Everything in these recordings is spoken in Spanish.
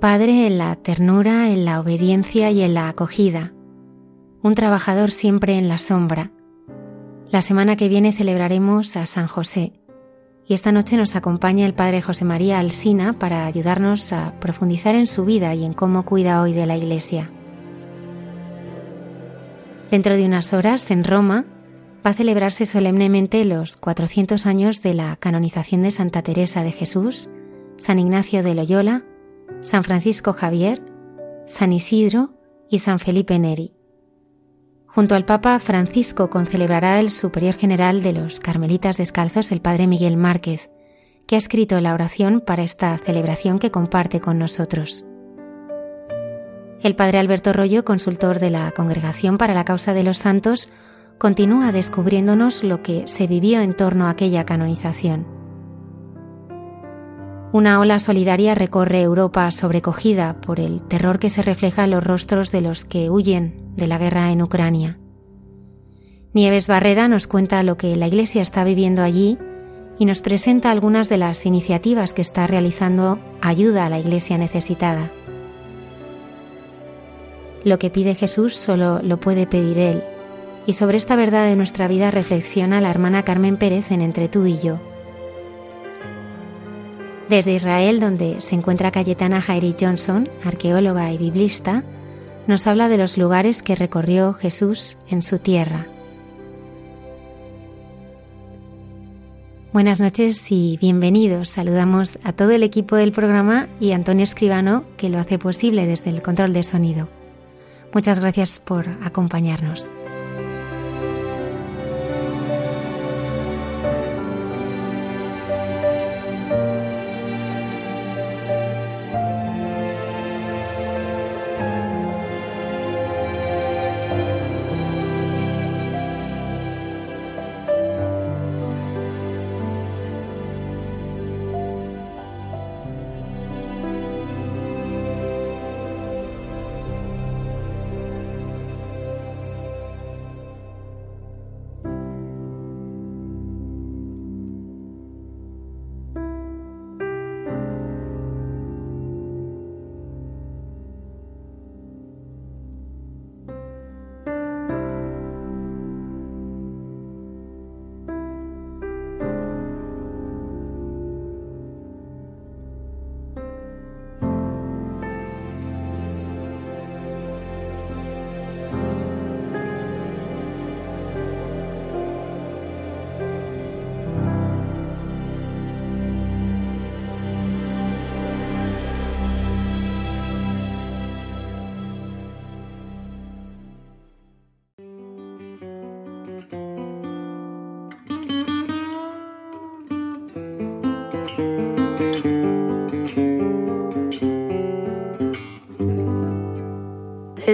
Padre en la ternura, en la obediencia y en la acogida. Un trabajador siempre en la sombra. La semana que viene celebraremos a San José y esta noche nos acompaña el Padre José María Alsina para ayudarnos a profundizar en su vida y en cómo cuida hoy de la Iglesia. Dentro de unas horas, en Roma, va a celebrarse solemnemente los 400 años de la canonización de Santa Teresa de Jesús, San Ignacio de Loyola, San Francisco Javier, San Isidro y San Felipe Neri. Junto al Papa Francisco concelebrará el Superior General de los Carmelitas Descalzos, el Padre Miguel Márquez, que ha escrito la oración para esta celebración que comparte con nosotros. El Padre Alberto Rollo, consultor de la Congregación para la Causa de los Santos, continúa descubriéndonos lo que se vivió en torno a aquella canonización. Una ola solidaria recorre Europa sobrecogida por el terror que se refleja en los rostros de los que huyen de la guerra en Ucrania. Nieves Barrera nos cuenta lo que la Iglesia está viviendo allí y nos presenta algunas de las iniciativas que está realizando ayuda a la Iglesia necesitada. Lo que pide Jesús solo lo puede pedir Él, y sobre esta verdad de nuestra vida reflexiona la hermana Carmen Pérez en Entre tú y yo. Desde Israel, donde se encuentra Cayetana Jairi Johnson, arqueóloga y biblista, nos habla de los lugares que recorrió Jesús en su tierra. Buenas noches y bienvenidos. Saludamos a todo el equipo del programa y a Antonio Escribano, que lo hace posible desde el control de sonido. Muchas gracias por acompañarnos.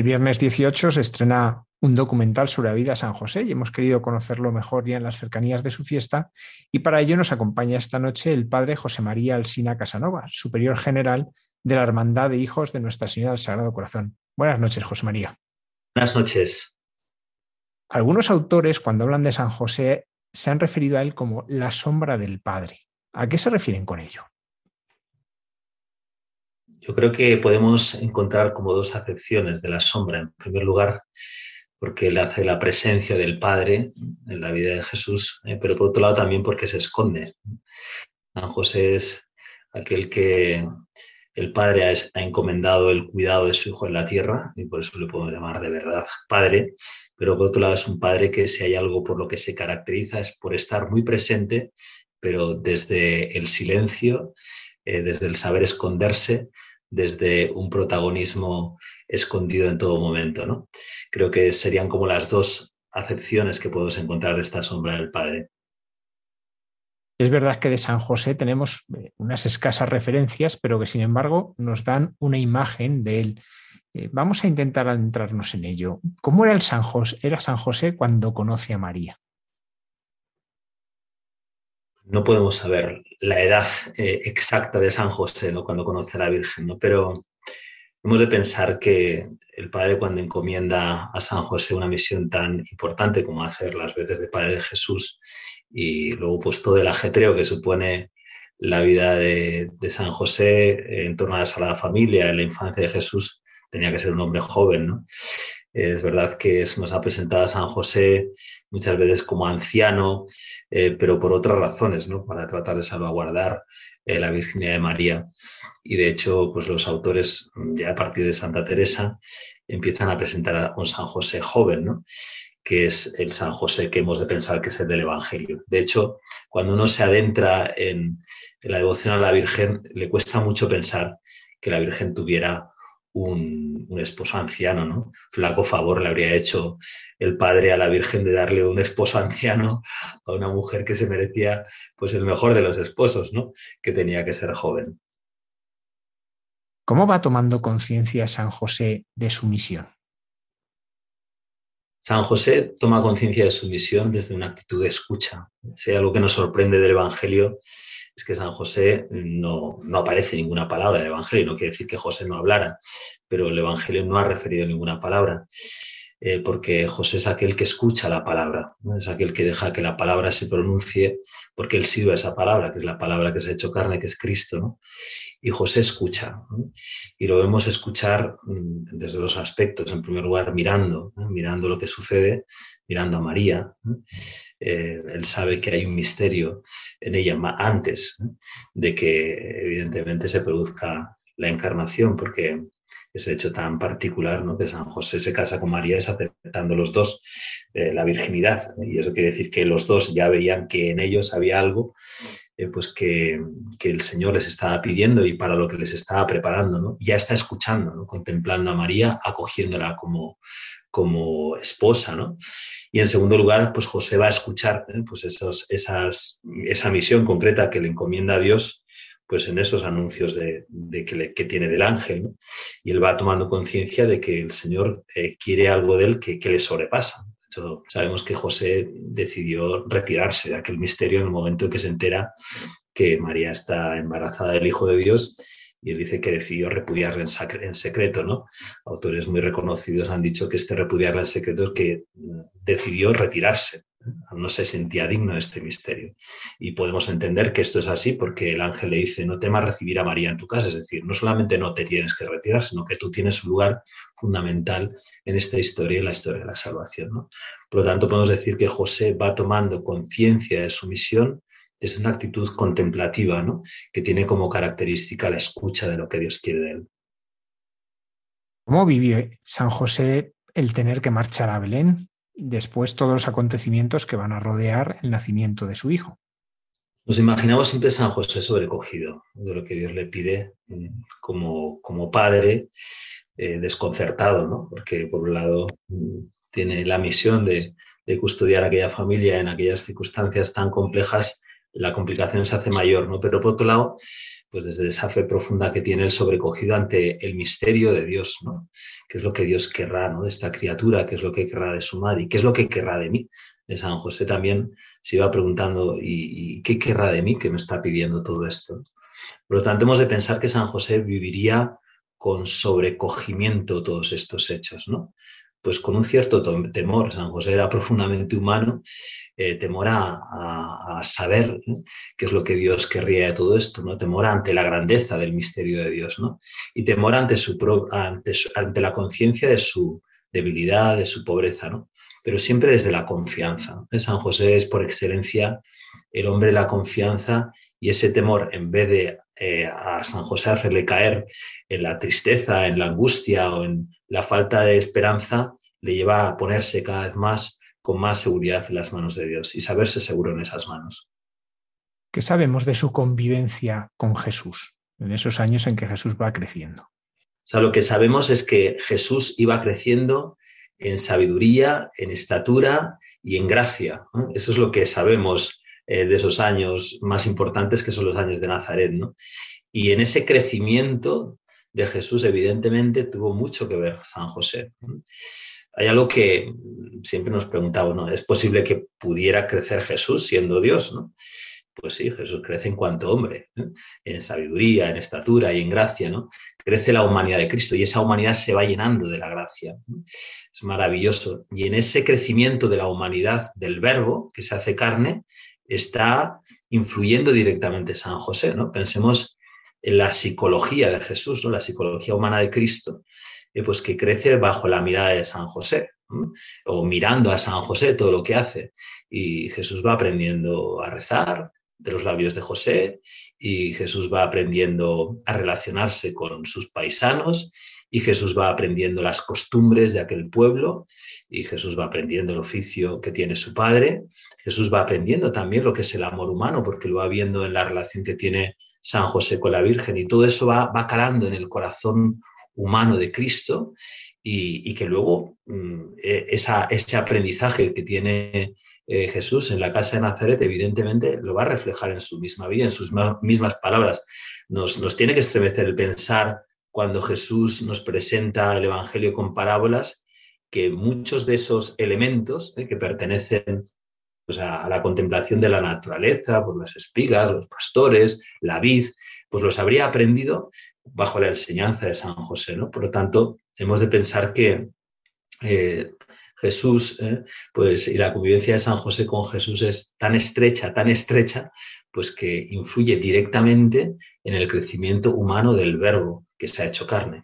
El viernes 18 se estrena un documental sobre la vida de San José y hemos querido conocerlo mejor ya en las cercanías de su fiesta y para ello nos acompaña esta noche el padre José María Alsina Casanova, superior general de la Hermandad de Hijos de Nuestra Señora del Sagrado Corazón. Buenas noches, José María. Buenas noches. Algunos autores, cuando hablan de San José, se han referido a él como la sombra del Padre. ¿A qué se refieren con ello? Yo creo que podemos encontrar como dos acepciones de la sombra. En primer lugar, porque él hace la presencia del Padre en la vida de Jesús, eh, pero por otro lado también porque se esconde. San José es aquel que el Padre ha, encomendado el cuidado de su Hijo en la tierra, y por eso le podemos llamar de verdad Padre, pero por otro lado es un Padre que si hay algo por lo que se caracteriza es por estar muy presente, pero desde el silencio, eh, desde el saber esconderse, desde un protagonismo escondido en todo momento. ¿no? Creo que serían como las dos acepciones que podemos encontrar de esta sombra del Padre. Es verdad que de San José tenemos eh, unas escasas referencias, pero que sin embargo nos dan una imagen de él. Eh, vamos a intentar adentrarnos en ello. ¿Cómo era San José, era San José cuando conoce a María? No podemos saber la edad eh, exacta de San José ¿no? cuando conoce a la Virgen, pero hemos de pensar que el Padre cuando encomienda a San José una misión tan importante como hacer las veces de Padre de Jesús y luego pues todo el ajetreo que supone la vida de, de San José en torno a la Sagrada Familia, en la infancia de Jesús, tenía que ser un hombre joven, ¿no? Es verdad que se nos ha presentado a San José muchas veces como anciano, eh, pero por otras razones, ¿no? Para tratar de salvaguardar eh, la virginidad de María. Y de hecho, pues los autores, ya a partir de Santa Teresa, empiezan a presentar a un San José joven, ¿no? que es el San José que hemos de pensar que es el del Evangelio. De hecho, cuando uno se adentra en, en la devoción a la Virgen, le cuesta mucho pensar que la Virgen tuviera un, un, esposo anciano, ¿no? Flaco favor le habría hecho el padre a la Virgen de darle un esposo anciano a una mujer que se merecía pues el mejor de los esposos, ¿no? Que tenía que ser joven. ¿Cómo va tomando conciencia San José de su misión? San José toma conciencia de su misión desde una actitud de escucha. Hay algo que nos sorprende del Evangelio es que San José no, no, aparece ninguna palabra del Evangelio. No quiere decir que José no hablara, pero el Evangelio no ha referido ninguna palabra. Eh, porque José es aquel que escucha la palabra, ¿no? es aquel que deja que la palabra se pronuncie, porque él sirve a esa palabra, que es la palabra que se ha hecho carne, que es Cristo. Y José escucha, y lo vemos escuchar mm, desde dos aspectos. En primer lugar, mirando, mirando lo que sucede, mirando a María. Eh, él sabe que hay un misterio en ella antes de que evidentemente se produzca la encarnación, porque ese hecho tan particular, ¿no? que San José se casa con María es aceptando los dos eh, la virginidad. Y eso quiere decir que los dos ya veían que en ellos había algo eh, pues que, que, el Señor les estaba pidiendo y para lo que les estaba preparando. ¿no? Ya está escuchando, ¿no? contemplando a María, acogiéndola como, como esposa. ¿no? Y en segundo lugar, pues José va a escuchar ¿eh? pues esas, esa misión concreta que le encomienda a Dios pues en esos anuncios de, que, tiene del ángel. Y él va tomando conciencia de que el Señor eh, quiere algo de él que, le sobrepasa. De hecho, sabemos que José decidió retirarse de aquel misterio en el momento en que se entera que María está embarazada del Hijo de Dios y él dice que decidió repudiarla en, en, secreto, ¿no? Autores muy reconocidos han dicho que este repudiarla en secreto es que decidió retirarse no se sentía digno de este misterio. Y podemos entender que esto es así porque el ángel le dice, no temas recibir a María en tu casa, es decir, no solamente no te tienes que retirar, sino que tú tienes un lugar fundamental en esta historia, en la historia de la salvación. Por lo tanto, podemos decir que José va tomando conciencia de su misión desde una actitud contemplativa, ¿no? que tiene como característica la escucha de lo que Dios quiere de él. ¿Cómo vivió San José el tener que marchar a Belén? Después todos los acontecimientos que van a rodear el nacimiento de su hijo. Nos imaginamos siempre San José sobrecogido de lo que Dios le pide mm, como, como padre, eh, desconcertado, ¿no? porque por un lado mm, tiene la misión de, de custodiar a aquella familia en aquellas circunstancias tan complejas la complicación se hace mayor, ¿no? Pero por otro lado, pues desde esa fe profunda que tiene el sobrecogido ante el misterio de Dios, ¿no? ¿Qué es lo que Dios querrá, ¿no? De esta criatura, qué es lo que querrá de su madre y qué es lo que querrá de mí. De San José también se iba preguntando, ¿y, y qué querrá de mí que me está pidiendo todo esto? Por lo tanto, hemos de pensar que San José viviría con sobrecogimiento todos estos hechos, ¿no? Pues con un cierto temor. San José era profundamente humano, eh, temor a, saber qué es lo que Dios querría de todo esto, ¿no? temor ante la grandeza del misterio de Dios, ¿no? y temor ante, su, ante, ante la conciencia de su debilidad, de su pobreza, ¿no? pero siempre desde la confianza. San José es por excelencia el hombre de la confianza y ese temor, en vez de eh, a San José hacerle caer en la tristeza, en la angustia o en la falta de esperanza, le lleva a ponerse cada vez más con más seguridad en las manos de Dios y saberse seguro en esas manos. ¿Qué sabemos de su convivencia con Jesús en esos años en que Jesús va creciendo? O sea, lo que sabemos es que Jesús iba creciendo en sabiduría, en estatura y en gracia. Eso es lo que sabemos eh, de esos años más importantes que son los años de Nazaret. ¿no? Y en ese crecimiento de Jesús, evidentemente, tuvo mucho que ver San José. Hay algo que siempre nos preguntamos, ¿no? ¿Es posible que pudiera crecer Jesús siendo Dios? ¿no? Pues sí, Jesús crece en cuanto hombre, en sabiduría, en estatura y en gracia, ¿no? Crece la humanidad de Cristo y esa humanidad se va llenando de la gracia. Es maravilloso. Y en ese crecimiento de la humanidad del verbo que se hace carne, está influyendo directamente San José, ¿no? Pensemos en la psicología de Jesús, ¿no? La psicología humana de Cristo, eh, pues que crece bajo la mirada de San José, o mirando a San José todo lo que hace. Y Jesús va aprendiendo a rezar de los labios de José, y Jesús va aprendiendo a relacionarse con sus paisanos, y Jesús va aprendiendo las costumbres de aquel pueblo, y Jesús va aprendiendo el oficio que tiene su padre, Jesús va aprendiendo también lo que es el amor humano, porque lo va viendo en la relación que tiene San José con la Virgen, y todo eso va, va calando en el corazón humano de Cristo, y, que luego mm, e, ese aprendizaje que tiene eh, Jesús en la casa de Nazaret, evidentemente lo va a reflejar en su misma vida, en sus mismas palabras. Nos, nos tiene que estremecer el pensar cuando Jesús nos presenta el Evangelio con parábolas, que muchos de esos elementos eh, que pertenecen pues, a, la contemplación de la naturaleza, por las espigas, los pastores, la vid, pues los habría aprendido bajo la enseñanza de San José. ¿no? Por lo tanto, hemos de pensar que eh, Jesús, eh, pues, y la convivencia de San José con Jesús es tan estrecha, tan estrecha, pues que influye directamente en el crecimiento humano del verbo que se ha hecho carne.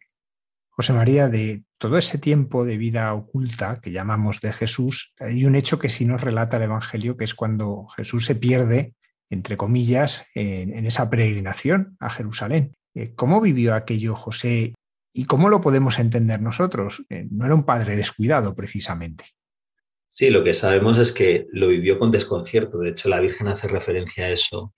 José María, de todo ese tiempo de vida oculta que llamamos de Jesús, hay un hecho que sí nos relata el Evangelio, que es cuando Jesús se pierde, entre comillas, en, esa peregrinación a Jerusalén. Eh, ¿Cómo vivió aquello José y cómo lo podemos entender nosotros? Eh, no era un padre descuidado, precisamente. Sí, lo que sabemos es que lo vivió con desconcierto. De hecho, la Virgen hace referencia a eso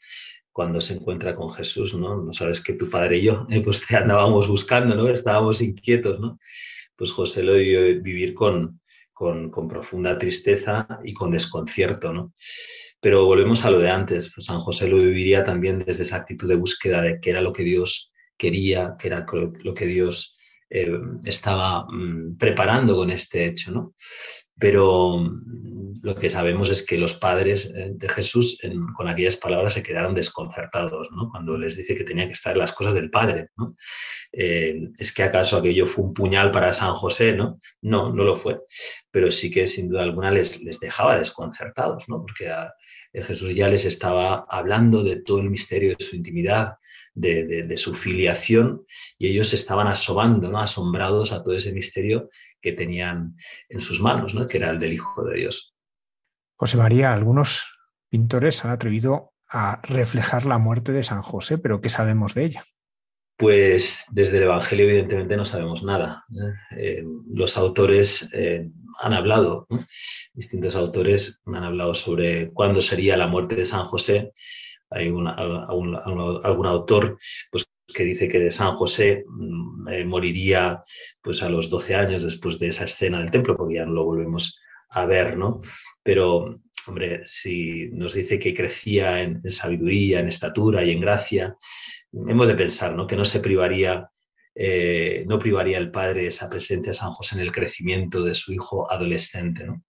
cuando se encuentra con Jesús, ¿no? No sabes que tu padre y yo, eh, pues te andábamos buscando, ¿no? Estábamos inquietos, ¿no? Pues José lo debió vivir con, con, profunda tristeza y con desconcierto, ¿no? Pero volvemos a lo de antes, pues San José lo viviría también desde esa actitud de búsqueda de qué era lo que Dios quería, qué era lo que Dios estaba mm, preparando con este hecho, ¿no? Pero mm, lo que sabemos es que los padres eh, de Jesús con aquellas palabras se quedaron desconcertados, ¿no? Cuando les dice que tenía que estar las cosas del Padre, ¿no? Eh, ¿Es que acaso aquello fue un puñal para San José, no? No, no lo fue. Pero sí que sin duda alguna les, dejaba desconcertados, ¿no? Porque Jesús ya les estaba hablando de todo el misterio de su intimidad, de, su filiación y ellos estaban asomando, ¿no? asombrados a todo ese misterio que tenían en sus manos, ¿no? que era el del Hijo de Dios. José María, algunos pintores han atrevido a reflejar la muerte de San José, pero ¿qué sabemos de ella? Pues desde el Evangelio evidentemente no sabemos nada. ¿eh? Los autores eh, han hablado, distintos autores han hablado sobre cuándo sería la muerte de San José hay algún autor pues, que dice que San José mm, eh, moriría pues, a los 12 años después de esa escena del templo, porque ya no lo volvemos a ver, ¿no? Pero, hombre, si nos dice que crecía en, en sabiduría, en estatura y en gracia, hemos de pensar, ¿no? Que no se privaría eh, no privaría el padre de esa presencia de San José en el crecimiento de su hijo adolescente. ¿no?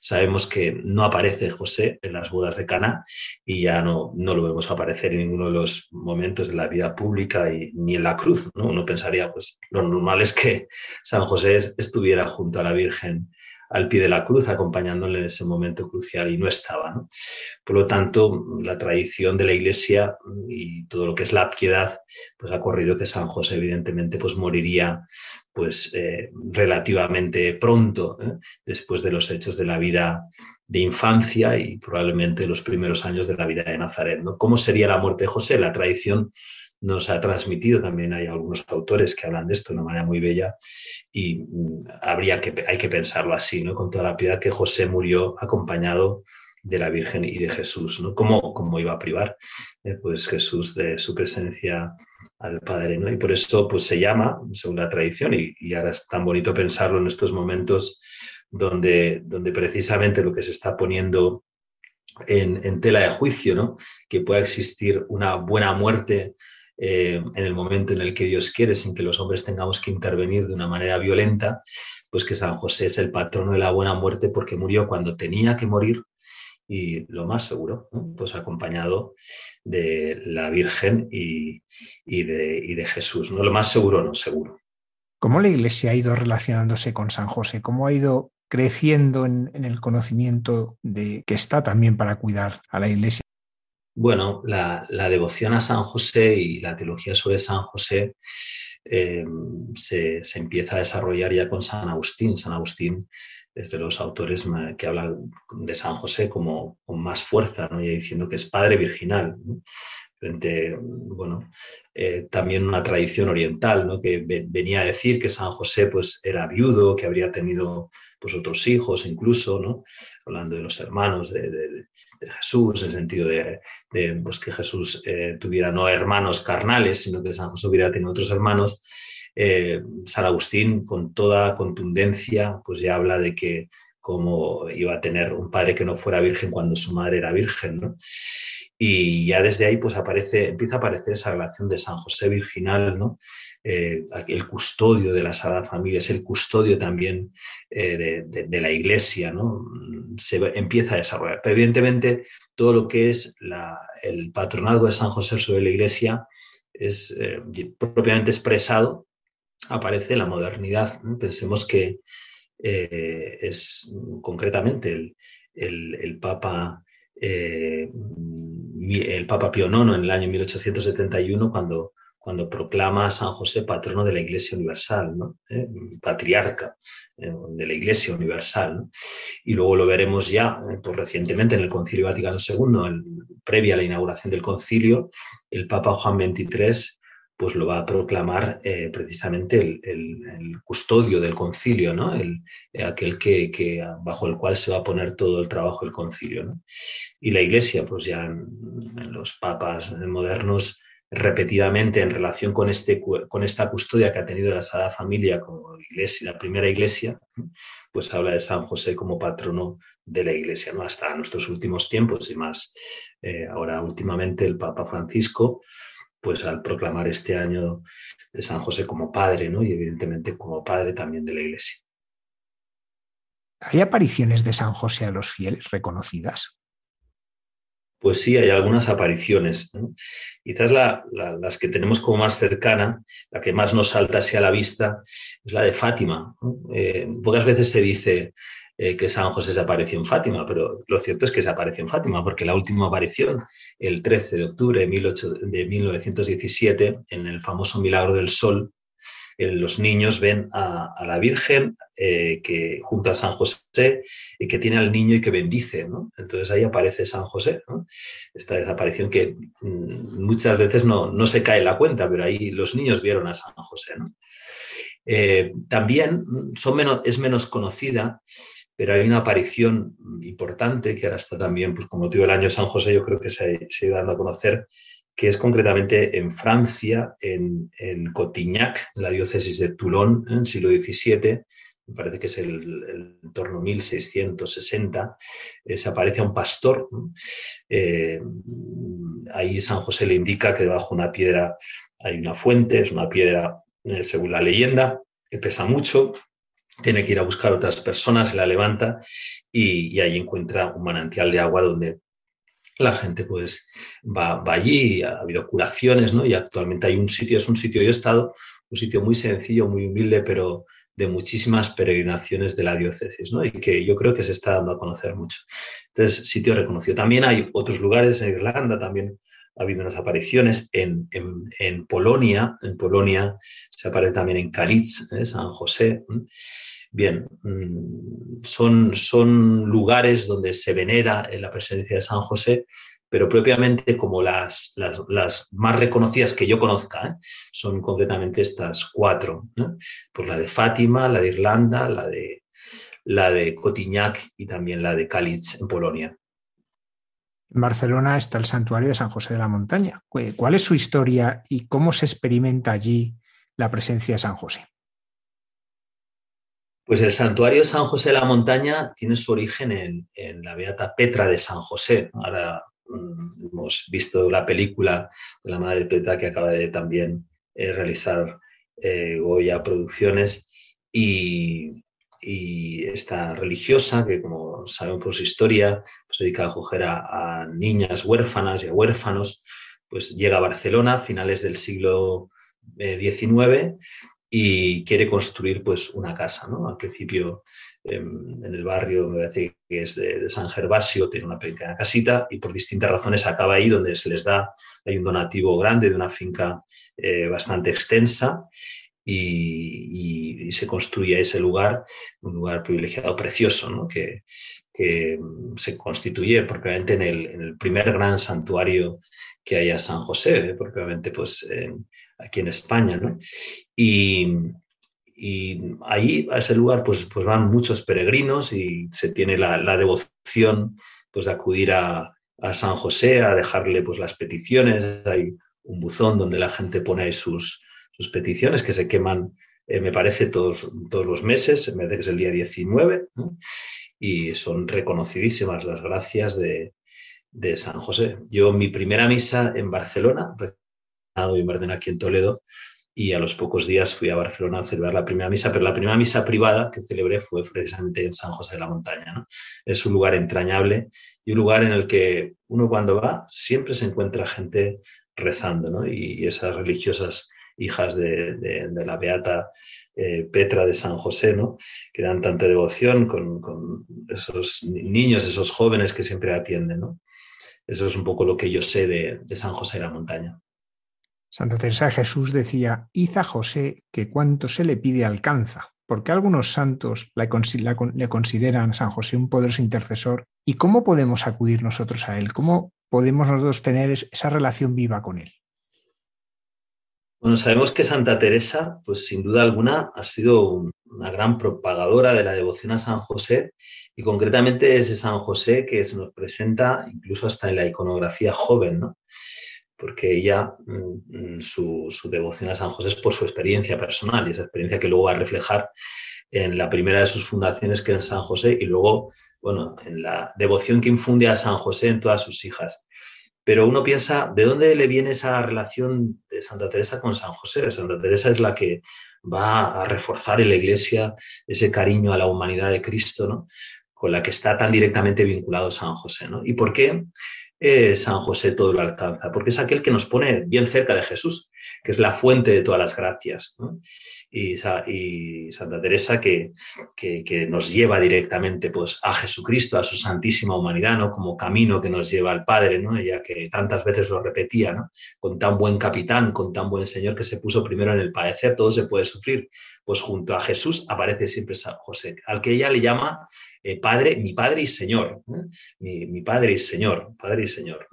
Sabemos que no aparece José en las bodas de Cana y ya no, no lo vemos aparecer en ninguno de los momentos de la vida pública y, ni en la cruz. ¿no? Uno pensaría, pues lo normal es que San José estuviera junto a la Virgen al pie de la cruz, acompañándole en ese momento crucial y no estaba. Por lo tanto, la tradición de la Iglesia y todo lo que es la piedad, pues ha corrido que San José evidentemente pues moriría pues eh, relativamente pronto, ¿eh? después de los hechos de la vida de infancia y probablemente los primeros años de la vida de Nazaret. ¿no? ¿Cómo sería la muerte de José? La tradición nos ha transmitido, también hay algunos autores que hablan de esto de una manera muy bella y mm, habría que, hay que pensarlo así, ¿no? con toda la piedad que José murió acompañado de la Virgen y de Jesús, ¿no? ¿Cómo, cómo iba a privar eh, pues Jesús de su presencia al Padre, ¿no? Y por eso pues se llama, según la tradición, y, ahora es tan bonito pensarlo en estos momentos donde, donde precisamente lo que se está poniendo en, en tela de juicio, ¿no? Que pueda existir una buena muerte eh, en el momento en el que Dios quiere, sin que los hombres tengamos que intervenir de una manera violenta, pues que San José es el patrono de la buena muerte porque murió cuando tenía que morir y lo más seguro, pues acompañado de la Virgen y, de, Jesús. ¿no? Lo más seguro, no seguro. ¿Cómo la Iglesia ha ido relacionándose con San José? ¿Cómo ha ido creciendo en, en el conocimiento de que está también para cuidar a la Iglesia bueno, la, devoción a San José y la teología sobre San José eh, se, empieza a desarrollar ya con San Agustín. San Agustín es de los autores que hablan de San José como con más fuerza, ¿no? diciendo que es padre virginal. Frente, bueno, eh, también una tradición oriental, ¿no? que venía a decir que San José pues, era viudo, que habría tenido pues, otros hijos incluso, ¿no? hablando de los hermanos de Jesús, en el sentido de, pues, que Jesús eh, tuviera no hermanos carnales, sino que San José hubiera tenido otros hermanos. Eh, San Agustín, con toda contundencia, pues ya habla de que como iba a tener un padre que no fuera virgen cuando su madre era virgen, ¿no? Y ya desde ahí pues aparece, empieza a aparecer esa relación de San José virginal, ¿no? Eh, el custodio de la Sagrada Familia, es el custodio también eh, de, la Iglesia, ¿no? Se empieza a desarrollar. Pero evidentemente todo lo que es el patronazgo de San José sobre la Iglesia es eh, propiamente expresado, aparece en la modernidad. Pensemos que es concretamente el, Papa el Papa Pío IX en el año 1871 cuando cuando proclama a San José patrono de la Iglesia Universal, ¿no? ¿Eh? patriarca eh, de la Iglesia Universal. Y luego lo veremos ya eh, pues, recientemente en el Concilio Vaticano II, previa a la inauguración del concilio, el Papa Juan XXIII pues lo va a proclamar precisamente el, custodio del concilio, ¿no? El, aquel que, bajo el cual se va a poner todo el trabajo del concilio. ¿no? Y la Iglesia, pues ya en los papas modernos, repetidamente en relación con, este, con esta custodia que ha tenido la Sagrada Familia como iglesia, la primera iglesia, pues habla de San José como patrono de la iglesia, ¿no? hasta nuestros últimos tiempos y más. Eh, ahora últimamente el Papa Francisco pues al proclamar este año de San José como padre, ¿no? Y evidentemente como padre también de la Iglesia. ¿Hay apariciones de San José a los fieles reconocidas? Pues sí, hay algunas apariciones. Quizás las que tenemos como más cercana, la que más nos salta hacia la vista, es la de Fátima. Eh, pocas veces se dice eh, que San José se apareció en Fátima, pero lo cierto es que se apareció en Fátima, porque la última aparición, el 13 de octubre de, 1917, en el famoso Milagro del Sol, los niños ven a, la Virgen eh, que junto a San José y que tiene al niño y que bendice. Entonces ahí aparece San José. Esta desaparición que mm, muchas veces no, se cae en la cuenta, pero ahí los niños vieron a San José. Eh, también es menos conocida, pero hay una aparición importante que ahora está también, pues como motivo del año San José, yo creo que se, se ha ido dando a conocer, que es concretamente en Francia, en, en Cotignac, en la diócesis de Toulon, en el siglo XVII, me parece que es el, el torno 1660, eh, se aparece a un pastor. Eh, ahí San José le indica que debajo de una piedra hay una fuente, es una piedra, eh, según la leyenda, que pesa mucho, tiene que ir a buscar otras personas, la levanta y, y ahí encuentra un manantial de agua donde la gente pues va, allí, ha habido curaciones, ¿no? Y actualmente hay un sitio, es un sitio de estado, un sitio muy sencillo, muy humilde, pero de muchísimas peregrinaciones de la diócesis, ¿no? Y que yo creo que se está dando a conocer mucho. Entonces, sitio reconocido. También hay otros lugares en Irlanda, también ha habido unas apariciones en, en, Polonia, en Polonia se aparece también en Kalitz, ¿eh? San José. Bien, mm, son, son lugares donde se venera en la presencia de San José, pero propiamente como las, las, más reconocidas que yo conozca, ¿eh? son concretamente estas cuatro, pues la de Fátima, la de Irlanda, la de, la de Cotignac y también la de Kalitz en Polonia. En Barcelona está el santuario de San José de la Montaña. ¿Cuál es su historia y cómo se experimenta allí la presencia de San José? Pues el santuario San José de la Montaña tiene su origen en, la Beata Petra de San José. Ahora mm, hemos visto la película de la Madre Petra que acaba de también eh, realizar eh, Goya Producciones y, esta religiosa que como sabemos por su historia pues, se dedica a acoger a, niñas huérfanas y a huérfanos, pues llega a Barcelona a finales del siglo XIX eh, y quiere construir pues una casa, ¿no? Al principio em, en el barrio, me parece que es de, San Gervasio, tiene una pequeña casita y por distintas razones acaba ahí donde se les da, hay un donativo grande de una finca eh, bastante extensa y, se construye ese lugar, un lugar privilegiado, precioso, ¿no? que, que se constituye propiamente en el, en el, primer gran santuario que hay a San José, ¿eh? obviamente pues aquí en España, ¿no? Y, ahí, a ese lugar, pues, pues van muchos peregrinos y se tiene la, devoción pues, de acudir a, San José, a dejarle pues, las peticiones. Hay un buzón donde la gente pone sus, sus peticiones que se queman, eh, me parece, todos, todos los meses, me parece que es el día 19, y son reconocidísimas las gracias de, de San José. Yo, mi primera misa en Barcelona, y aquí en Toledo, y a los pocos días fui a Barcelona a celebrar la primera misa, pero la primera misa privada que celebré fue precisamente en San José de la Montaña. Es un lugar entrañable y un lugar en el que uno cuando va siempre se encuentra gente rezando, y, esas religiosas hijas de, la beata eh, Petra de San José, ¿no? que dan tanta devoción con, esos niños, esos jóvenes que siempre atienden. Eso es un poco lo que yo sé de, de San José de la Montaña. Santa Teresa de Jesús decía, Iza José que cuanto se le pide alcanza, porque algunos santos le, consideran a San José un poderoso intercesor. ¿Y cómo podemos acudir nosotros a él? ¿Cómo podemos nosotros tener esa relación viva con él? Bueno, sabemos que Santa Teresa, pues sin duda alguna, ha sido una gran propagadora de la devoción a San José y concretamente ese San José que se nos presenta incluso hasta en la iconografía joven, ¿no? porque ella, mm, mm, su, devoción a San José es por su experiencia personal y esa experiencia que luego va a reflejar en la primera de sus fundaciones, que es San José, y luego, bueno, en la devoción que infunde a San José en todas sus hijas. Pero uno piensa, ¿de dónde le viene esa relación de Santa Teresa con San José? Santa Teresa es la que va a reforzar en la Iglesia ese cariño a la humanidad de Cristo, ¿no? con la que está tan directamente vinculado San José. ¿no? ¿Y por qué eh, San José todo lo alcanza? Porque es aquel que nos pone bien cerca de Jesús, que es la fuente de todas las gracias. Y, Santa Teresa que, que, nos lleva directamente pues, a Jesucristo, a su santísima humanidad, ¿no? como camino que nos lleva al Padre, ¿no? ella que tantas veces lo repetía, ¿no? con tan buen capitán, con tan buen Señor que se puso primero en el padecer, todo se puede sufrir. Pues junto a Jesús aparece siempre San José, al que ella le llama eh, Padre, mi Padre y Señor, mi, Padre y Señor, Padre y Señor.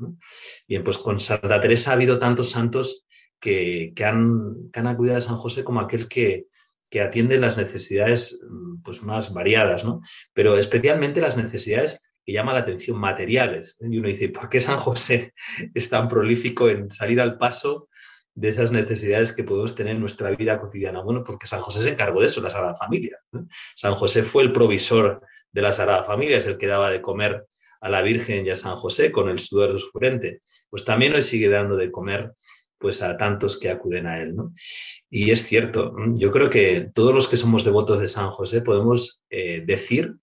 Bien, pues con Santa Teresa ha habido tantos santos que, han, que acudido a San José como aquel que, atiende las necesidades pues, más variadas, ¿no? pero especialmente las necesidades que llaman la atención materiales. Y uno dice, ¿por qué San José es tan prolífico en salir al paso de esas necesidades que podemos tener en nuestra vida cotidiana? Bueno, porque San José se encargó de eso, la Sagrada Familia. San José fue el provisor de la Sagrada Familia, es el que daba de comer a la Virgen y a San José con el sudor de su frente, pues también hoy sigue dando de comer pues a tantos que acuden a él. ¿no? Y es cierto, yo creo que todos los que somos devotos de San José podemos eh, decir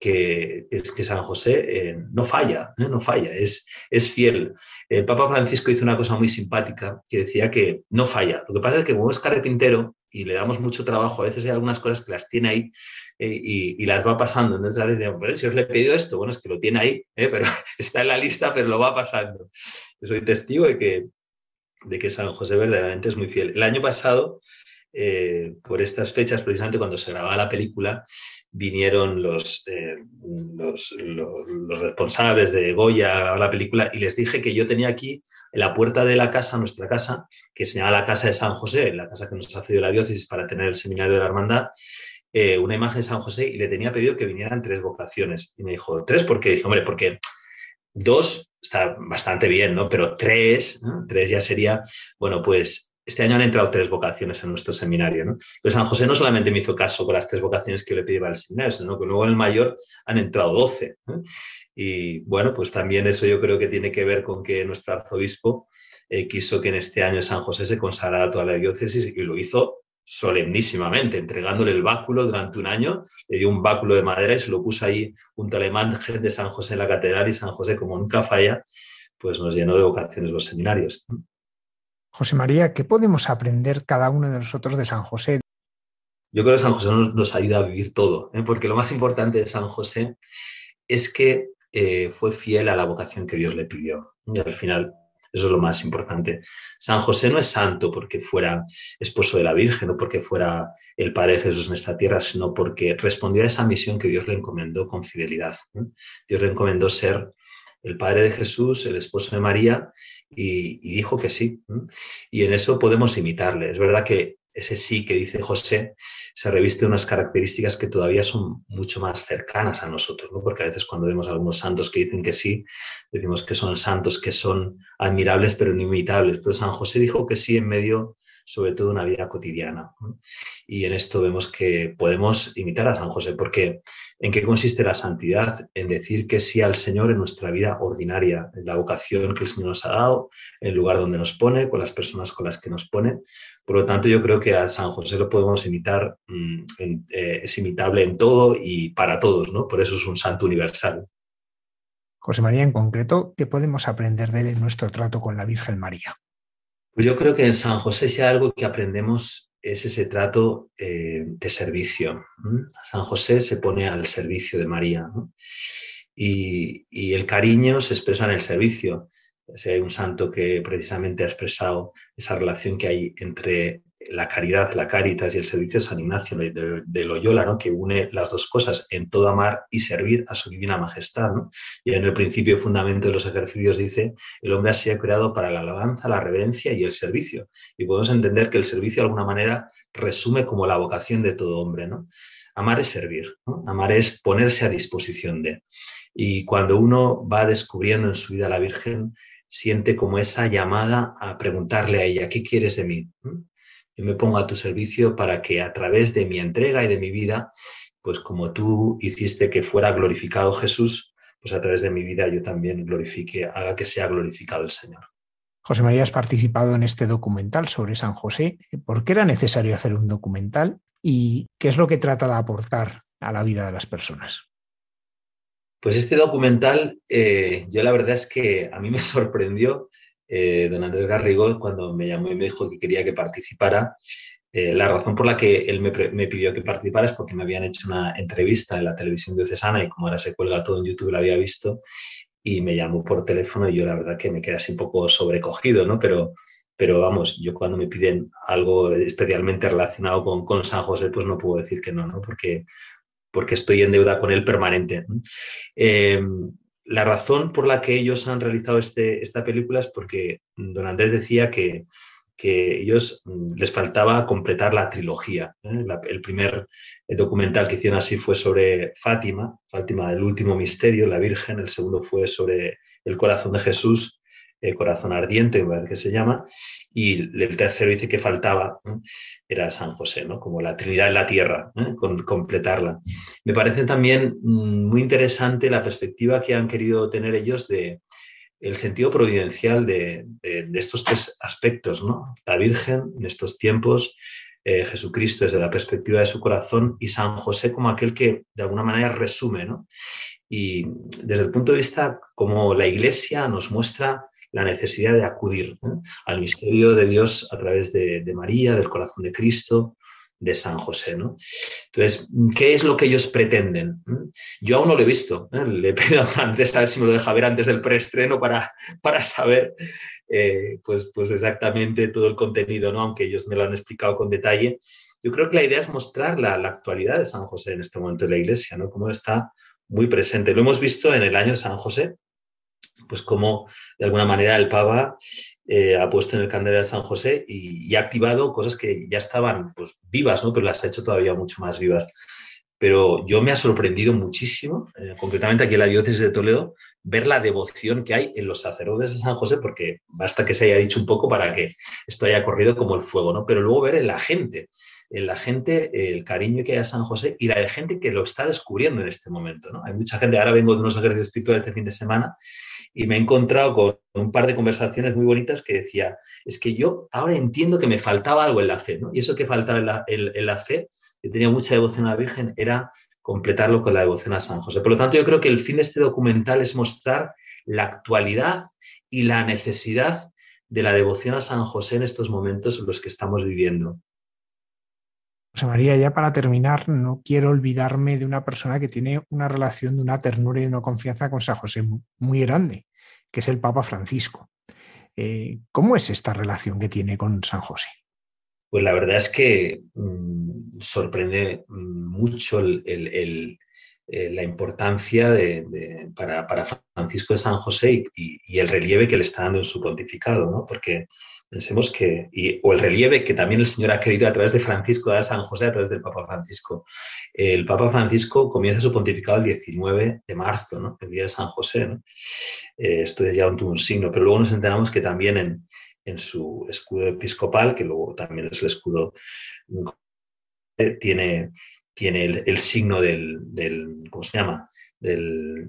que, es que San José eh, no falla, ¿eh? no falla, es, es fiel. El Papa Francisco hizo una cosa muy simpática que decía que no falla. Lo que pasa es que como es carpintero y le damos mucho trabajo, a veces hay algunas cosas que las tiene ahí y, las va pasando. Entonces a veces si os le he pedido esto, bueno, es que lo tiene ahí, pero está en la lista, pero lo va pasando. Soy testigo de que, de que San José verdaderamente es muy fiel. El año pasado, por estas fechas, precisamente cuando se grababa la película, vinieron los, eh, los, los, responsables de Goya a la película y les dije que yo tenía aquí en la puerta de la casa, nuestra casa, que se llama la Casa de San José, la casa que nos ha cedido la diócesis para tener el seminario de la hermandad, eh, una imagen de San José y le tenía pedido que vinieran tres vocaciones. Y me dijo, ¿tres? ¿Por qué? Dije, hombre, porque dos está bastante bien, ¿no? Pero tres, tres ya sería, bueno, pues este año han entrado tres vocaciones en nuestro seminario. ¿no? Pero San José no solamente me hizo caso con las tres vocaciones que yo le pedí para el seminario, sino que luego en el mayor han entrado doce. Y bueno, pues también eso yo creo que tiene que ver con que nuestro arzobispo eh, quiso que en este año San José se consagrara toda la diócesis y lo hizo solemnísimamente, entregándole el báculo durante un año, le dio un báculo de madera y se lo puso ahí junto al imagen de San José en la catedral y San José, como nunca falla, pues nos llenó de vocaciones los seminarios. José María, ¿qué podemos aprender cada uno de nosotros de San José? Yo creo que San José nos, ayuda a vivir todo, ¿eh? porque lo más importante de San José es que eh, fue fiel a la vocación que Dios le pidió. Y al final, eso es lo más importante. San José no es santo porque fuera esposo de la Virgen o porque fuera el Padre de Jesús en esta tierra, sino porque respondió a esa misión que Dios le encomendó con fidelidad. Dios le encomendó ser el Padre de Jesús, el esposo de María, y, dijo que sí. Y en eso podemos imitarle. Es verdad que ese sí que dice José se reviste unas características que todavía son mucho más cercanas a nosotros, ¿no? porque a veces cuando vemos a algunos santos que dicen que sí, decimos que son santos que son admirables pero no imitables. Pero San José dijo que sí en medio sobre todo una vida cotidiana. Y en esto vemos que podemos imitar a San José, porque ¿en qué consiste la santidad? En decir que sí al Señor en nuestra vida ordinaria, en la vocación que el Señor nos ha dado, en el lugar donde nos pone, con las personas con las que nos pone. Por lo tanto, yo creo que a San José lo podemos imitar, mm, eh, es imitable en todo y para todos, ¿no? Por eso es un santo universal. José María, en concreto, ¿qué podemos aprender de él en nuestro trato con la Virgen María? Pues yo creo que en San José si algo que aprendemos es ese trato eh, de servicio. San José se pone al servicio de María y, y, el cariño se expresa en el servicio. Si hay un santo que precisamente ha expresado esa relación que hay entre la caridad, la caritas y el servicio de San Ignacio de, Loyola, ¿no? que une las dos cosas en todo amar y servir a su divina majestad. Y en el principio fundamento de los ejercicios dice, el hombre ha sido creado para la alabanza, la reverencia y el servicio. Y podemos entender que el servicio de alguna manera resume como la vocación de todo hombre. ¿no? Amar es servir, amar es ponerse a disposición de. Y cuando uno va descubriendo en su vida a la Virgen, siente como esa llamada a preguntarle a ella, ¿qué quieres de mí? Yo me pongo a tu servicio para que a través de mi entrega y de mi vida, pues como tú hiciste que fuera glorificado Jesús, pues a través de mi vida yo también glorifique, haga que sea glorificado el Señor. José María, has participado en este documental sobre San José. ¿Por qué era necesario hacer un documental y qué es lo que trata de aportar a la vida de las personas? Pues este documental, eh, yo la verdad es que a mí me sorprendió eh, don Andrés Garrigo cuando me llamó y me dijo que quería que participara. Eh, la razón por la que él me, pidió que participara es porque me habían hecho una entrevista en la televisión diocesana y como ahora se cuelga todo en YouTube, la había visto y me llamó por teléfono y yo la verdad que me quedé así un poco sobrecogido, ¿no? Pero, pero vamos, yo cuando me piden algo especialmente relacionado con, con San José, pues no puedo decir que no, ¿no? Porque, porque estoy en deuda con él permanente. Eh, la razón por la que ellos han realizado este, esta película es porque don Andrés decía que, que ellos mm, les faltaba completar la trilogía. ¿eh? el primer documental que hicieron así fue sobre Fátima, Fátima del último misterio, la Virgen, el segundo fue sobre el corazón de Jesús, corazón ardiente, que se llama, y el tercero dice que faltaba, era San José, ¿no? como la Trinidad en la tierra, con completarla. Me parece también mm, muy interesante la perspectiva que han querido tener ellos de, el sentido providencial de, estos tres aspectos, ¿no? La Virgen en estos tiempos, eh, Jesucristo desde la perspectiva de su corazón y San José como aquel que de alguna manera resume, ¿no? Y desde el punto de vista como la Iglesia nos muestra la necesidad de acudir al misterio de Dios a través de, María, del corazón de Cristo, de San José. ¿no? Entonces, ¿qué es lo que ellos pretenden? Yo aún no lo he visto. ¿eh? Le pido a Andrés a ver si me lo deja ver antes del preestreno para, para saber eh, pues, pues exactamente todo el contenido, ¿no? aunque ellos me lo han explicado con detalle. Yo creo que la idea es mostrar la, la actualidad de San José en este momento de la Iglesia, ¿no? cómo está muy presente. Lo hemos visto en el año de San José, pues como de alguna manera el Papa eh, ha puesto en el candelero de San José y, ha activado cosas que ya estaban pues, vivas, ¿no? pero las ha hecho todavía mucho más vivas. Pero yo me ha sorprendido muchísimo, eh, concretamente aquí en la diócesis de Toledo, ver la devoción que hay en los sacerdotes de San José, porque basta que se haya dicho un poco para que esto haya corrido como el fuego, ¿no? Pero luego ver en la gente, en la gente el cariño que hay a San José y la de gente que lo está descubriendo en este momento, ¿no? Hay mucha gente, ahora vengo de unos ejercicios espirituales este fin de semana y me he encontrado con un par de conversaciones muy bonitas que decía, es que yo ahora entiendo que me faltaba algo en la fe, ¿no? Y eso que faltaba en la, fe, que tenía mucha devoción a la Virgen, era completarlo con la devoción a San José. Por lo tanto, yo creo que el fin de este documental es mostrar la actualidad y la necesidad de la devoción a San José en estos momentos en los que estamos viviendo. José María, ya para terminar, no quiero olvidarme de una persona que tiene una relación de una ternura y de una confianza con San José muy grande, que es el Papa Francisco. Eh, ¿Cómo es esta relación que tiene con San José? Pues la verdad es que mm, sorprende mm, mucho eh, la importancia de, para, Francisco de San José y, y, el relieve que le está dando en su pontificado, ¿no? porque Pensemos que, o el relieve que también el Señor ha querido a través de Francisco, de San José, a través del Papa Francisco. El Papa Francisco comienza su pontificado el 19 de marzo, ¿no? el día de San José. ¿no? Eh, esto ya tuvo un signo, pero luego nos enteramos que también en, en su escudo episcopal, que luego también es el escudo, tiene, tiene el, signo del, del, ¿cómo se llama? Del,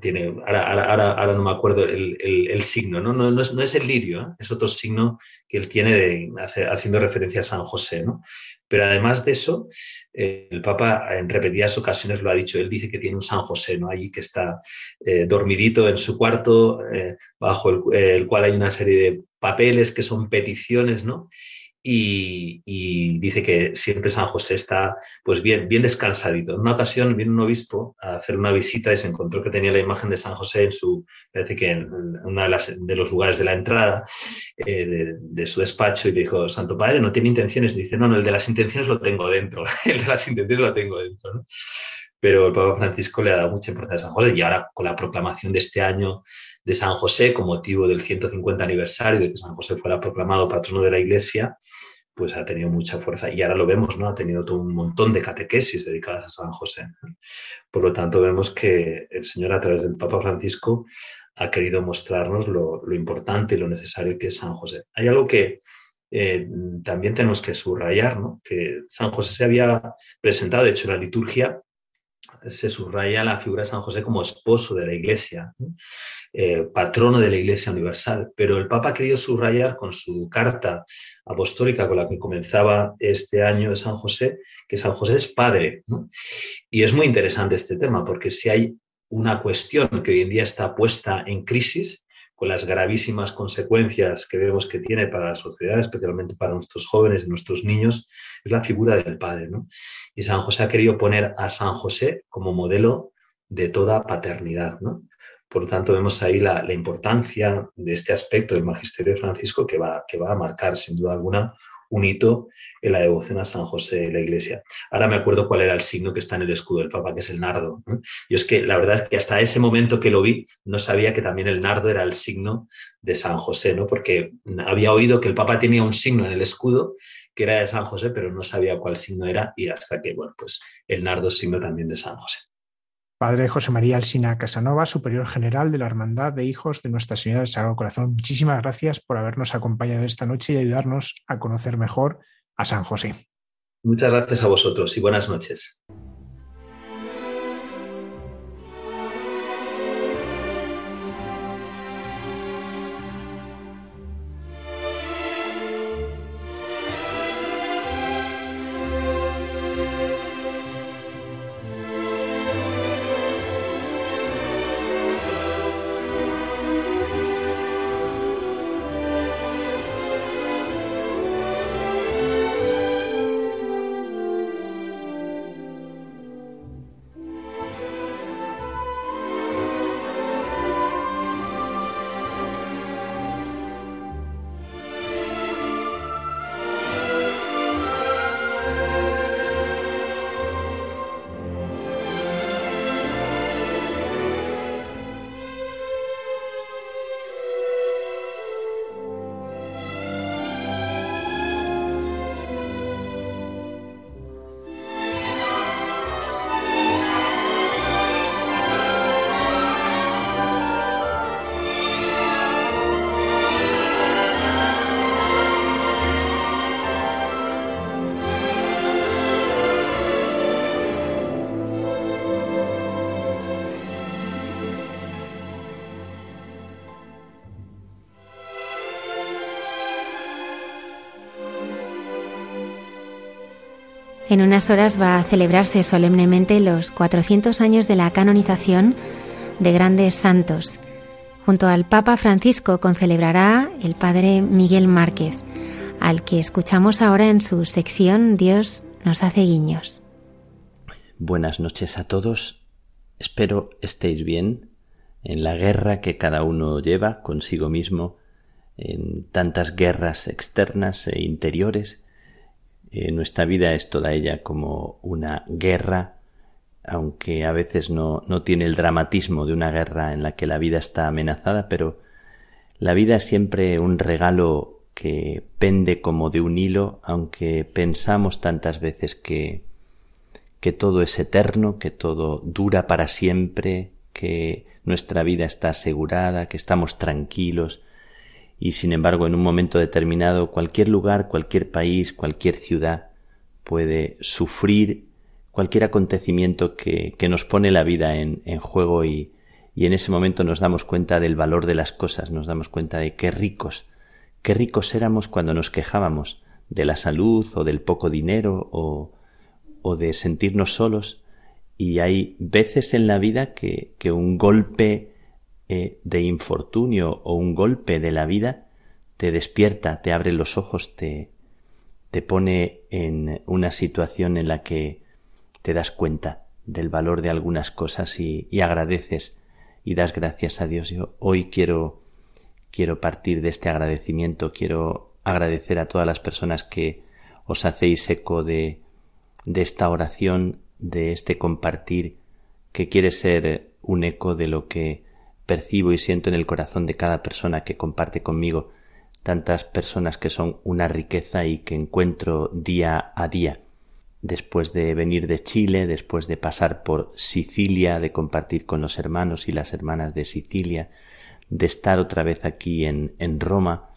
tiene, ahora, ahora, no me acuerdo el, signo, ¿no? No, es, el lirio, ¿eh? es otro signo que él tiene de, haciendo referencia a San José, ¿no? Pero además de eso, eh, el Papa en repetidas ocasiones lo ha dicho, él dice que tiene un San José, ¿no? Allí que está eh, dormidito en su cuarto, bajo el, el, cual hay una serie de papeles que son peticiones, ¿no? Y, dice que siempre San José está pues bien, bien descansadito. En una ocasión vino un obispo a hacer una visita y se encontró que tenía la imagen de San José en su, parece que en uno de, los lugares de la entrada eh, de, su despacho y le dijo, Santo Padre, no tiene intenciones. Dice, no, no, el de las intenciones lo tengo dentro, el de las intenciones lo tengo dentro. Pero el Papa Francisco le ha dado mucha importancia a San José y ahora con la proclamación de este año de San José con motivo del 150 aniversario de que San José fuera proclamado patrono de la Iglesia, pues ha tenido mucha fuerza. Y ahora lo vemos, ¿no? Ha tenido todo un montón de catequesis dedicadas a San José. Por lo tanto, vemos que el Señor, a través del Papa Francisco, ha querido mostrarnos lo, importante y lo necesario que es San José. Hay algo que eh, también tenemos que subrayar, ¿no? Que San José se había presentado, de hecho, la liturgia se subraya la figura de San José como esposo de la Iglesia, eh, patrono de la Iglesia Universal, pero el Papa ha querido subrayar con su carta apostólica con la que comenzaba este año de San José, que San José es padre. Y es muy interesante este tema, porque si hay una cuestión que hoy en día está puesta en crisis, con las gravísimas consecuencias que vemos que tiene para la sociedad, especialmente para nuestros jóvenes y nuestros niños, es la figura del padre. ¿no? Y San José ha querido poner a San José como modelo de toda paternidad. ¿no? Por lo tanto, vemos ahí la, importancia de este aspecto del magisterio de Francisco que va, que va a marcar, sin duda alguna, un hito en la devoción a San José de la Iglesia. Ahora me acuerdo cuál era el signo que está en el escudo del Papa, que es el nardo. Y es que la verdad es que hasta ese momento que lo vi, no sabía que también el nardo era el signo de San José, ¿no? Porque había oído que el Papa tenía un signo en el escudo que era de San José, pero no sabía cuál signo era y hasta que, bueno, pues el nardo es signo también de San José. Padre José María Alsina Casanova, Superior General de la Hermandad de Hijos de Nuestra Señora del Sagrado Corazón. Muchísimas gracias por habernos acompañado esta noche y ayudarnos a conocer mejor a San José. Muchas gracias a vosotros y buenas noches. En unas horas va a celebrarse solemnemente los 400 años de la canonización de grandes santos. Junto al Papa Francisco concelebrará el Padre Miguel Márquez, al que escuchamos ahora en su sección Dios nos hace guiños. Buenas noches a todos. Espero estéis bien en la guerra que cada uno lleva consigo mismo, en tantas guerras externas e interiores eh, nuestra vida es toda ella como una guerra, aunque a veces no, no tiene el dramatismo de una guerra en la que la vida está amenazada, pero la vida es siempre un regalo que pende como de un hilo, aunque pensamos tantas veces que, que todo es eterno, que todo dura para siempre, que nuestra vida está asegurada, que estamos tranquilos, y sin embargo en un momento determinado cualquier lugar, cualquier país, cualquier ciudad puede sufrir cualquier acontecimiento que, que nos pone la vida en, en juego y, y en ese momento nos damos cuenta del valor de las cosas, nos damos cuenta de qué ricos, qué ricos éramos cuando nos quejábamos de la salud o del poco dinero o, o de sentirnos solos. Y hay veces en la vida que, que un golpe eh, de infortunio o un golpe de la vida te despierta, te abre los ojos, te, te pone en una situación en la que te das cuenta del valor de algunas cosas y, y agradeces y das gracias a Dios. Yo hoy quiero, quiero partir de este agradecimiento, quiero agradecer a todas las personas que os hacéis eco de, de esta oración, de este compartir, que quiere ser un eco de lo que percibo y siento en el corazón de cada persona que comparte conmigo, tantas personas que son una riqueza y que encuentro día a día. Después de venir de Chile, después de pasar por Sicilia, de compartir con los hermanos y las hermanas de Sicilia, de estar otra vez aquí en, en Roma,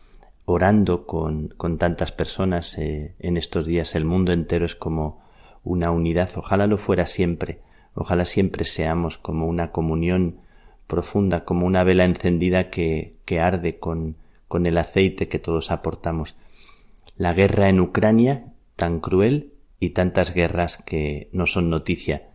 orando con, con tantas personas eh, en estos días, el mundo entero es como una unidad, ojalá lo fuera siempre, Ojalá siempre seamos como una comunión profunda, como una vela encendida que, arde con, con el aceite que todos aportamos. La guerra en Ucrania, tan cruel, y tantas guerras que no son noticia,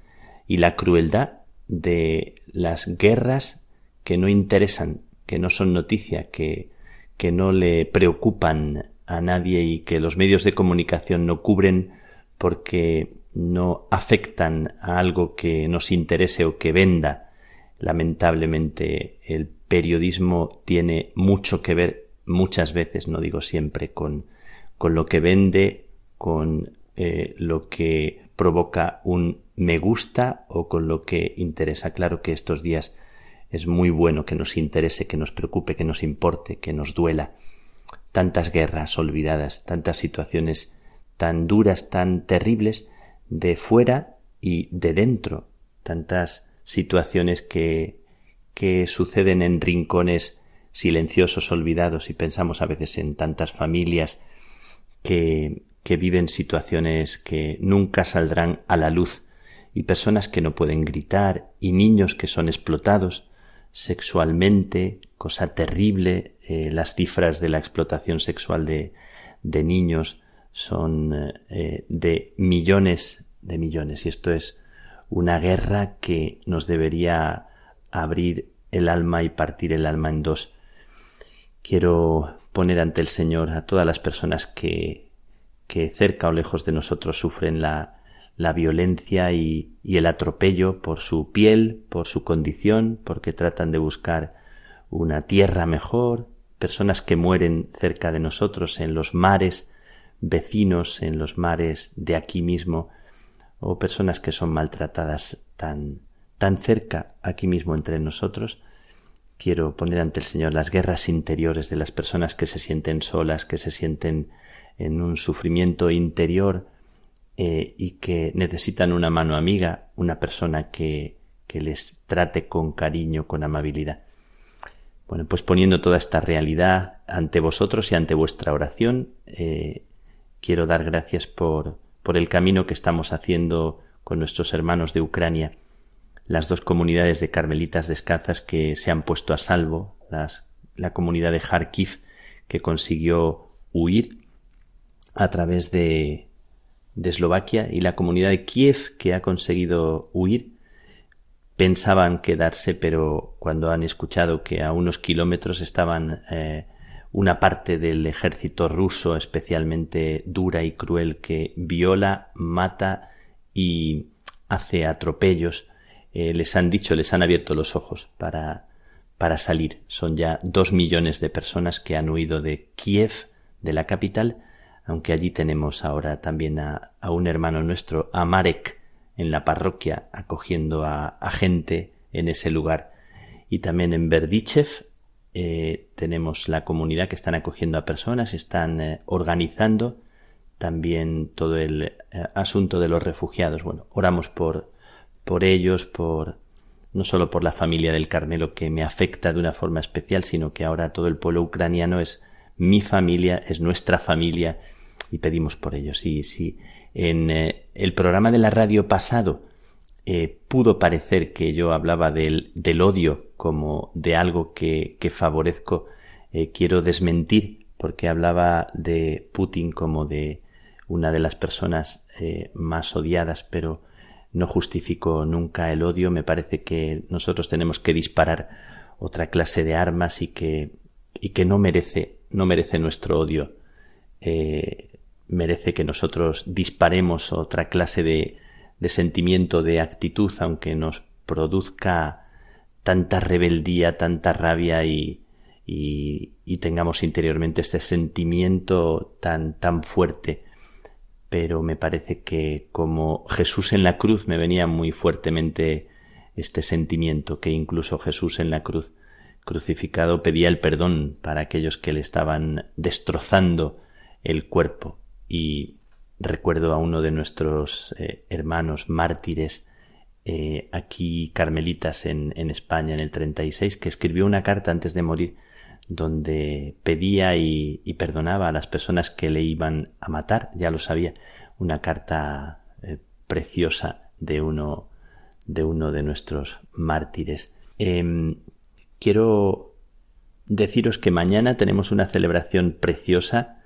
y la crueldad de las guerras que no interesan, que no son noticia, que, que no le preocupan a nadie y que los medios de comunicación no cubren porque no afectan a algo que nos interese o que venda. Lamentablemente el periodismo tiene mucho que ver muchas veces, no digo siempre, con, con lo que vende, con eh, lo que provoca un me gusta o con lo que interesa. Claro que estos días es muy bueno que nos interese, que nos preocupe, que nos importe, que nos duela. Tantas guerras olvidadas, tantas situaciones tan duras, tan terribles, de fuera y de dentro, tantas situaciones que, que suceden en rincones silenciosos, olvidados, y pensamos a veces en tantas familias que, que viven situaciones que nunca saldrán a la luz, y personas que no pueden gritar, y niños que son explotados sexualmente, cosa terrible, eh, las cifras de la explotación sexual de, de niños son eh, de millones de millones y esto es una guerra que nos debería abrir el alma y partir el alma en dos. Quiero poner ante el Señor a todas las personas que, que cerca o lejos de nosotros sufren la, la violencia y, y el atropello por su piel, por su condición, porque tratan de buscar una tierra mejor, personas que mueren cerca de nosotros en los mares vecinos, en los mares de aquí mismo, o personas que son maltratadas tan, tan cerca aquí mismo entre nosotros, quiero poner ante el Señor las guerras interiores de las personas que se sienten solas, que se sienten en un sufrimiento interior eh, y que necesitan una mano amiga, una persona que, que les trate con cariño, con amabilidad. Bueno, pues poniendo toda esta realidad ante vosotros y ante vuestra oración, eh, quiero dar gracias por, por el camino que estamos haciendo con nuestros hermanos de Ucrania, las dos comunidades de carmelitas descalzas que se han puesto a salvo, las, la comunidad de Kharkiv que consiguió huir a través de, Eslovaquia y la comunidad de Kiev que ha conseguido huir. Pensaban quedarse, pero cuando han escuchado que a unos kilómetros estaban eh, una parte del ejército ruso especialmente dura y cruel que viola, mata y hace atropellos, eh, les han dicho, les han abierto los ojos para, para salir. Son ya dos millones de personas que han huido de Kiev, de la capital, aunque allí tenemos ahora también a, un hermano nuestro, a Marek, en la parroquia, acogiendo a, a gente en ese lugar. Y también en Berdichev, eh, tenemos la comunidad que están acogiendo a personas, están eh, organizando también todo el eh, asunto de los refugiados. Bueno, oramos por, por ellos, por no solo por la familia del Carmelo que me afecta de una forma especial, sino que ahora todo el pueblo ucraniano es mi familia, es nuestra familia y pedimos por ellos. Y si en el programa de la radio pasado eh, pudo parecer que yo hablaba del, del, odio como de algo que, que favorezco, eh, quiero desmentir porque hablaba de Putin como de una de las personas eh, más odiadas, pero no justifico nunca el odio. Me parece que nosotros tenemos que disparar otra clase de armas y que, y que no merece, no merece nuestro odio. merece que nosotros disparemos otra clase de, de sentimiento, de actitud, aunque nos produzca tanta rebeldía, tanta rabia y, y, tengamos interiormente este sentimiento tan, tan fuerte. Pero me parece que como Jesús en la cruz me venía muy fuertemente este sentimiento, que incluso Jesús en la cruz crucificado pedía el perdón para aquellos que le estaban destrozando el cuerpo y Recuerdo a uno de nuestros eh, hermanos mártires eh, aquí carmelitas en, en, España en el 36 que escribió una carta antes de morir donde pedía y, perdonaba a las personas que le iban a matar, ya lo sabía, una carta eh, preciosa de uno de uno de nuestros mártires. Em, quiero deciros que mañana tenemos una celebración preciosa,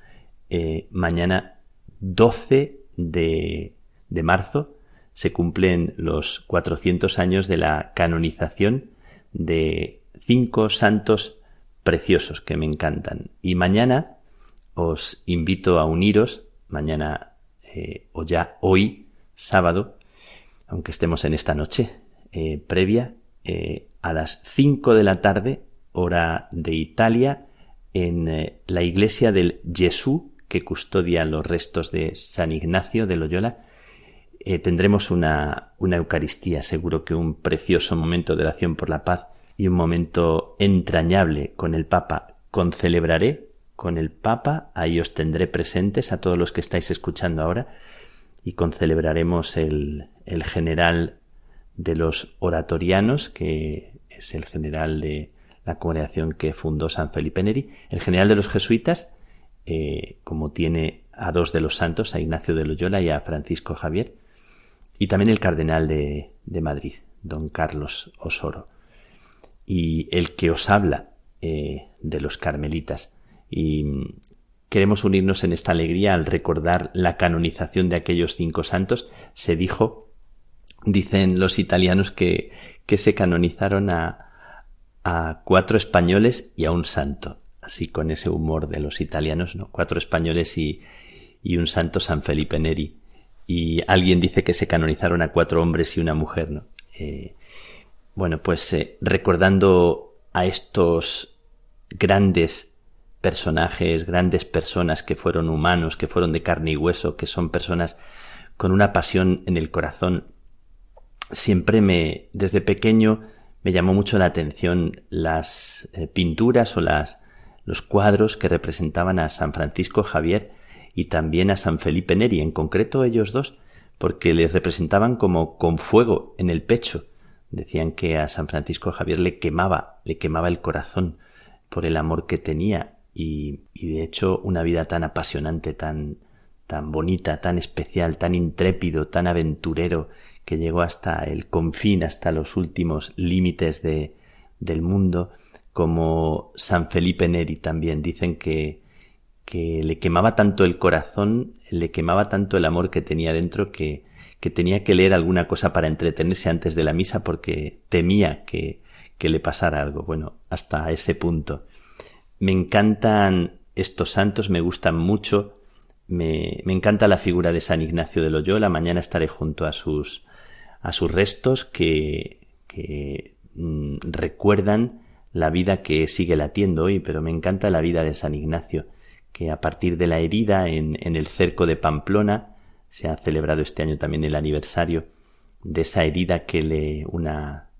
mañana 12 de, de marzo, se cumplen los 400 años de la canonización de cinco santos preciosos que me encantan. Y mañana os invito a uniros, mañana eh, o ya hoy, sábado, aunque estemos en esta noche eh, previa, eh, a las 5 de la tarde, hora de Italia, en la iglesia del Jesús que custodia los restos de San Ignacio de Loyola, tendremos una, una Eucaristía, seguro que un precioso momento de oración por la paz y un momento entrañable con el Papa. Concelebraré con el Papa, ahí os tendré presentes a todos los que estáis escuchando ahora, y concelebraremos el, el general de los oratorianos, que es el general de la congregación que fundó San Felipe Neri, el general de los jesuitas, eh, como tiene a dos de los santos, a Ignacio de Loyola y a Francisco Javier, y también el cardenal de, de Madrid, don Carlos Osoro y el que os habla eh, de los carmelitas. Y queremos unirnos en esta alegría al recordar la canonización de aquellos cinco santos. Se dijo, dicen los italianos, que, que se canonizaron a, a cuatro españoles y a un santo. Así con ese humor de los italianos, ¿no? Cuatro españoles y, un santo San Felipe Neri. Y alguien dice que se canonizaron a cuatro hombres y una mujer, ¿no? Eh, bueno, pues eh, recordando a estos grandes personajes, grandes personas que fueron humanos, que fueron de carne y hueso, que son personas con una pasión en el corazón, siempre me, desde pequeño, me llamó mucho la atención las eh, pinturas o las, los cuadros que representaban a San Francisco Javier y también a San Felipe Neri, en concreto ellos dos, porque les representaban como con fuego en el pecho, Decían que a San Francisco Javier le quemaba, le quemaba el corazón por el amor que tenía y, y de hecho una vida tan apasionante, tan, tan bonita, tan especial, tan intrépido, tan aventurero, que llegó hasta el confín, hasta los últimos límites de, del mundo, como San Felipe Neri también. Dicen que, que le quemaba tanto el corazón, le quemaba tanto el amor que tenía dentro que, que tenía que leer alguna cosa para entretenerse antes de la misa porque temía que, que le pasara algo. Bueno, hasta ese punto. Me encantan estos santos, me gustan mucho. Me, me, encanta la figura de San Ignacio de Loyola. Mañana estaré junto a sus, a sus restos que, que mm, recuerdan la vida que sigue latiendo hoy, pero me encanta la vida de San Ignacio, que a partir de la herida en, en el cerco de Pamplona, se ha celebrado este año también el aniversario de esa herida que le una,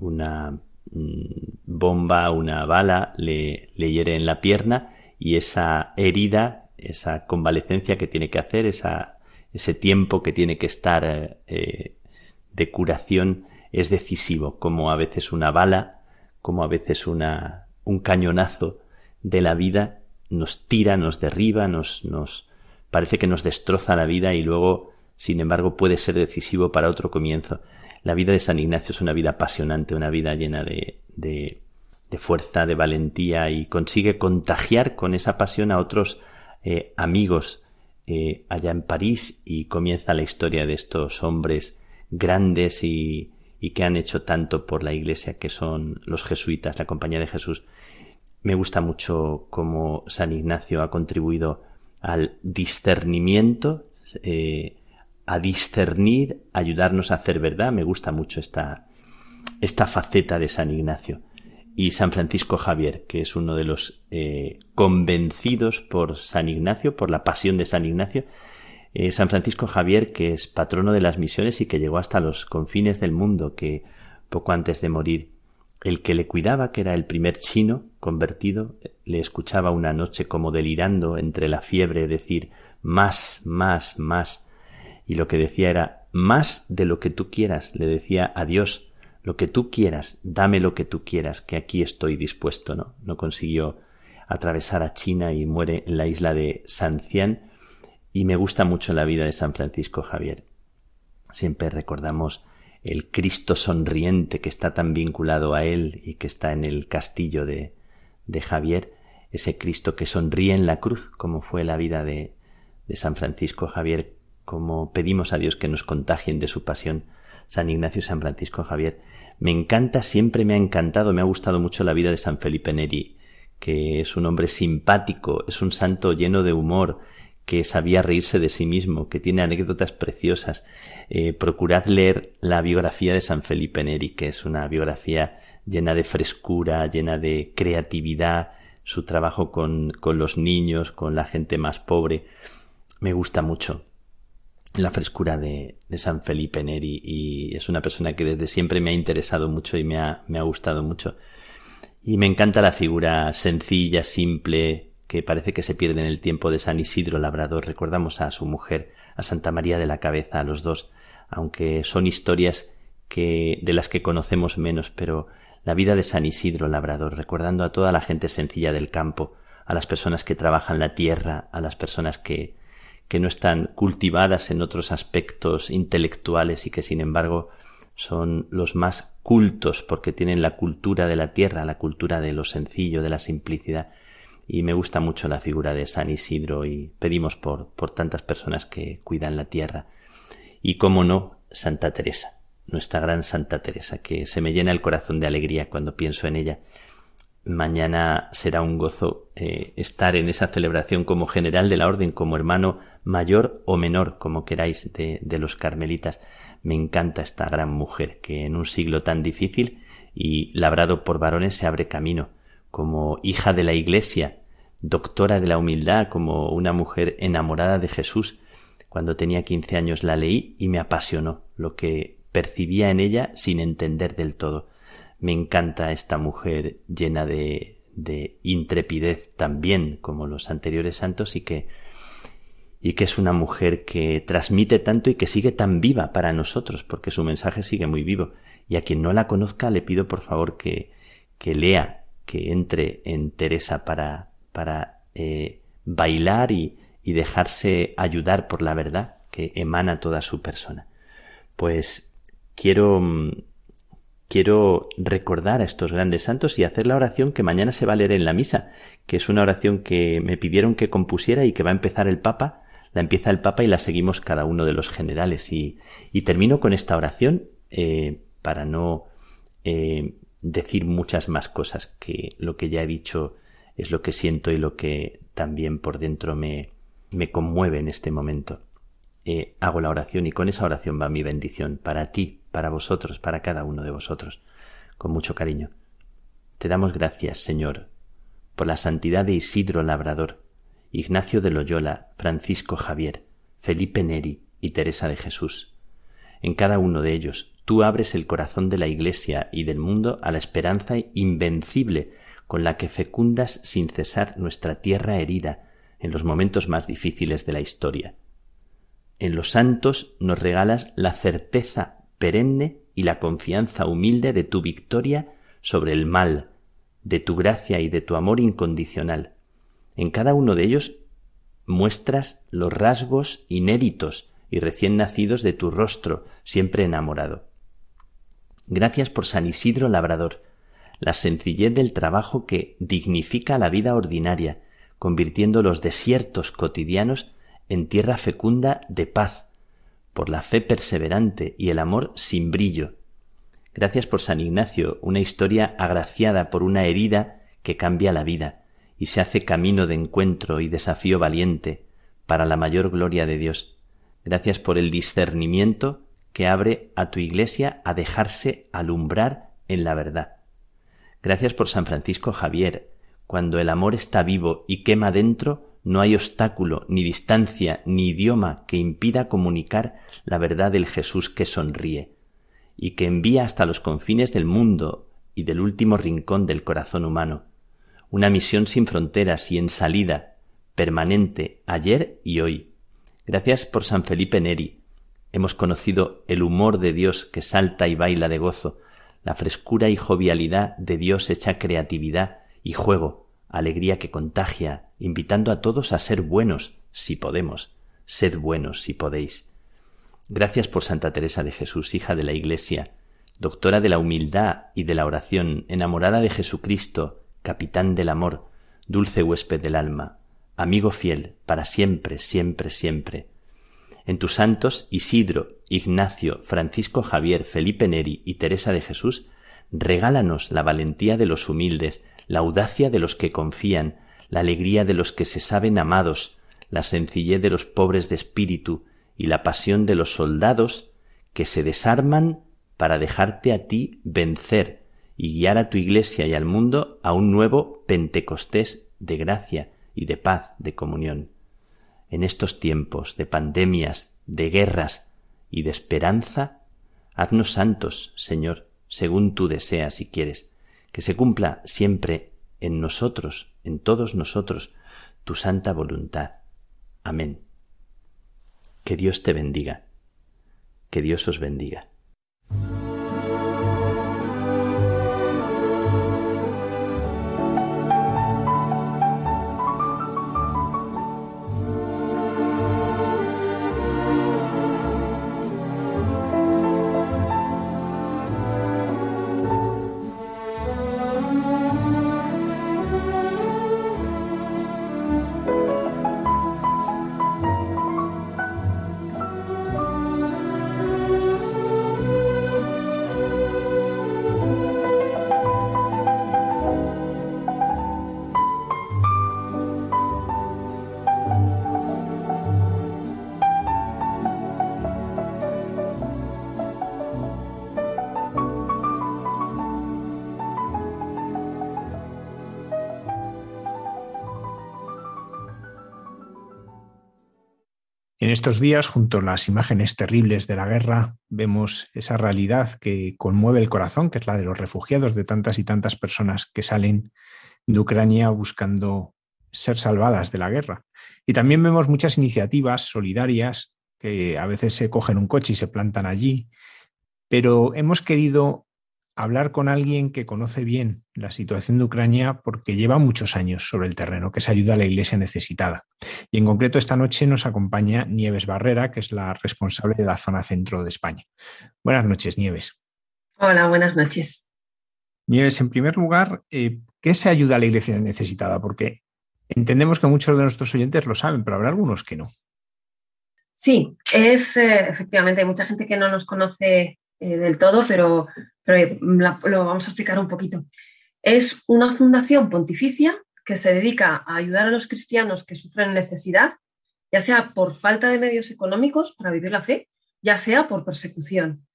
una mm, bomba, una bala le, le hiere en la pierna y esa herida, esa convalecencia que tiene que hacer, esa, ese tiempo que tiene que estar eh, de curación es decisivo, como a veces una bala, como a veces una, un cañonazo de la vida nos tira, nos derriba, nos, nos, parece que nos destroza la vida y luego, sin embargo, puede ser decisivo para otro comienzo. La vida de San Ignacio es una vida apasionante, una vida llena de, de, fuerza, de valentía y consigue contagiar con esa pasión a otros eh, amigos eh, allá en París y comienza la historia de estos hombres grandes y, y que han hecho tanto por la Iglesia, que son los jesuitas, la Compañía de Jesús. Me gusta mucho cómo San Ignacio ha contribuido al discernimiento, eh, a discernir, ayudarnos a hacer verdad. Me gusta mucho esta, esta faceta de San Ignacio. Y San Francisco Javier, que es uno de los eh, convencidos por San Ignacio, por la pasión de San Ignacio. Eh, San Francisco Javier, que es patrono de las misiones y que llegó hasta los confines del mundo, que poco antes de morir el que le cuidaba, que era el primer chino convertido, le escuchaba una noche como delirando entre la fiebre decir más, más, más. Y lo que decía era más de lo que tú quieras. Le decía a Dios, lo que tú quieras, dame lo que tú quieras, que aquí estoy dispuesto, ¿no? No consiguió atravesar a China y muere en la isla de San Cian. Y me gusta mucho la vida de San Francisco Javier. Siempre recordamos el Cristo sonriente que está tan vinculado a él y que está en el castillo de, de Javier, ese Cristo que sonríe en la cruz, como fue la vida de, de San Francisco Javier, como pedimos a Dios que nos contagien de su pasión, San Ignacio y San Francisco Javier. Me encanta, siempre me ha encantado, me ha gustado mucho la vida de San Felipe Neri, que es un hombre simpático, es un santo lleno de humor, que sabía reírse de sí mismo, que tiene anécdotas preciosas. Eh, procurad leer la biografía de San Felipe Neri, que es una biografía llena de frescura, llena de creatividad, su trabajo con, con los niños, con la gente más pobre. Me gusta mucho la frescura de, de, San Felipe Neri y es una persona que desde siempre me ha interesado mucho y me ha, me ha gustado mucho. Y me encanta la figura sencilla, simple, que parece que se pierde en el tiempo de San Isidro Labrador. Recordamos a su mujer, a Santa María de la Cabeza, a los dos, aunque son historias que, de las que conocemos menos, pero la vida de San Isidro Labrador, recordando a toda la gente sencilla del campo, a las personas que trabajan la tierra, a las personas que, que no están cultivadas en otros aspectos intelectuales y que sin embargo son los más cultos porque tienen la cultura de la tierra, la cultura de lo sencillo, de la simplicidad y me gusta mucho la figura de San Isidro y pedimos por, por tantas personas que cuidan la tierra. Y cómo no, Santa Teresa, nuestra gran Santa Teresa, que se me llena el corazón de alegría cuando pienso en ella. Mañana será un gozo eh, estar en esa celebración como general de la orden, como hermano mayor o menor, como queráis, de, de los carmelitas. Me encanta esta gran mujer que en un siglo tan difícil y labrado por varones se abre camino como hija de la Iglesia, doctora de la humildad, como una mujer enamorada de Jesús. Cuando tenía quince años la leí y me apasionó lo que percibía en ella sin entender del todo. Me encanta esta mujer llena de, de intrepidez también como los anteriores santos y que y que es una mujer que transmite tanto y que sigue tan viva para nosotros, porque su mensaje sigue muy vivo. Y a quien no la conozca le pido por favor que, que lea que entre en Teresa para, para eh, bailar y, y dejarse ayudar por la verdad que emana toda su persona. Pues quiero, mm, quiero recordar a estos grandes santos y hacer la oración que mañana se va a leer en la misa, que es una oración que me pidieron que compusiera y que va a empezar el Papa. La empieza el Papa y la seguimos cada uno de los generales. Y, y termino con esta oración eh, para no eh, decir muchas más cosas que lo que ya he dicho es lo que siento y lo que también por dentro me, me conmueve en este momento. Eh, hago la oración y con esa oración va mi bendición para ti, para vosotros, para cada uno de vosotros, con mucho cariño. Te damos gracias, Señor, por la santidad de Isidro Labrador, Ignacio de Loyola, Francisco Javier, Felipe Neri y Teresa de Jesús. En cada uno de ellos Tú abres el corazón de la Iglesia y del mundo a la esperanza invencible con la que fecundas sin cesar nuestra tierra herida en los momentos más difíciles de la historia. En los santos nos regalas la certeza perenne y la confianza humilde de tu victoria sobre el mal, de tu gracia y de tu amor incondicional. En cada uno de ellos muestras los rasgos inéditos y recién nacidos de tu rostro, siempre enamorado. Gracias por San Isidro Labrador, la sencillez del trabajo que dignifica la vida ordinaria, convirtiendo los desiertos cotidianos en tierra fecunda de paz, por la fe perseverante y el amor sin brillo. Gracias por San Ignacio, una historia agraciada por una herida que cambia la vida y se hace camino de encuentro y desafío valiente para la mayor gloria de Dios. Gracias por el discernimiento que abre a tu iglesia a dejarse alumbrar en la verdad. Gracias por San Francisco Javier. Cuando el amor está vivo y quema dentro, no hay obstáculo, ni distancia, ni idioma que impida comunicar la verdad del Jesús que sonríe, y que envía hasta los confines del mundo y del último rincón del corazón humano, una misión sin fronteras y en salida, permanente, ayer y hoy. Gracias por San Felipe Neri, Hemos conocido el humor de Dios que salta y baila de gozo, la frescura y jovialidad de Dios hecha creatividad y juego, alegría que contagia, invitando a todos a ser buenos, si podemos, sed buenos si podéis. Gracias por Santa Teresa de Jesús, hija de la Iglesia, doctora de la humildad y de la oración, enamorada de Jesucristo, capitán del amor, dulce huésped del alma, amigo fiel, para siempre, siempre, siempre. En tus santos Isidro, Ignacio, Francisco Javier, Felipe Neri y Teresa de Jesús, regálanos la valentía de los humildes, la audacia de los que confían, la alegría de los que se saben amados, la sencillez de los pobres de espíritu y la pasión de los soldados que se desarman para dejarte a ti vencer y guiar a tu iglesia y al mundo a un nuevo Pentecostés de gracia y de paz, de comunión. En estos tiempos de pandemias, de guerras y de esperanza, haznos santos, Señor, según tú deseas y quieres, que se cumpla siempre en nosotros, en todos nosotros, tu santa voluntad. Amén. Que Dios te bendiga. Que Dios os bendiga. En estos días, junto a las imágenes terribles de la guerra, vemos esa realidad que conmueve el corazón, que es la de los refugiados, de tantas y tantas personas que salen de Ucrania buscando ser salvadas de la guerra. Y también vemos muchas iniciativas solidarias que a veces se cogen un coche y se plantan allí, pero hemos querido hablar con alguien que conoce bien la situación de Ucrania porque lleva muchos años sobre el terreno, que es ayuda a la iglesia necesitada. Y en concreto esta noche nos acompaña Nieves Barrera, que es la responsable de la zona centro de España. Buenas noches, Nieves. Hola, buenas noches. Nieves, en primer lugar, eh, ¿qué es ayuda a la iglesia necesitada? Porque entendemos que muchos de nuestros oyentes lo saben, pero habrá algunos que no. Sí, es eh, efectivamente, hay mucha gente que no nos conoce eh, del todo, pero, lo vamos a explicar un poquito. Es una fundación pontificia que se dedica a ayudar a los cristianos que sufren necesidad, ya sea por falta de medios económicos para vivir la fe, ya sea por persecución.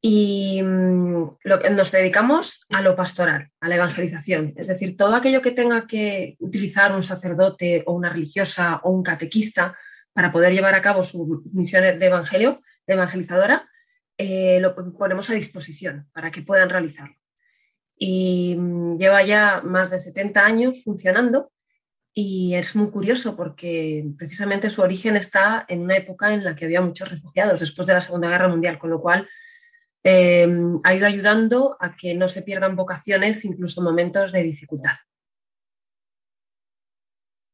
Y mm, nos dedicamos a lo pastoral, a la evangelización, es decir, todo aquello que tenga que utilizar un sacerdote o una religiosa o un catequista para poder llevar a cabo su misión de evangelio, de evangelizadora, eh, lo ponemos a disposición para que puedan realizarlo. Y mm, lleva ya más de 70 años funcionando y es muy curioso porque precisamente su origen está en una época en la que había muchos refugiados después de la Segunda Guerra Mundial, con lo cual em, ha ido ayudando a que no se pierdan vocaciones incluso en momentos de dificultad.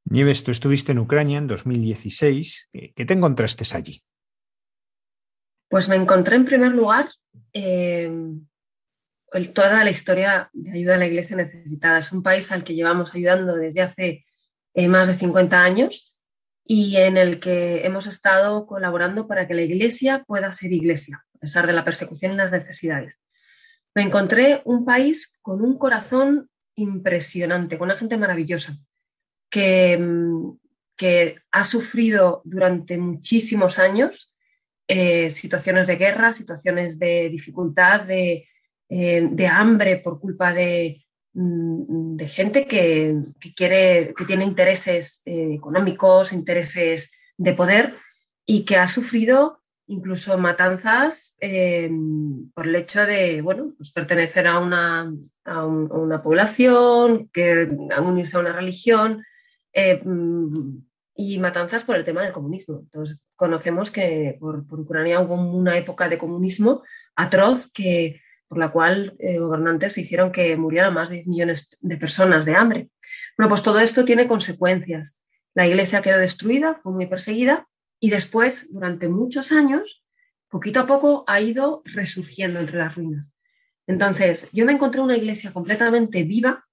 Nieves, tú estuviste en Ucrania en 2016. ¿Qué te encontraste allí? Pues me encontré en primer lugar eh, toda la historia de ayuda a la iglesia necesitada. Es un país al que llevamos ayudando desde hace eh, más de 50 años y en el que hemos estado colaborando para que la iglesia pueda ser iglesia, a pesar de la persecución y las necesidades. Me encontré un país con un corazón impresionante, con una gente maravillosa, que, mm, que ha sufrido durante muchísimos años eh, situaciones de guerra, situaciones de dificultad, de, eh, hambre por culpa de, mm, gente que, quiere, que tiene intereses eh, económicos, intereses de poder y que ha sufrido incluso matanzas por el hecho de bueno, pues pertenecer a una, a, una población, que unirse a una religión. Mm, y matanzas por el tema del comunismo. Entonces, conocemos que por, Ucrania hubo una época de comunismo atroz que, por la cual eh, gobernantes hicieron que murieran más de 10 millones de personas de hambre. Bueno, pues todo esto tiene consecuencias. La iglesia quedó destruida, fue muy perseguida y después, durante muchos años, poquito a poco ha ido resurgiendo entre las ruinas. Entonces, yo me encontré una iglesia completamente viva,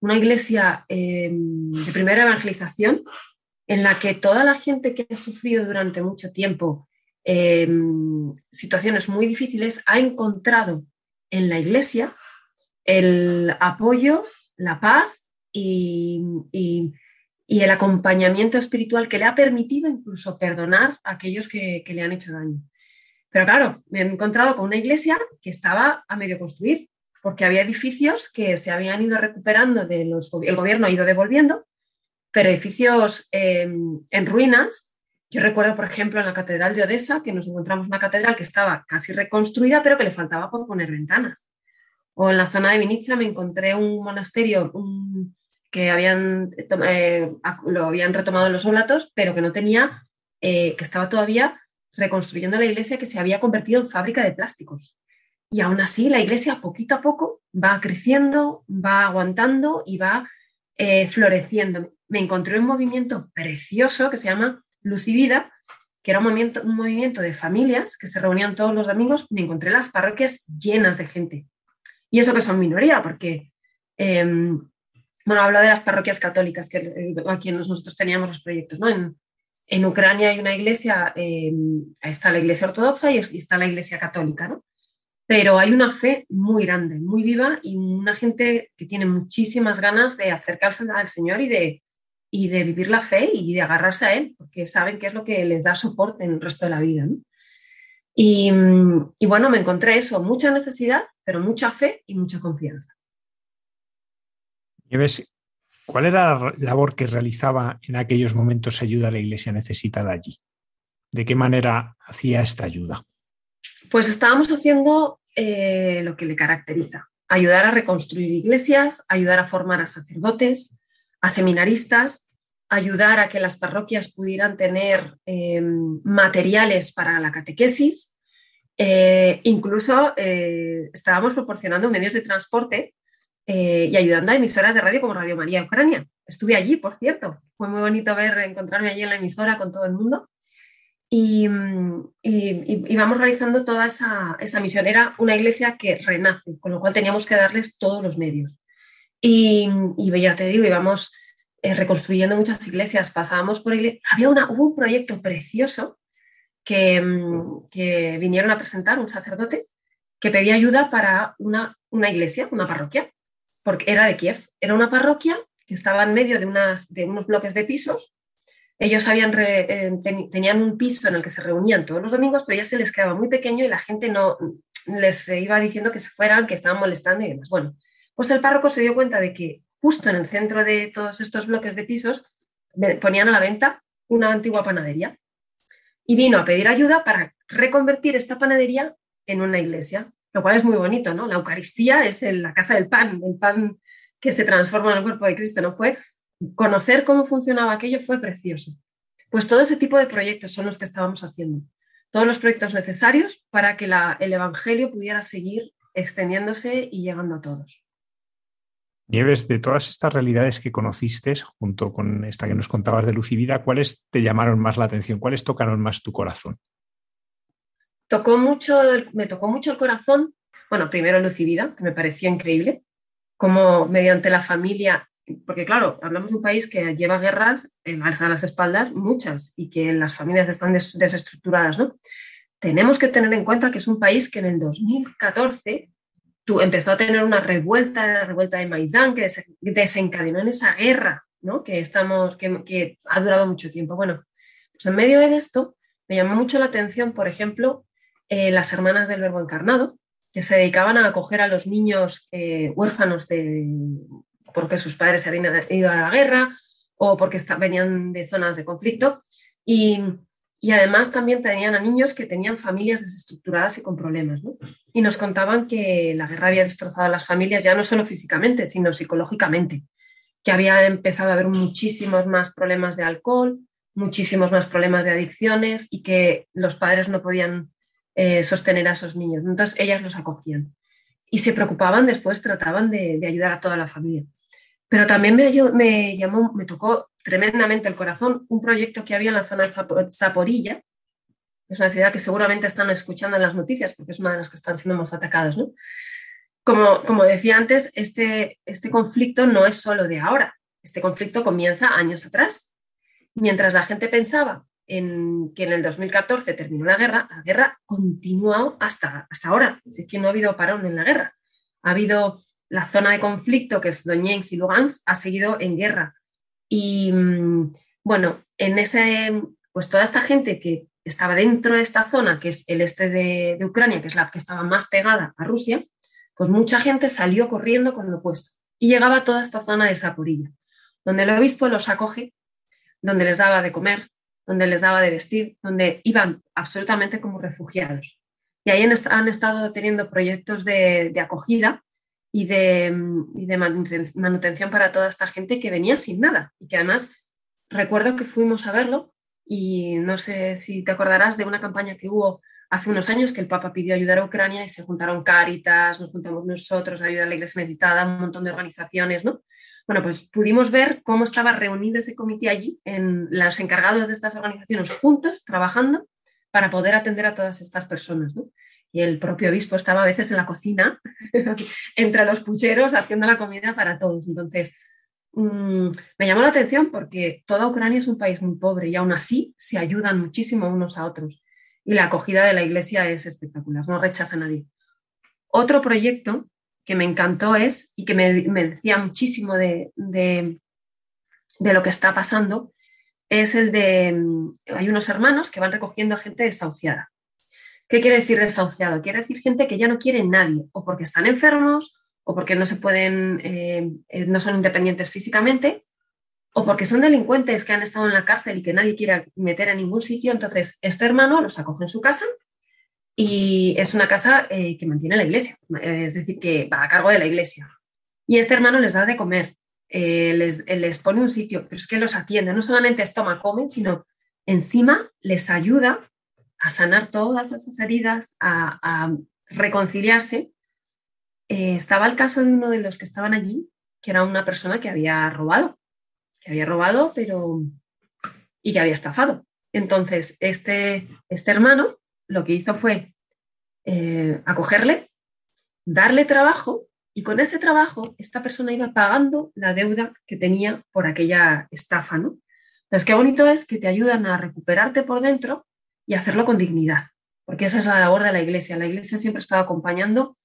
una iglesia eh, de primera evangelización, en la que toda la gente que ha sufrido durante mucho tiempo eh, situaciones muy difíciles ha encontrado en la iglesia el apoyo, la paz y, el acompañamiento espiritual que le ha permitido incluso perdonar a aquellos que, le han hecho daño. Pero claro, me he encontrado con una iglesia que estaba a medio construir, porque había edificios que se habían ido recuperando, de los, el gobierno ha ido devolviendo, pero edificios em, en ruinas. Yo recuerdo, por ejemplo, en la Catedral de Odessa, que nos encontramos una catedral que estaba casi reconstruida, pero que le faltaba por poner ventanas. O en la zona de Vinica me encontré un monasterio que habían, eh, lo habían retomado los oblatos, pero que no tenía, eh, que estaba todavía reconstruyendo la iglesia que se había convertido en fábrica de plásticos. Y aún así la iglesia poquito a poco va creciendo, va aguantando y va eh, floreciendo. Me encontré un movimiento precioso que se llama Luz y Vida, que era un movimiento, un movimiento de familias que se reunían todos los domingos. Me encontré las parroquias llenas de gente. Y eso que son minoría, porque, em, bueno, hablo de las parroquias católicas, que eh, aquí nosotros teníamos los proyectos, ¿no? En, en Ucrania hay una iglesia, em, está la iglesia ortodoxa y está la iglesia católica, ¿no? Pero hay una fe muy grande, muy viva y una gente que tiene muchísimas ganas de acercarse al Señor y de, y de vivir la fe y de agarrarse a Él, porque saben que es lo que les da soporte en el resto de la vida. Y, bueno, me encontré eso, mucha necesidad, pero mucha fe y mucha confianza. ¿Cuál era la labor que realizaba en aquellos momentos ayuda a la iglesia necesitada allí? ¿De qué manera hacía esta ayuda? Pues estábamos haciendo eh, lo que le caracteriza, ayudar a reconstruir iglesias, ayudar a formar a sacerdotes, a seminaristas, ayudar a que las parroquias pudieran tener em, materiales para la catequesis. Eh, incluso eh, estábamos proporcionando medios de transporte y ayudando a emisoras de radio como Radio María Ucrania. Estuve allí, por cierto. Fue muy bonito ver, encontrarme allí en la emisora con todo el mundo. Y, y, vamos realizando toda esa, esa, misión. Era una iglesia que renace, con lo cual teníamos que darles todos los medios. Y, y ya te digo, íbamos eh, reconstruyendo muchas iglesias, pasábamos por iglesias. Había una, hubo un proyecto precioso que, mm, que vinieron a presentar un sacerdote que pedía ayuda para una, una iglesia, una parroquia porque era de Kiev. Era una parroquia que estaba en medio de, unas, de unos bloques de pisos. Ellos eh, tenían un piso en el que se reunían todos los domingos, pero ya se les quedaba muy pequeño y la gente no les iba diciendo que se fueran, que estaban molestando y demás. Bueno, pues el párroco se dio cuenta de que justo en el centro de todos estos bloques de pisos ponían a la venta una antigua panadería y vino a pedir ayuda para reconvertir esta panadería en una iglesia lo cual es muy bonito, ¿no? La Eucaristía es la casa del pan, el pan que se transforma en el cuerpo de Cristo, ¿no? Fue conocer cómo funcionaba aquello fue precioso. Pues todo ese tipo de proyectos son los que estábamos haciendo. Todos los proyectos necesarios para que el Evangelio pudiera seguir extendiéndose y llegando a todos. Nieves, de todas estas realidades que conociste, junto con esta que nos contabas de luz y vida, ¿cuáles te llamaron más la atención? ¿Cuáles tocaron más tu corazón? tocó mucho, me tocó mucho el corazón, bueno, primero Lucivida, que me pareció increíble, como mediante la familia, porque claro, hablamos de un país que lleva guerras a las espaldas, muchas, y que las familias están desestructuradas, ¿no? Tenemos que tener en cuenta que es un país que en el 2014 tú, empezó a tener una revuelta, la revuelta de Maidán, que desencadenó en esa guerra, ¿no? Que, estamos, que, que ha durado mucho tiempo. Bueno, pues en medio de esto me llamó mucho la atención, por ejemplo, eh, las hermanas del Verbo Encarnado, que se dedicaban a acoger a los niños eh, huérfanos de, porque sus padres se habían ido a la guerra o porque venían de zonas de conflicto. Y, además también tenían a niños que tenían familias desestructuradas y con problemas. Y nos contaban que la guerra había destrozado a las familias ya no solo físicamente, sino psicológicamente, que había empezado a haber muchísimos más problemas de alcohol, muchísimos más problemas de adicciones y que los padres no podían eh, sostener a esos niños. Entonces ellas los acogían y se preocupaban, después trataban de, ayudar a toda la familia. Pero también me, me, llamó, me tocó tremendamente el corazón un proyecto que había en la zona de Zaporilla, Es una ciudad que seguramente están escuchando en las noticias porque es una de las que están siendo más atacadas. ¿no? Como, como decía antes, este, este conflicto no es solo de ahora. Este conflicto comienza años atrás. Mientras la gente pensaba en que en el 2014 terminó la guerra, la guerra continuó hasta, hasta ahora. Así que no ha habido parón en la guerra. Ha habido la zona de conflicto, que es Donetsk y Lugansk, ha seguido en guerra. Y mm, bueno, en ese, pues toda esta gente que estaba dentro de esta zona, que es el este de, Ucrania, que es la que estaba más pegada a Rusia, pues mucha gente salió corriendo con lo opuesto y llegaba a toda esta zona de Saporilla, donde el obispo los acoge, donde les daba de comer, donde les daba de vestir, donde iban absolutamente como refugiados. Y ahí han, estado teniendo proyectos de, acogida y de, de, manutención para toda esta gente que venía sin nada y que además recuerdo que fuimos a verlo y no sé si te acordarás de una campaña que hubo hace unos años que el Papa pidió ayudar a Ucrania y se juntaron Cáritas, nos juntamos nosotros, ayuda a la Iglesia necesitada, un montón de organizaciones, ¿no? Bueno, pues pudimos ver cómo estaba reunido ese comité allí, en los encargados de estas organizaciones juntos, trabajando para poder atender a todas estas personas, ¿no? Y el propio obispo estaba a veces en la cocina, entre los pucheros, haciendo la comida para todos. Entonces, Mm, me llamó la atención porque toda Ucrania es un país muy pobre y aún así se ayudan muchísimo unos a otros. Y la acogida de la iglesia es espectacular, no rechaza a nadie. Otro proyecto que me encantó es, y que me, decía muchísimo de, de, lo que está pasando, es el de, mm, hay unos hermanos que van recogiendo a gente desahuciada. ¿Qué quiere decir desahuciado? Quiere decir gente que ya no quiere nadie, o porque están enfermos, o porque no se pueden, eh, eh, no son independientes físicamente, o porque son delincuentes que han estado en la cárcel y que nadie quiere meter a ningún sitio. Entonces, este hermano los acoge en su casa y es una casa eh, que mantiene la iglesia, es decir, que va a cargo de la iglesia. Y este hermano les da de comer, les, les, pone un sitio, pero es que los atiende, no solamente es toma, comen, sino encima les ayuda a sanar todas esas heridas, a, reconciliarse eh, estaba el caso de uno de los que estaban allí, que era una persona que había robado, que había robado, pero y que había estafado. Entonces, este, este hermano lo que hizo fue eh, acogerle, darle trabajo y con ese trabajo esta persona iba pagando la deuda que tenía por aquella estafa, ¿no? Entonces, qué bonito es que te ayudan a recuperarte por dentro y hacerlo con dignidad, porque esa es la labor de la iglesia. La iglesia siempre estaba acompañando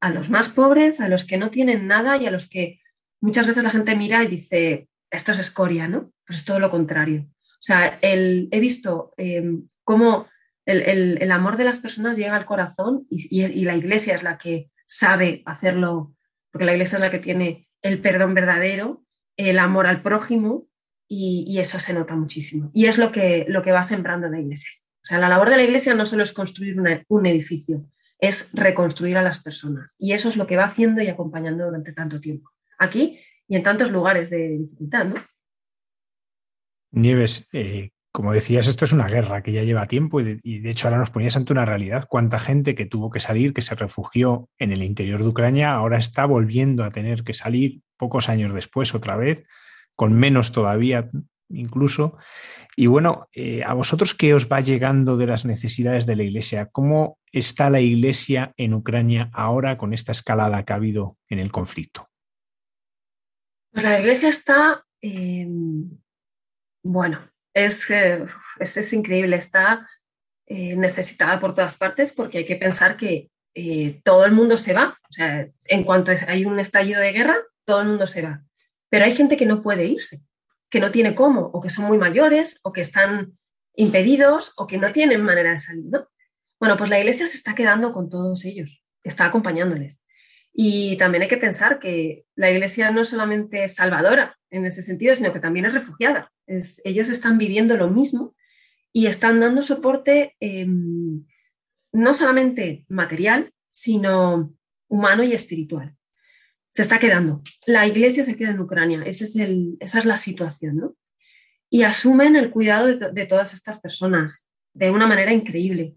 a los más pobres, a los que no tienen nada y a los que muchas veces la gente mira y dice, esto es escoria, ¿no? Pues es todo lo contrario. O sea, el, he visto em, cómo el, amor de las personas llega al corazón y, la iglesia es la que sabe hacerlo, porque la iglesia es la que tiene el perdón verdadero, el amor al prójimo y, eso se nota muchísimo. Y es lo que, lo que va sembrando la iglesia. La labor de la iglesia no solo es construir un edificio, es reconstruir a las personas. Y eso es lo que va haciendo y acompañando durante tanto tiempo, aquí y en tantos lugares de dificultad. ¿no? Nieves, eh, como decías, esto es una guerra que ya lleva tiempo y de, hecho ahora nos ponías ante una realidad. Cuánta gente que tuvo que salir, que se refugió en el interior de Ucrania, ahora está volviendo a tener que salir pocos años después otra vez, con menos todavía incluso. Y bueno, eh, a vosotros qué os va llegando de las necesidades de la Iglesia, ¿cómo está la Iglesia en Ucrania ahora con esta escalada que ha habido en el conflicto? Pues la Iglesia está, em, bueno, es, es, increíble, está eh, necesitada por todas partes porque hay que pensar que eh, todo el mundo se va, o sea, en cuanto hay un estallido de guerra, todo el mundo se va, pero hay gente que no puede irse que no tiene cómo, o que son muy mayores, o que están impedidos, o que no tienen manera de salir. ¿no? Bueno, pues la iglesia se está quedando con todos ellos, está acompañándoles. Y también hay que pensar que la iglesia no solamente es salvadora en ese sentido, sino que también es refugiada. ellos están viviendo lo mismo y están dando soporte em, no solamente material, sino humano y espiritual se está quedando. La iglesia se queda en Ucrania, Ese es el, esa es la situación, ¿no? Y asumen el cuidado de, todas estas personas de una manera increíble.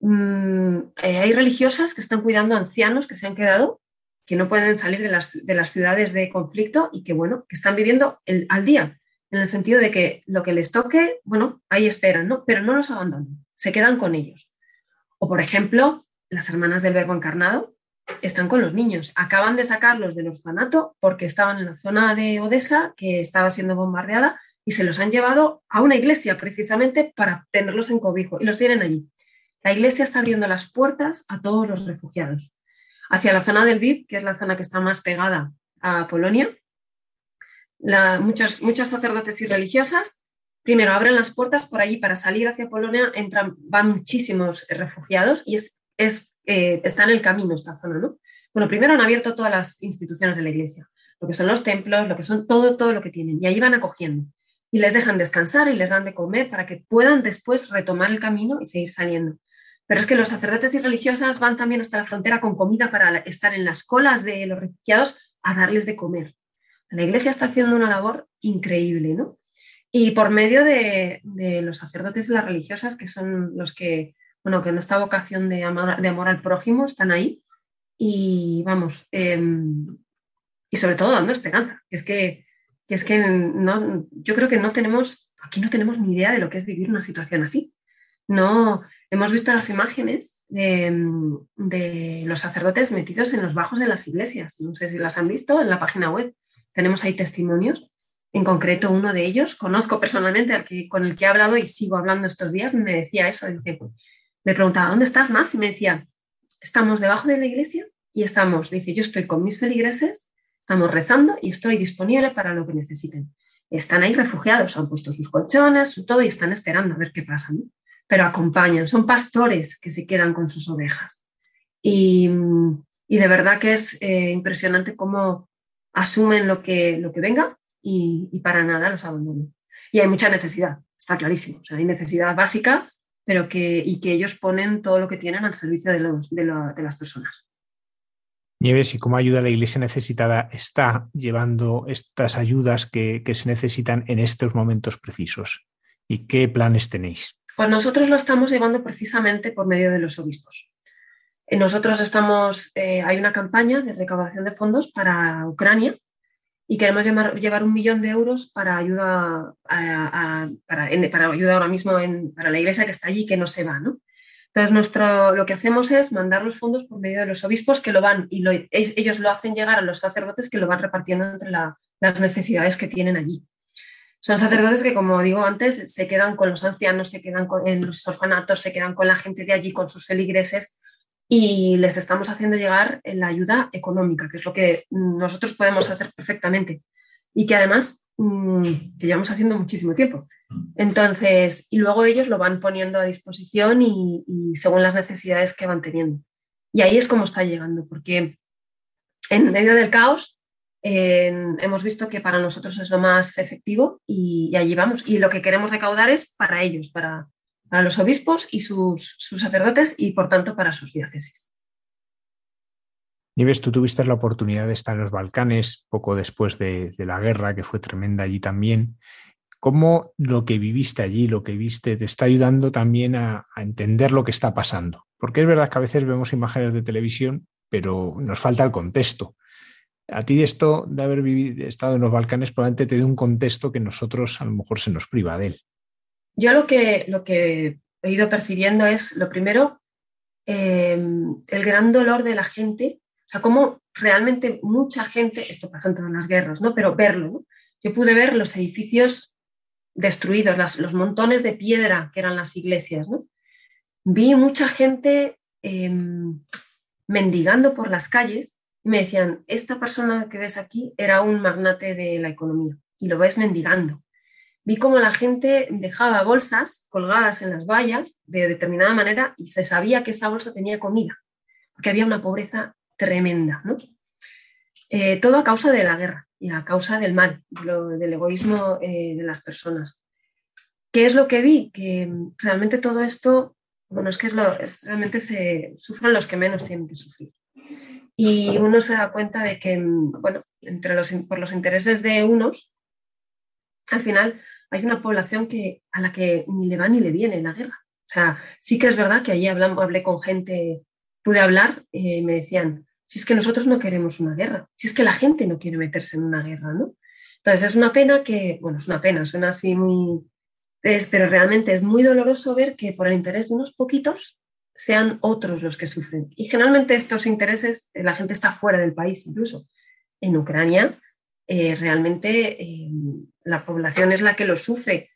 Mm, eh, hay religiosas que están cuidando ancianos que se han quedado, que no pueden salir de las, de las ciudades de conflicto y que, bueno, que están viviendo al día, en el sentido de que lo que les toque, bueno, ahí esperan, ¿no? Pero no los abandonan, se quedan con ellos. O, por ejemplo, las hermanas del Verbo Encarnado están con los niños. Acaban de sacarlos del orfanato porque estaban en la zona de Odessa, que estaba siendo bombardeada, y se los han llevado a una iglesia precisamente para tenerlos en cobijo y los tienen allí. La iglesia está abriendo las puertas a todos los refugiados. Hacia la zona del VIP, que es la zona que está más pegada a Polonia, muchos, muchos sacerdotes y religiosas primero abren las puertas por allí para salir hacia Polonia, entran, van muchísimos refugiados y es, es eh, está en el camino esta zona, ¿no? Bueno, primero han abierto todas las instituciones de la iglesia, lo que son los templos, lo que son todo, todo lo que tienen, y ahí van acogiendo. Y les dejan descansar y les dan de comer para que puedan después retomar el camino y seguir saliendo. Pero es que los sacerdotes y religiosas van también hasta la frontera con comida para estar en las colas de los refugiados a darles de comer. La iglesia está haciendo una labor increíble, ¿no? Y por medio de, los sacerdotes y las religiosas, que son los que, bueno, que en esta vocación de amor, de amor al prójimo están ahí. Y vamos, em, y sobre todo dando esperanza, que es que, que es que no, yo creo que no tenemos, aquí no tenemos ni idea de lo que es vivir una situación así. No, hemos visto las imágenes de, los sacerdotes metidos en los bajos de las iglesias. No sé si las han visto en la página web. Tenemos ahí testimonios. En concreto, uno de ellos, conozco personalmente al que, con el que he hablado y sigo hablando estos días, me decía eso. Dice, me preguntaba, ¿dónde estás más? Y me decía, estamos debajo de la iglesia y estamos, dice, yo estoy con mis feligreses, estamos rezando y estoy disponible para lo que necesiten. Están ahí refugiados, han puesto sus colchones, su todo y están esperando a ver qué pasa pero acompañan, son pastores que se quedan con sus ovejas. Y, de verdad que es eh, impresionante cómo asumen lo que, lo que venga y, para nada los abandonan. Y hay mucha necesidad, está clarísimo. Hay necesidad básica, pero que, y que ellos ponen todo lo que tienen al servicio de, los, de, las personas. Nieves, ¿y cómo ayuda a la Iglesia necesitada está llevando estas ayudas que, que se necesitan en estos momentos precisos? ¿Y qué planes tenéis? Pues nosotros lo estamos llevando precisamente por medio de los obispos. Eh, nosotros estamos, eh, hay una campaña de recaudación de fondos para Ucrania y queremos llevar un millón de euros para ayuda, para, ayuda ahora mismo para la iglesia que está allí que no se va. ¿no? Entonces, nuestro, lo que hacemos es mandar los fondos por medio de los obispos que lo van y ellos lo hacen llegar a los sacerdotes que lo van repartiendo entre las necesidades que tienen allí. Son sacerdotes que, como digo antes, se quedan con los ancianos, se quedan en los orfanatos, se quedan con la gente de allí, con sus feligreses, y les estamos haciendo llegar la ayuda económica, que es lo que nosotros podemos hacer perfectamente y que además mm, que llevamos haciendo muchísimo tiempo. Entonces, y luego ellos lo van poniendo a disposición y, y según las necesidades que van teniendo. Y ahí es como está llegando, porque en medio del caos hemos visto que para nosotros es lo más efectivo y, allí vamos. Y lo que queremos recaudar es para ellos, para, para los obispos y sus, sacerdotes y por tanto para sus diócesis. Nieves, tú tuviste la oportunidad de estar en los Balcanes poco después de, la guerra, que fue tremenda allí también. ¿Cómo lo que viviste allí, lo que viste, te está ayudando también a, a entender lo que está pasando? Porque es verdad que a veces vemos imágenes de televisión, pero nos falta el contexto. A ti esto de haber vivido, estado en los Balcanes probablemente te dé un contexto que nosotros a lo mejor se nos priva de él. Yo lo que, he ido percibiendo es, lo primero, em, el gran dolor de la gente, o sea, cómo realmente mucha gente, esto pasa en todas las guerras, ¿no? Pero verlo, Yo pude ver los edificios destruidos, los montones de piedra que eran las iglesias. Vi mucha gente em, mendigando por las calles me decían, esta persona que ves aquí era un magnate de la economía y lo ves mendigando. Vi cómo la gente dejaba bolsas colgadas en las vallas de determinada manera y se sabía que esa bolsa tenía comida, porque había una pobreza tremenda. Eh, todo a causa de la guerra y a causa del mal, del egoísmo eh, de las personas. ¿Qué es lo que vi? Que realmente todo esto, bueno, es que realmente se sufren los que menos tienen que sufrir y uno se da cuenta de que, bueno, entre los, por los intereses de unos, al final hay una población que, a la que ni le va ni le viene la guerra. O sea, sí que es verdad que allí hablé con gente, pude hablar, eh, me decían, si es que nosotros no queremos una guerra, si es que la gente no quiere meterse en una guerra, ¿no? Entonces es una pena que, bueno, es una pena, suena así muy, Es, pero realmente es muy doloroso ver que por el interés de unos poquitos sean otros los que sufren. Y generalmente estos intereses, eh, la gente está fuera del país incluso. En Ucrania, eh, realmente eh, la población es la que lo sufre.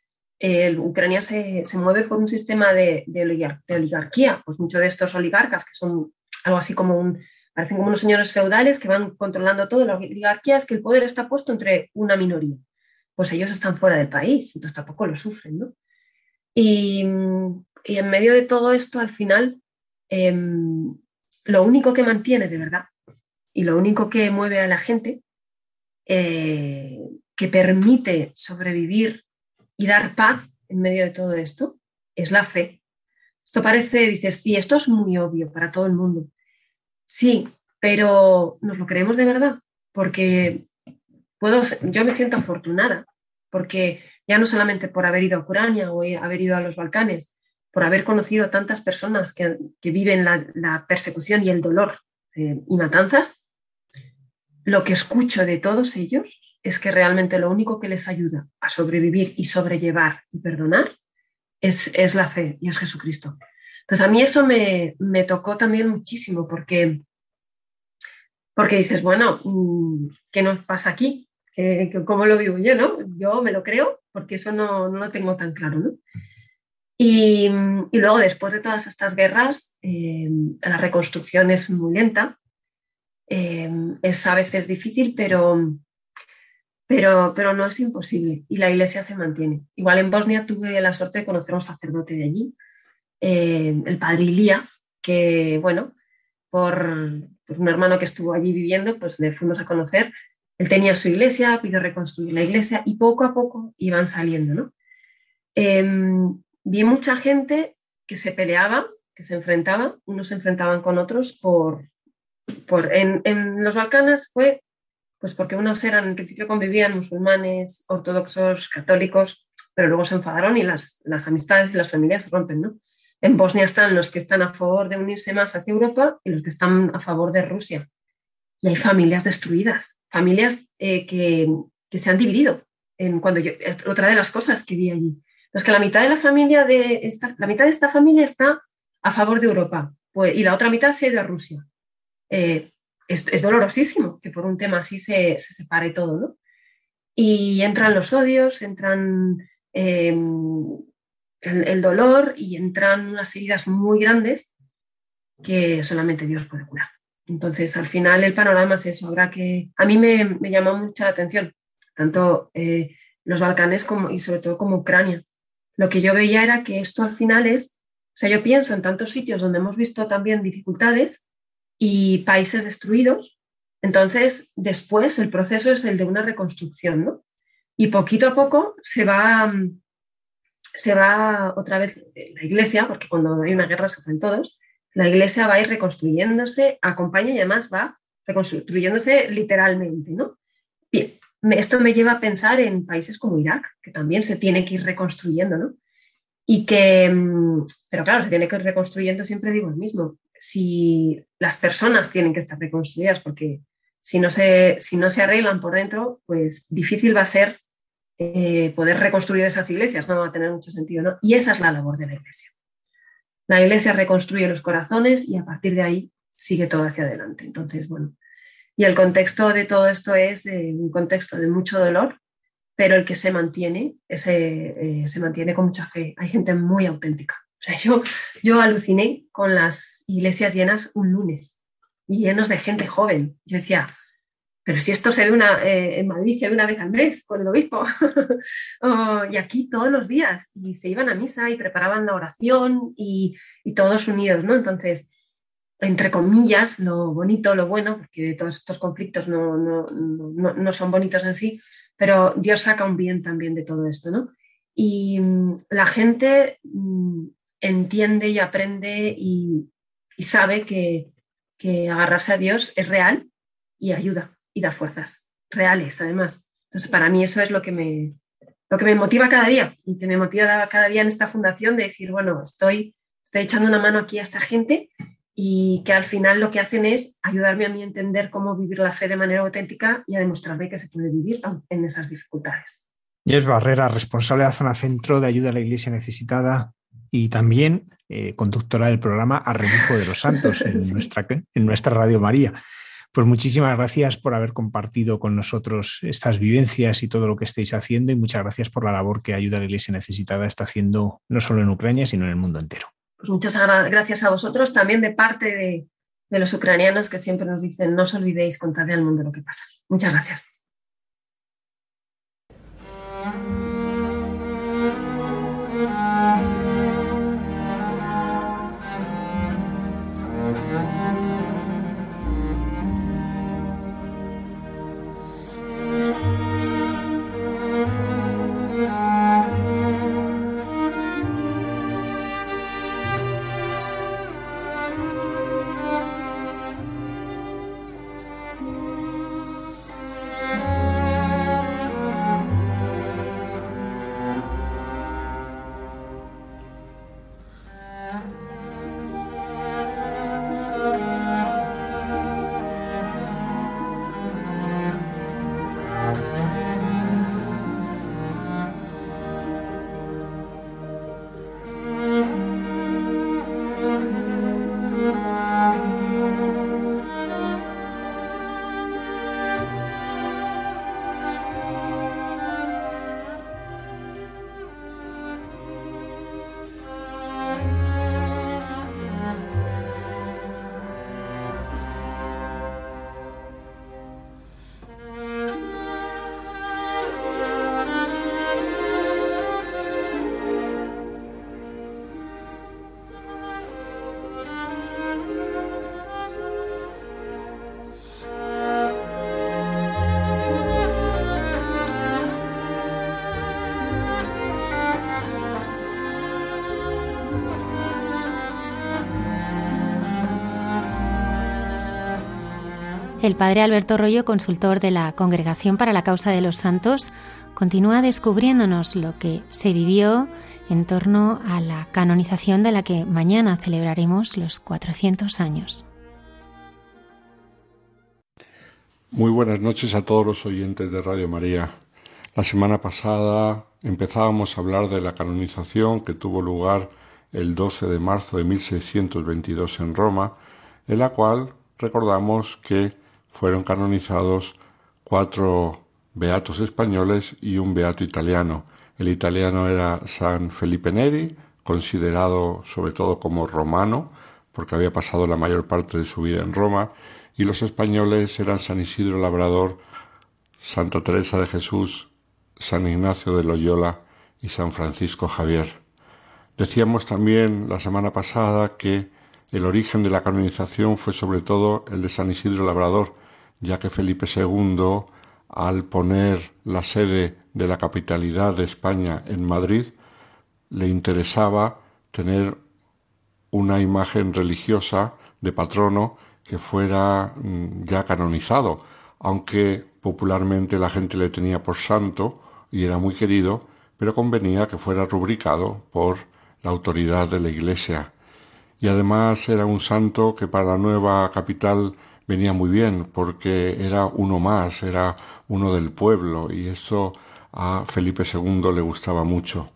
Ucrania se, se, mueve por un sistema de, oligarquía, pues muchos de estos oligarcas que son algo así como parecen como unos señores feudales que van controlando todo. La oligarquía es que el poder está puesto entre una minoría. Pues ellos están fuera del país, entonces tampoco lo sufren, ¿no? Y, y en medio de todo esto, al final, em, lo único que mantiene de verdad y lo único que mueve a la gente, eh, que permite sobrevivir y dar paz en medio de todo esto, es la fe. Esto parece, dices, sí, esto es muy obvio para todo el mundo. Sí, pero ¿nos lo creemos de verdad? Porque puedo, yo me siento afortunada, porque ya no solamente por haber ido a Ucrania o haber ido a los Balcanes, por haber conocido a tantas personas que, viven la, persecución y el dolor eh, y matanzas, lo que escucho de todos ellos es que realmente lo único que les ayuda a sobrevivir y sobrellevar y perdonar es, es la fe y es Jesucristo. Entonces a mí eso me, me tocó también muchísimo porque, porque dices, bueno, mm, ¿qué nos pasa aquí? ¿Cómo lo vivo yo? ¿no? Yo me lo creo porque eso no, no lo tengo tan claro. Y, luego, después de todas estas guerras, eh, la reconstrucción es muy lenta. Eh, es a veces difícil, pero, pero, pero no es imposible. Y la iglesia se mantiene. Igual en Bosnia tuve la suerte de conocer a un sacerdote de allí, eh, el padre Ilía, que, bueno, por, por, un hermano que estuvo allí viviendo, pues le fuimos a conocer. Él tenía su iglesia, pidió reconstruir la iglesia y poco a poco iban saliendo, ¿no? Em, vi mucha gente que se peleaba, que se enfrentaba, unos se enfrentaban con otros por... en, los Balcanes fue pues porque unos eran, en principio convivían musulmanes, ortodoxos, católicos, pero luego se enfadaron y las, amistades y las familias se rompen, ¿no? En Bosnia están los que están a favor de unirse más hacia Europa y los que están a favor de Rusia. Y hay familias destruidas, familias eh, que, se han dividido. En cuando otra de las cosas que vi allí. Es que la mitad de la familia de esta, la mitad de esta familia está a favor de Europa pues, y la otra mitad se ha ido a Rusia. Eh, es, dolorosísimo que por un tema así se, se separe todo. Y entran los odios, entran em, el, dolor y entran unas heridas muy grandes que solamente Dios puede curar. Entonces, al final el panorama es eso. Habrá que... A mí me, me llamó mucha la atención, tanto eh, los Balcanes como, y sobre todo como Ucrania, lo que yo veía era que esto al final es, o sea, yo pienso en tantos sitios donde hemos visto también dificultades y países destruidos, entonces después el proceso es el de una reconstrucción, ¿no? Y poquito a poco se va, se va otra vez la iglesia, porque cuando hay una guerra se hacen todos, la iglesia va a ir reconstruyéndose, acompaña y además va reconstruyéndose literalmente, ¿no? Bien, esto me lleva a pensar en países como Irak, que también se tiene que ir reconstruyendo, ¿no? Y que, mm, pero claro, se tiene que ir reconstruyendo, siempre digo lo mismo, si las personas tienen que estar reconstruidas, porque si no se, si no se arreglan por dentro, pues difícil va a ser eh, poder reconstruir esas iglesias, no va a tener mucho sentido, ¿no? Y esa es la labor de la iglesia. La iglesia reconstruye los corazones y a partir de ahí sigue todo hacia adelante. Entonces, bueno, y el contexto de todo esto es eh, un contexto de mucho dolor, pero el que se mantiene, eh, se mantiene con mucha fe. Hay gente muy auténtica. Yo, yo aluciné con las iglesias llenas un lunes y llenos de gente joven. Yo decía, pero si esto se ve una, eh, en Madrid se ve una vez al mes con el obispo, oh, y aquí todos los días, y se iban a misa y preparaban la oración y, y todos unidos, ¿no? Entonces, entre comillas, lo bonito, lo bueno, porque todos estos conflictos no, no, no, no, son bonitos en sí, pero Dios saca un bien también de todo esto, ¿no? Y mm, la gente mm, entiende y aprende y, y sabe que, que, agarrarse a Dios es real y ayuda y da fuerzas reales, además. Entonces, para mí eso es lo que me, lo que me motiva cada día y que me motiva cada día en esta fundación de decir, bueno, estoy, estoy echando una mano aquí a esta gente y que al final lo que hacen es ayudarme a mí a entender cómo vivir la fe de manera auténtica y a demostrarme que se puede vivir en esas dificultades. Jess Barrera, responsable de la zona centro de ayuda a la Iglesia necesitada y también eh, conductora del programa A de los Santos en, nuestra, en nuestra Radio María. Pues muchísimas gracias por haber compartido con nosotros estas vivencias y todo lo que estáis haciendo y muchas gracias por la labor que Ayuda a la Iglesia Necesitada está haciendo no solo en Ucrania, sino en el mundo entero. Pues muchas gracias a vosotros, también de parte de, de los ucranianos que siempre nos dicen no os olvidéis contarle al mundo lo que pasa. Muchas gracias. El padre Alberto Rollo, consultor de la Congregación para la Causa de los Santos, continúa descubriéndonos lo que se vivió en torno a la canonización de la que mañana celebraremos los 400 años. Muy buenas noches a todos los oyentes de Radio María. La semana pasada empezábamos a hablar de la canonización que tuvo lugar el 12 de marzo de 1622 en Roma, en la cual recordamos que fueron canonizados cuatro beatos españoles y un beato italiano. El italiano era San Felipe Neri, considerado sobre todo como romano, porque había pasado la mayor parte de su vida en Roma, y los españoles eran San Isidro Labrador, Santa Teresa de Jesús, San Ignacio de Loyola y San Francisco Javier. Decíamos también la semana pasada que el origen de la canonización fue sobre todo el de San Isidro Labrador, ya que Felipe II, al poner la sede de la capitalidad de España en Madrid, le interesaba tener una imagen religiosa de patrono que fuera mm, ya canonizado, aunque popularmente la gente le tenía por santo y era muy querido, pero convenía que fuera rubricado por la autoridad de la Iglesia. Y además era un santo que para la nueva capital venía muy bien porque era uno más, era uno del pueblo y eso a Felipe II le gustaba mucho.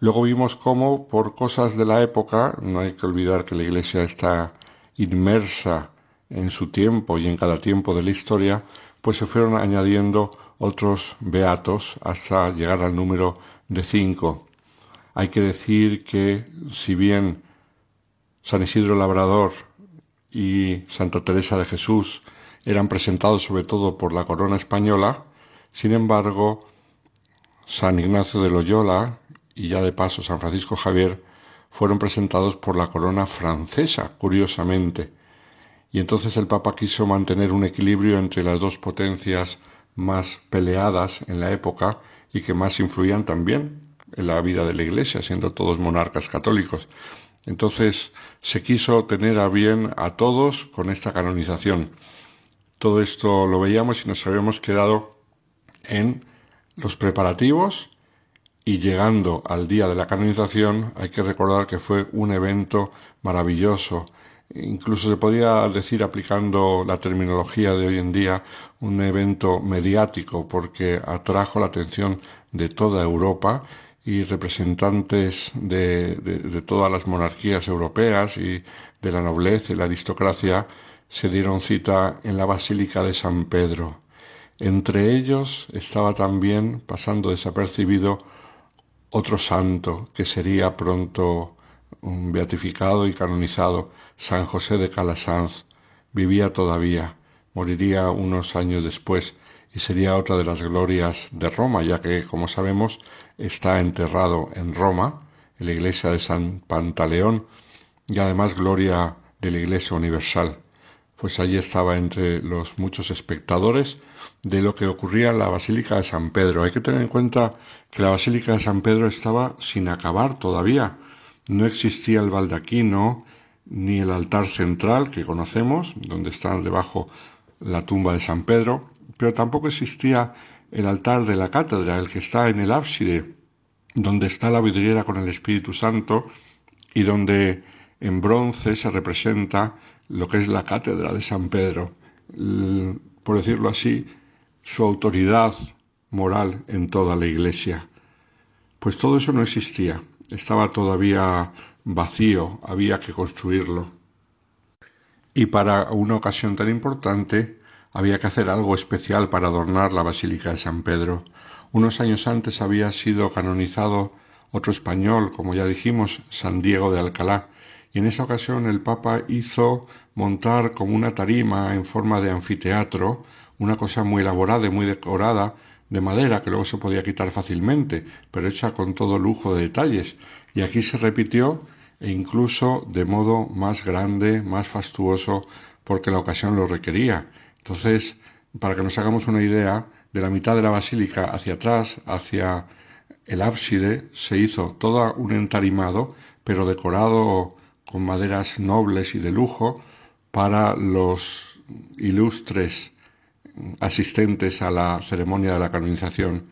Luego vimos cómo por cosas de la época, no hay que olvidar que la Iglesia está inmersa en su tiempo y en cada tiempo de la historia, pues se fueron añadiendo otros beatos hasta llegar al número de cinco. Hay que decir que si bien San Isidro Labrador y Santa Teresa de Jesús eran presentados sobre todo por la corona española, sin embargo, San Ignacio de Loyola y ya de paso San Francisco Javier fueron presentados por la corona francesa, curiosamente. Y entonces el Papa quiso mantener un equilibrio entre las dos potencias más peleadas en la época y que más influían también en la vida de la Iglesia, siendo todos monarcas católicos. Entonces se quiso tener a bien a todos con esta canonización. Todo esto lo veíamos y nos habíamos quedado en los preparativos y llegando al día de la canonización hay que recordar que fue un evento maravilloso incluso se podría decir aplicando la terminología de hoy en día, un evento mediático porque atrajo la atención de toda Europa y representantes de, de, todas las monarquías europeas y de la nobleza y la aristocracia se dieron cita en la Basílica de San Pedro. Entre ellos estaba también, pasando desapercibido, otro santo que sería pronto beatificado y canonizado, San José de Calasanz. Vivía todavía, moriría unos años después y sería otra de las glorias de Roma, ya que, como sabemos, está enterrado en Roma, en la iglesia de San Pantaleón, y además gloria de la Iglesia Universal, pues allí estaba entre los muchos espectadores de lo que ocurría en la Basílica de San Pedro. Hay que tener en cuenta que la Basílica de San Pedro estaba sin acabar todavía. No existía el baldaquino ni el altar central que conocemos, donde está debajo la tumba de San Pedro, pero tampoco existía el altar de la cátedra, el que está en el ábside, donde está la vidriera con el Espíritu Santo y donde en bronce se representa lo que es la cátedra de San Pedro, por decirlo así, su autoridad moral en toda la iglesia. Pues todo eso no existía, estaba todavía vacío, había que construirlo. Y para una ocasión tan importante, había que hacer algo especial para adornar la Basílica de San Pedro. Unos años antes había sido canonizado otro español, como ya dijimos, San Diego de Alcalá, y en esa ocasión el Papa hizo montar como una tarima en forma de anfiteatro, una cosa muy elaborada y muy decorada, de madera que luego se podía quitar fácilmente, pero hecha con todo lujo de detalles. Y aquí se repitió e incluso de modo más grande, más fastuoso, porque la ocasión lo requería. Entonces, para que nos hagamos una idea, de la mitad de la basílica hacia atrás, hacia el ábside, se hizo todo un entarimado, pero decorado con maderas nobles y de lujo para los ilustres asistentes a la ceremonia de la canonización.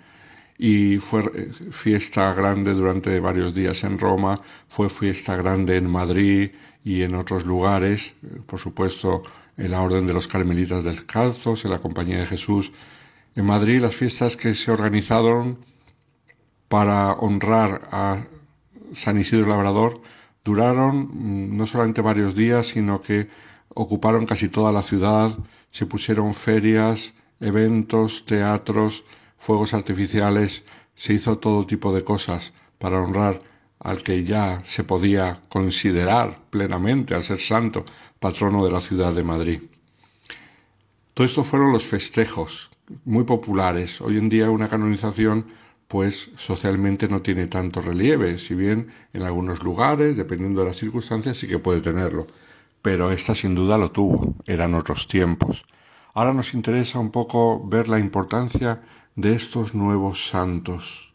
Y fue fiesta grande durante varios días en Roma, fue fiesta grande en Madrid y en otros lugares, por supuesto en la Orden de los Carmelitas Descalzos, en la Compañía de Jesús. En Madrid las fiestas que se organizaron para honrar a San Isidro Labrador duraron mm, no solamente varios días, sino que ocuparon casi toda la ciudad, se pusieron ferias, eventos, teatros, fuegos artificiales, se hizo todo tipo de cosas para honrar al que ya se podía considerar plenamente al ser santo, patrono de la ciudad de Madrid. Todo esto fueron los festejos, muy populares. Hoy en día una canonización pues socialmente no tiene tanto relieve, si bien en algunos lugares, dependiendo de las circunstancias, sí que puede tenerlo. Pero esta sin duda lo tuvo, eran otros tiempos. Ahora nos interesa un poco ver la importancia de estos nuevos santos.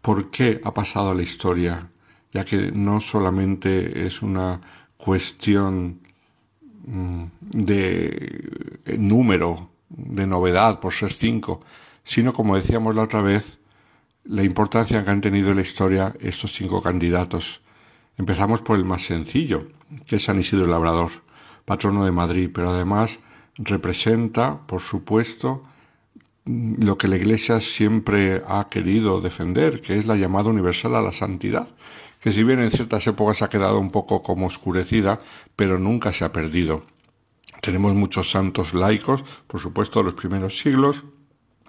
¿Por qué ha pasado la historia? Ya que no solamente es una cuestión mm, de número, de novedad por ser cinco, sino como decíamos la otra vez, la importancia que han tenido en la historia estos cinco candidatos. Empezamos por el más sencillo, que es San Isidro Labrador, patrono de Madrid, pero además representa, por supuesto, lo que la Iglesia siempre ha querido defender, que es la llamada universal a la santidad, que si bien en ciertas épocas ha quedado un poco como oscurecida, pero nunca se ha perdido. Tenemos muchos santos laicos, por supuesto, de los primeros siglos,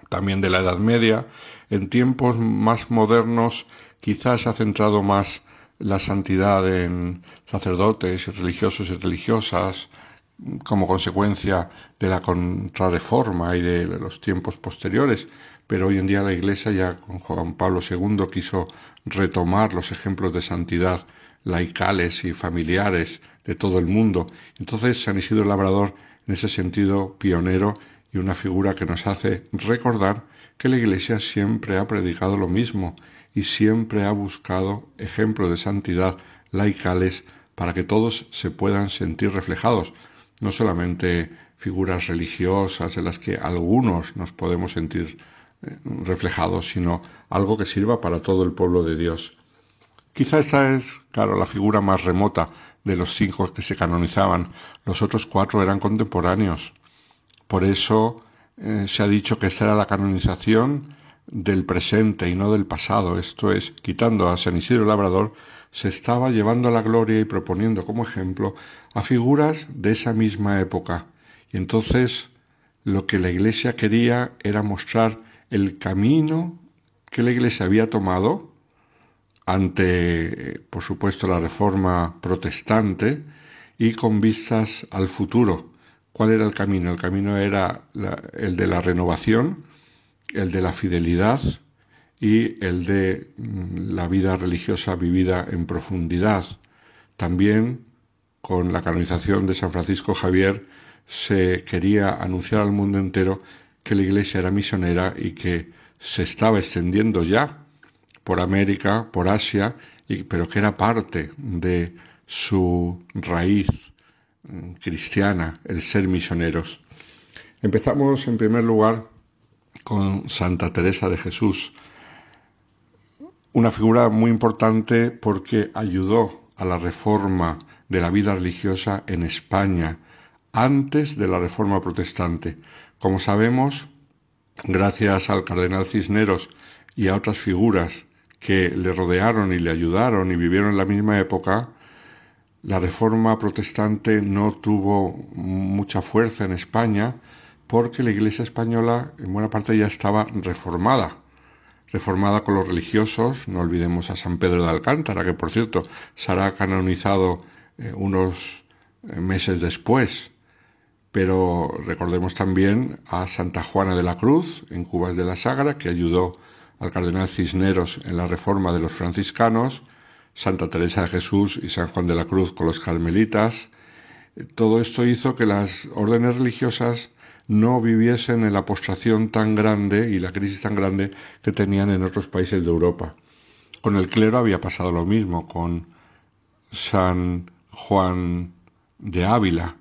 también de la Edad Media. En tiempos más modernos quizás se ha centrado más la santidad en sacerdotes religiosos y religiosas como consecuencia de la contrarreforma y de los tiempos posteriores, pero hoy en día la Iglesia ya con Juan Pablo II quiso retomar los ejemplos de santidad laicales y familiares de todo el mundo. Entonces San Isidro Labrador, en ese sentido pionero, y una figura que nos hace recordar que la Iglesia siempre ha predicado lo mismo y siempre ha buscado ejemplos de santidad laicales para que todos se puedan sentir reflejados, no solamente figuras religiosas en las que algunos nos podemos sentir eh, reflejados, sino algo que sirva para todo el pueblo de Dios. Quizá esta es, claro, la figura más remota de los cinco que se canonizaban. Los otros cuatro eran contemporáneos. Por eso eh, se ha dicho que esta era la canonización del presente y no del pasado. Esto es, quitando a San Isidro Labrador, se estaba llevando a la gloria y proponiendo como ejemplo a figuras de esa misma época. Y entonces lo que la Iglesia quería era mostrar el camino que la Iglesia había tomado ante, por supuesto, la reforma protestante y con vistas al futuro. ¿Cuál era el camino? El camino era el de la renovación, el de la fidelidad y el de mm, la vida religiosa vivida en profundidad. También con la canonización de San Francisco Javier se quería anunciar al mundo entero que la Iglesia era misionera y que se estaba extendiendo ya por América, por Asia, pero que era parte de su raíz mm, cristiana, el ser misioneros. Empezamos en primer lugar con Santa Teresa de Jesús, una figura muy importante porque ayudó a la reforma de la vida religiosa en España antes de la reforma protestante. Como sabemos, gracias al cardenal Cisneros y a otras figuras que le rodearon y le ayudaron y vivieron en la misma época, la reforma protestante no tuvo mucha fuerza en España porque la Iglesia española en buena parte ya estaba reformada. Reformada con los religiosos, no olvidemos a San Pedro de Alcántara, que por cierto será canonizado eh, unos eh, meses después. Pero recordemos también a Santa Juana de la Cruz en Cubas de la Sagra, que ayudó al cardenal Cisneros en la reforma de los franciscanos, Santa Teresa de Jesús y San Juan de la Cruz con los carmelitas. Todo esto hizo que las órdenes religiosas no viviesen en la postración tan grande y la crisis tan grande que tenían en otros países de Europa. Con el clero había pasado lo mismo, con San Juan de Ávila.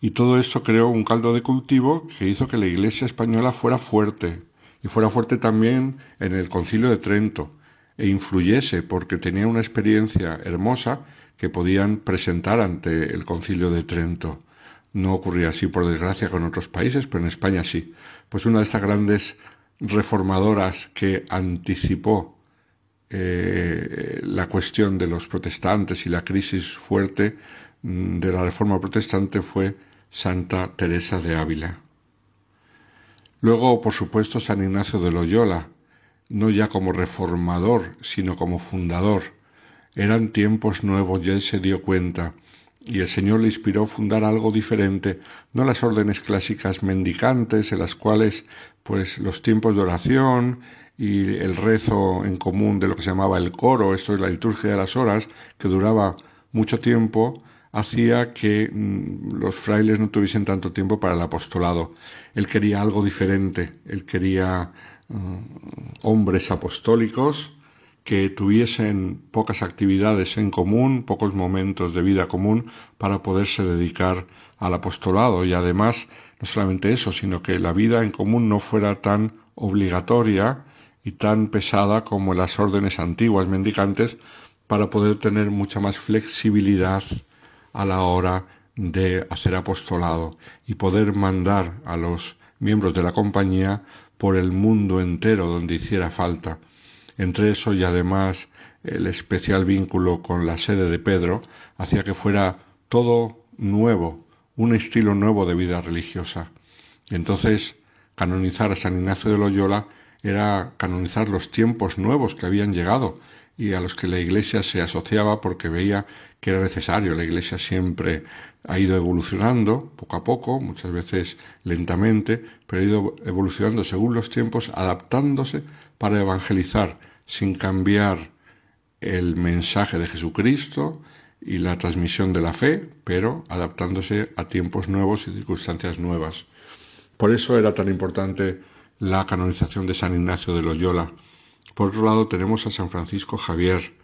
Y todo esto creó un caldo de cultivo que hizo que la Iglesia española fuera fuerte, y fuera fuerte también en el concilio de Trento e influyese porque tenía una experiencia hermosa que podían presentar ante el concilio de Trento. No ocurría así, por desgracia, con otros países, pero en España sí. Pues una de estas grandes reformadoras que anticipó eh, la cuestión de los protestantes y la crisis fuerte mm, de la reforma protestante fue Santa Teresa de Ávila. Luego, por supuesto, San Ignacio de Loyola, no ya como reformador, sino como fundador. Eran tiempos nuevos y él se dio cuenta, y el Señor le inspiró fundar algo diferente, no las órdenes clásicas mendicantes, en las cuales pues los tiempos de oración y el rezo en común de lo que se llamaba el coro, esto es la liturgia de las horas, que duraba mucho tiempo, hacía que mm, los frailes no tuviesen tanto tiempo para el apostolado. Él quería algo diferente, él quería mm, hombres apostólicos que tuviesen pocas actividades en común, pocos momentos de vida común para poderse dedicar al apostolado y además no solamente eso, sino que la vida en común no fuera tan obligatoria y tan pesada como las órdenes antiguas mendicantes para poder tener mucha más flexibilidad a la hora de hacer apostolado y poder mandar a los miembros de la compañía por el mundo entero donde hiciera falta. Entre eso y además el especial vínculo con la sede de Pedro hacía que fuera todo nuevo, un estilo nuevo de vida religiosa. Entonces, canonizar a San Ignacio de Loyola era canonizar los tiempos nuevos que habían llegado y a los que la Iglesia se asociaba porque veía que era necesario. La Iglesia siempre ha ido evolucionando poco a poco, muchas veces lentamente, pero ha ido evolucionando según los tiempos, adaptándose para evangelizar sin cambiar el mensaje de Jesucristo y la transmisión de la fe, pero adaptándose a tiempos nuevos y circunstancias nuevas. Por eso era tan importante la canonización de San Ignacio de Loyola, por otro lado tenemos a San Francisco Javier,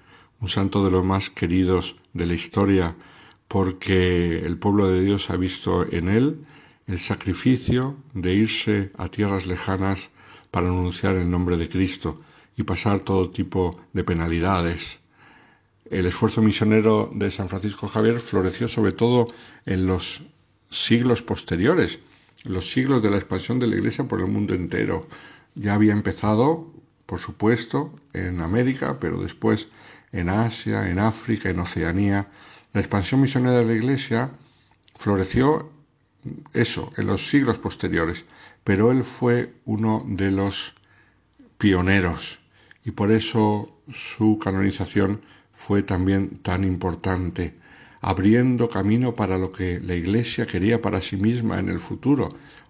un santo de los más queridos de la historia, porque el pueblo de Dios ha visto en él el sacrificio de irse a tierras lejanas para anunciar el nombre de Cristo y pasar todo tipo de penalidades. el esfuerzo misionero de San Francisco Javier floreció sobre todo en los siglos posteriores, los siglos de la expansión de la Iglesia por el mundo entero. Ya había empezado, por supuesto, en América, pero después en Asia, en África, en Oceanía. La expansión misionera de la Iglesia floreció eso, en los siglos posteriores, pero él fue uno de los pioneros y por eso su canonización fue también tan importante, abriendo camino para lo que la Iglesia quería para sí misma en el futuro,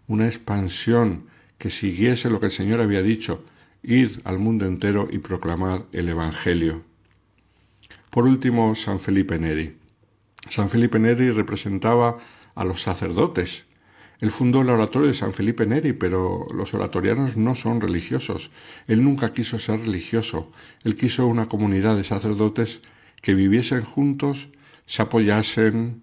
una expansión que siguiese lo que el Señor había dicho, id al mundo entero y proclamad el Evangelio. Por último, San Felipe Neri. San Felipe Neri representaba a los sacerdotes. Él fundó el oratorio de San Felipe Neri, pero los oratorianos no son religiosos. Él nunca quiso ser religioso. Él quiso una comunidad de sacerdotes que viviesen juntos, se apoyasen,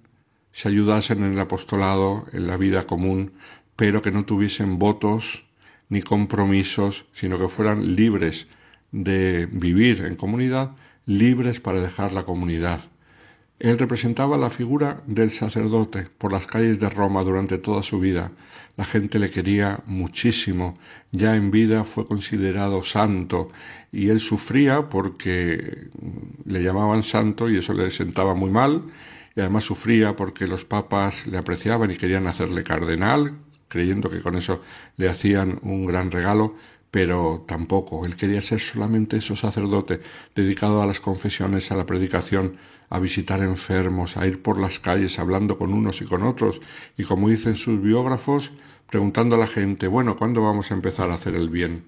se ayudasen en el apostolado, en la vida común, pero que no tuviesen votos ni compromisos, sino que fueran libres de vivir en comunidad, libres para dejar la comunidad. Él representaba la figura del sacerdote por las calles de Roma durante toda su vida. La gente le quería muchísimo. Ya en vida fue considerado santo y él sufría porque le llamaban santo y eso le sentaba muy mal. Y además sufría porque los papas le apreciaban y querían hacerle cardenal, creyendo que con eso le hacían un gran regalo, pero tampoco. Él quería ser solamente ese sacerdote dedicado a las confesiones, a la predicación, a visitar enfermos, a ir por las calles hablando con unos y con otros, y como dicen sus biógrafos, preguntando a la gente, bueno, ¿cuándo vamos a empezar a hacer el bien?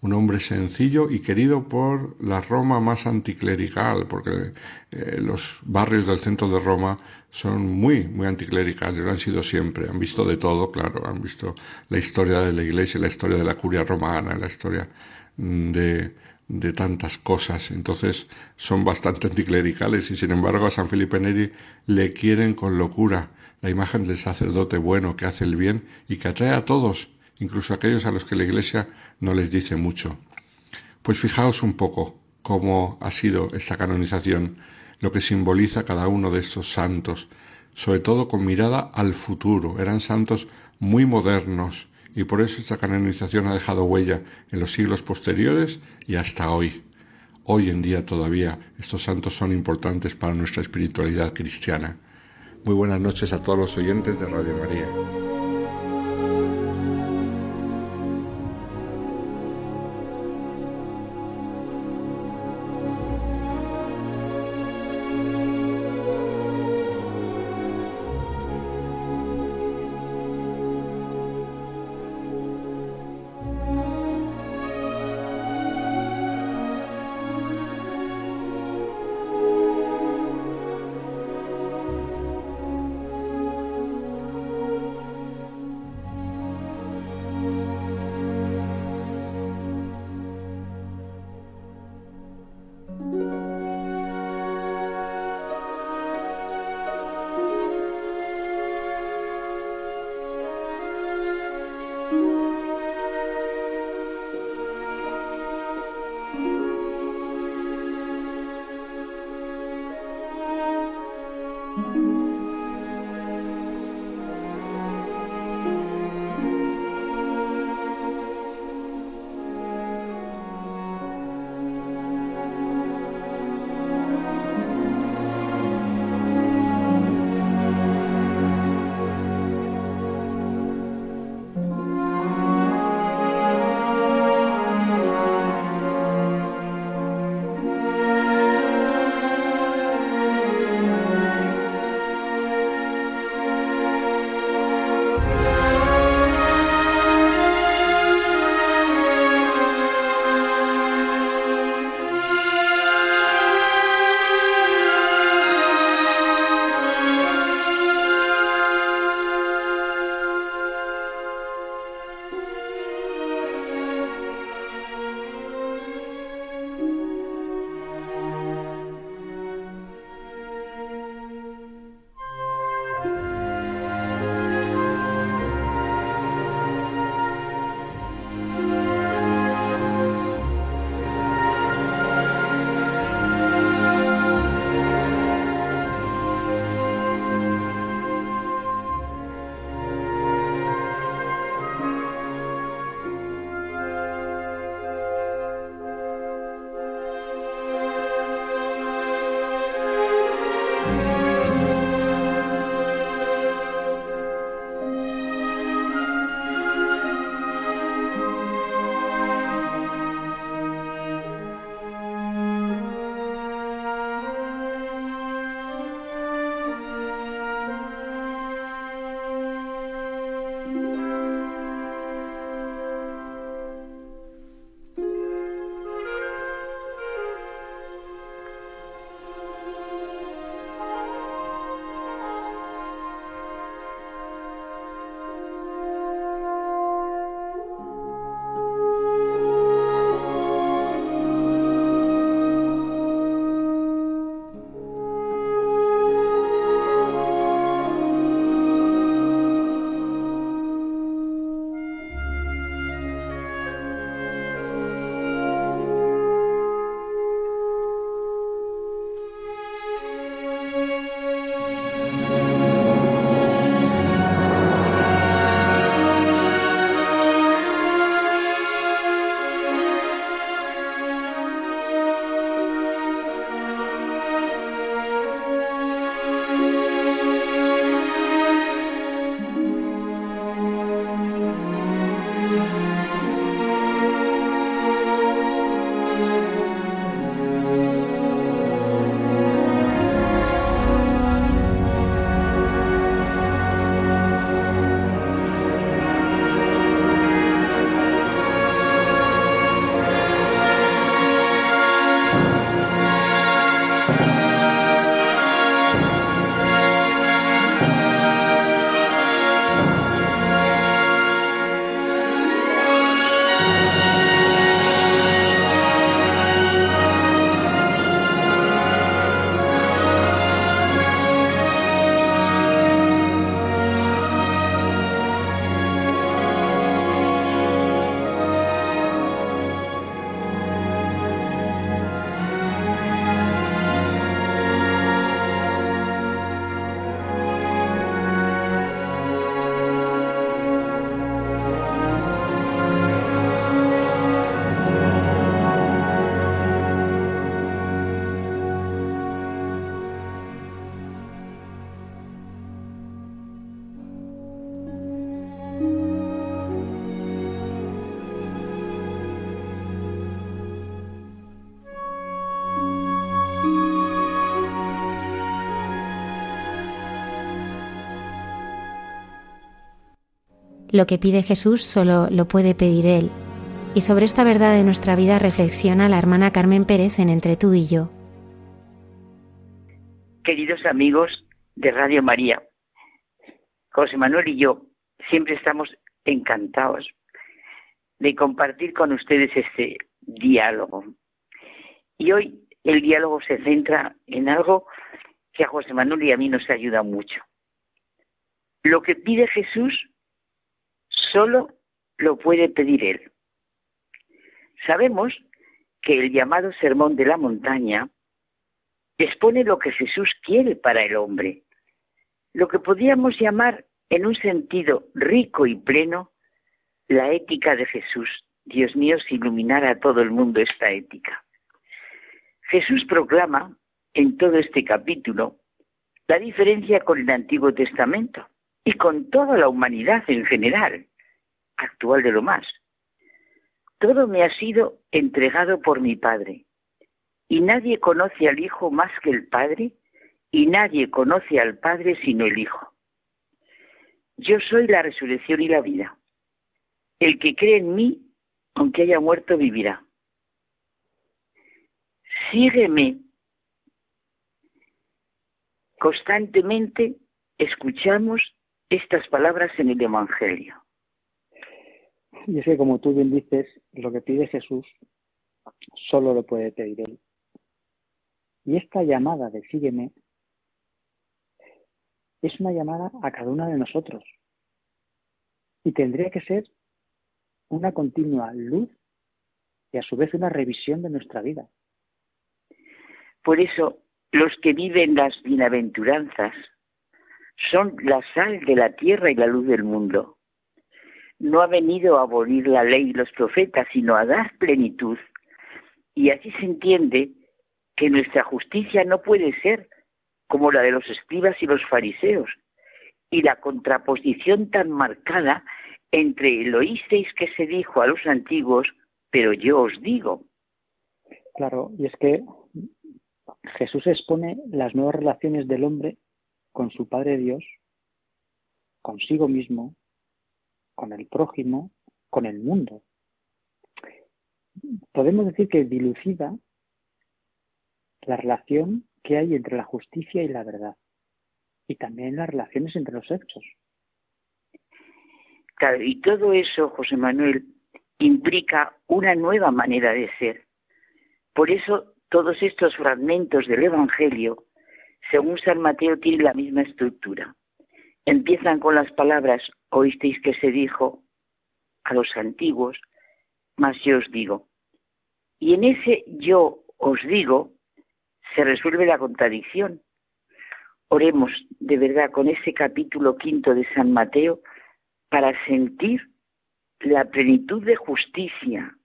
Un hombre sencillo y querido por la Roma más anticlerical, porque eh, los barrios del centro de Roma son muy, muy anticlericales, lo han sido siempre, han visto de todo, claro, han visto la historia de la iglesia, la historia de la curia romana, la historia mm, de, de tantas cosas. Entonces son bastante anticlericales y sin embargo a San Felipe Neri le quieren con locura la imagen del sacerdote bueno que hace el bien y que atrae a todos, incluso aquellos a los que la Iglesia no les dice mucho. Pues fijaos un poco cómo ha sido esta canonización, lo que simboliza cada uno de estos santos, sobre todo con mirada al futuro. Eran santos muy modernos, y por eso esta canonización ha dejado huella en los siglos posteriores y hasta hoy. Hoy en día todavía estos santos son importantes para nuestra espiritualidad cristiana. Muy buenas noches a todos los oyentes de Radio María. Lo que pide Jesús solo lo puede pedir Él. Y sobre esta verdad de nuestra vida reflexiona la hermana Carmen Pérez en Entre tú y yo. Queridos amigos de Radio María, José Manuel y yo siempre estamos encantados de compartir con ustedes este diálogo. Y hoy el diálogo se centra en algo que a José Manuel y a mí nos ayuda mucho. Lo que pide Jesús solo lo puede pedir Él. Sabemos que el llamado Sermón de la Montaña expone lo que Jesús quiere para el hombre, lo que podríamos llamar en un sentido rico y pleno la ética de Jesús. Dios mío, si iluminara a todo el mundo esta ética. Jesús proclama en todo este capítulo la diferencia con el Antiguo Testamento y con toda la humanidad en general, actual de lo más. Todo me ha sido entregado por mi Padre, y nadie conoce al Hijo más que el Padre, y nadie conoce al Padre sino el Hijo. Yo soy la resurrección y la vida. El que cree en mí, aunque haya muerto, vivirá. Sígueme Constantemente escuchamos estas palabras en el Evangelio. Y es que como tú bien dices, lo que pide Jesús solo lo puede pedir Él. Y esta llamada de sígueme es una llamada a cada uno de nosotros. Y tendría que ser una continua luz y a su vez una revisión de nuestra vida. Por eso los que viven las bienaventuranzas son la sal de la tierra y la luz del mundo. No ha venido a abolir la ley y los profetas, sino a dar plenitud. Y así se entiende que nuestra justicia no puede ser como la de los escribas y los fariseos, y la contraposición tan marcada entre el oísteis que se dijo a los antiguos, pero yo os digo. Claro, y es que Jesús expone las nuevas relaciones del hombre con su Padre Dios, consigo mismo, con el prójimo, con el mundo. Podemos decir que dilucida la relación que hay entre la justicia y la verdad, y también las relaciones entre los hechos. Claro, y todo eso, José Manuel, implica una nueva manera de ser. Por eso todos estos fragmentos del Evangelio, según San Mateo, tienen la misma estructura. Empiezan con las palabras, oísteis que se dijo a los antiguos, mas yo os digo. Y en ese yo os digo se resuelve la contradicción. Oremos de verdad con ese capítulo quinto de San Mateo para sentir la plenitud de justicia,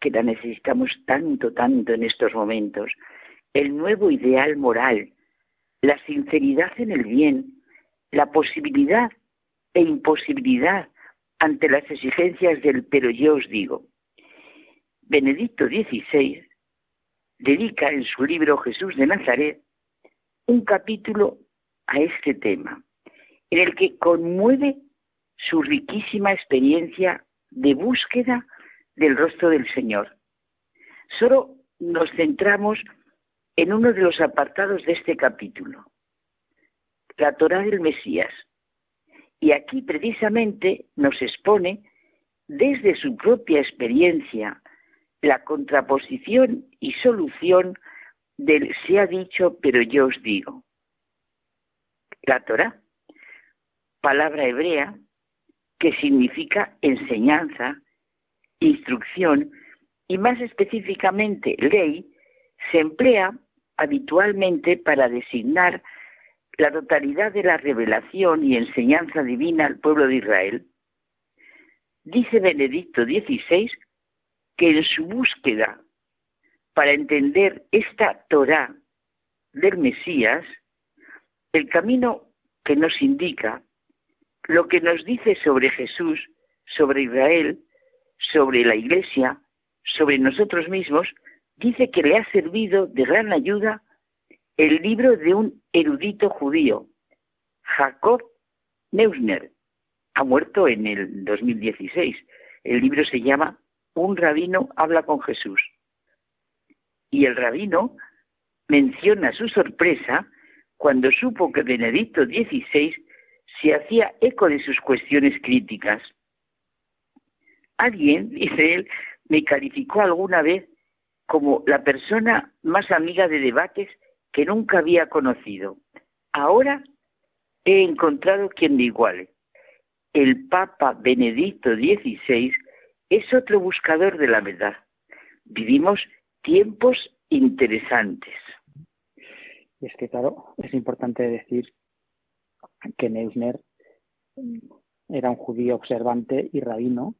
que la necesitamos tanto, tanto en estos momentos, el nuevo ideal moral, la sinceridad en el bien, la posibilidad e imposibilidad ante las exigencias del pero yo os digo. Benedicto XVI dedica en su libro Jesús de Nazaret un capítulo a este tema, en el que conmueve su riquísima experiencia de búsqueda del rostro del Señor. Solo nos centramos en uno de los apartados de este capítulo, la Torah del Mesías. Y aquí precisamente nos expone desde su propia experiencia la contraposición y solución del se ha dicho pero yo os digo. La Torah, palabra hebrea que significa enseñanza, instrucción y más específicamente ley se emplea habitualmente para designar la totalidad de la revelación y enseñanza divina al pueblo de Israel. Dice Benedicto XVI que en su búsqueda para entender esta Torah del Mesías, el camino que nos indica, lo que nos dice sobre Jesús, sobre Israel, sobre la Iglesia, sobre nosotros mismos, dice que le ha servido de gran ayuda el libro de un erudito judío, Jacob Neusner, ha muerto en el 2016. El libro se llama Un rabino habla con Jesús. Y el rabino menciona su sorpresa cuando supo que Benedicto XVI se hacía eco de sus cuestiones críticas. Alguien, dice él, me calificó alguna vez como la persona más amiga de debates que nunca había conocido. Ahora he encontrado quien me iguale. El Papa Benedicto XVI es otro buscador de la verdad. Vivimos tiempos interesantes. Y es que, claro, es importante decir que Neusner era un judío observante y rabino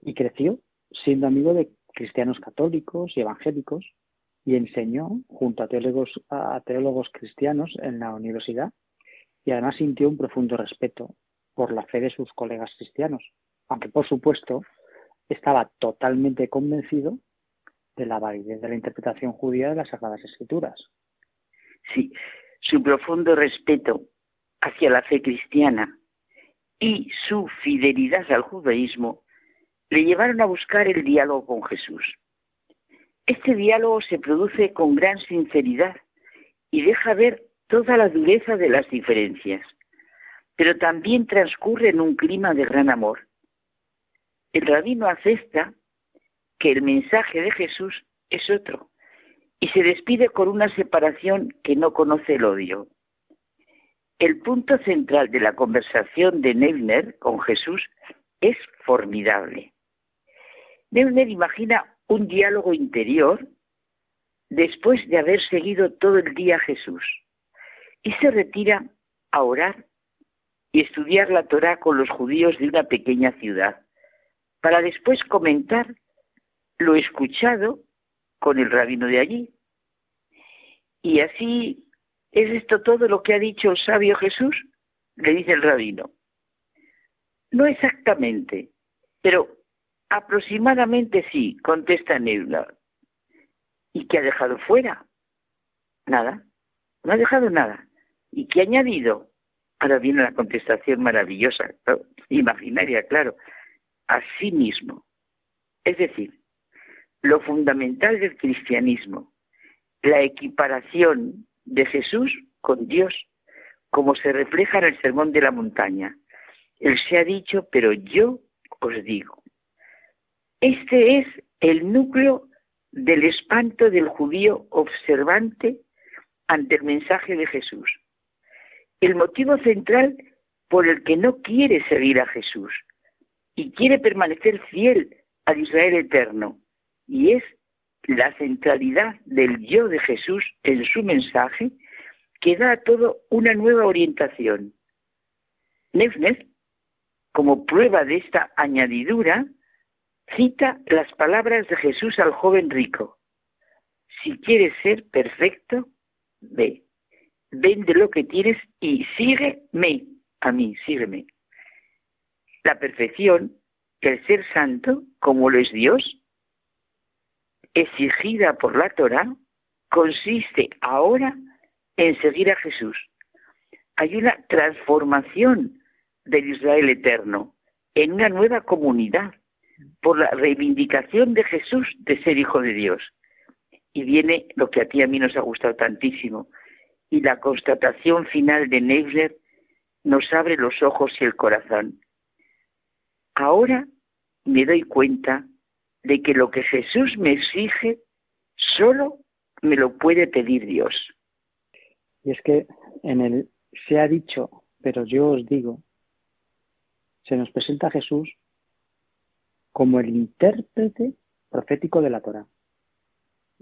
y creció siendo amigo de cristianos católicos y evangélicos y enseñó junto a teólogos, a teólogos cristianos en la universidad y además sintió un profundo respeto por la fe de sus colegas cristianos, aunque por supuesto estaba totalmente convencido de la validez de la interpretación judía de las Sagradas Escrituras. Sí, su profundo respeto hacia la fe cristiana y su fidelidad al judaísmo le llevaron a buscar el diálogo con Jesús. Este diálogo se produce con gran sinceridad y deja ver toda la dureza de las diferencias, pero también transcurre en un clima de gran amor. El rabino acepta que el mensaje de Jesús es otro y se despide con una separación que no conoce el odio. El punto central de la conversación de Neubner con Jesús es formidable. Neubner imagina un diálogo interior después de haber seguido todo el día a Jesús y se retira a orar y estudiar la Torá con los judíos de una pequeña ciudad, para después comentar lo escuchado con el rabino de allí. Y así, ¿es esto todo lo que ha dicho el sabio Jesús? Le dice el rabino. No exactamente, pero aproximadamente sí, contesta Neula. ¿Y qué ha dejado fuera? Nada, no ha dejado nada. ¿Y qué ha añadido? Ahora viene la contestación maravillosa, imaginaria, claro, a sí mismo. Es decir, lo fundamental del cristianismo, la equiparación de Jesús con Dios, como se refleja en el Sermón de la Montaña. Él se ha dicho, pero yo os digo. Este es el núcleo del espanto del judío observante ante el mensaje de Jesús. El motivo central por el que no quiere seguir a Jesús y quiere permanecer fiel al Israel eterno, y es la centralidad del yo de Jesús en su mensaje que da a todo una nueva orientación. Nefner, como prueba de esta añadidura, cita las palabras de Jesús al joven rico. Si quieres ser perfecto, ve, vende lo que tienes y sígueme a mí, sígueme. La perfección, el ser santo, como lo es Dios, exigida por la Torah, consiste ahora en seguir a Jesús. Hay una transformación del Israel eterno en una nueva comunidad por la reivindicación de Jesús de ser hijo de Dios. Y viene lo que a ti y a mí nos ha gustado tantísimo. Y la constatación final de Neusler nos abre los ojos y el corazón. Ahora me doy cuenta de que lo que Jesús me exige solo me lo puede pedir Dios. Y es que en el se ha dicho, pero yo os digo, se nos presenta Jesús como el intérprete profético de la Torah,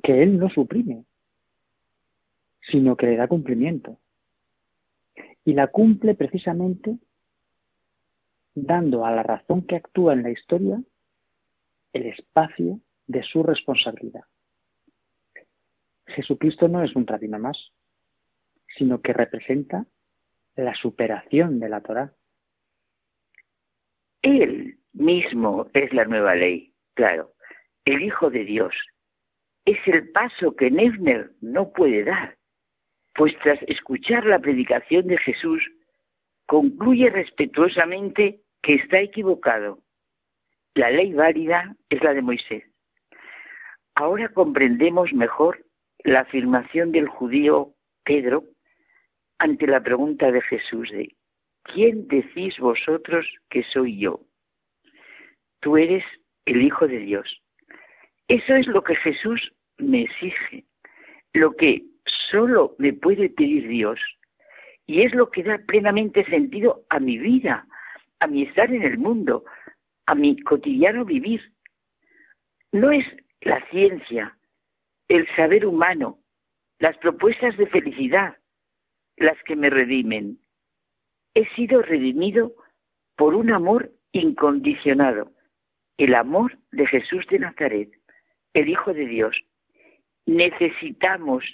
que él no suprime, sino que le da cumplimiento. Y la cumple precisamente dando a la razón que actúa en la historia el espacio de su responsabilidad. Jesucristo no es un rabino más, sino que representa la superación de la Torah. Él mismo es la nueva ley, claro, el Hijo de Dios. Es el paso que Nefner no puede dar, pues tras escuchar la predicación de Jesús, concluye respetuosamente que está equivocado. La ley válida es la de Moisés. Ahora comprendemos mejor la afirmación del judío Pedro ante la pregunta de Jesús de ¿quién decís vosotros que soy yo? Tú eres el Hijo de Dios. Eso es lo que Jesús me exige, lo que solo me puede pedir Dios. Y es lo que da plenamente sentido a mi vida, a mi estar en el mundo, a mi cotidiano vivir. No es la ciencia, el saber humano, las propuestas de felicidad las que me redimen. He sido redimido por un amor incondicionado, el amor de Jesús de Nazaret, el Hijo de Dios. Necesitamos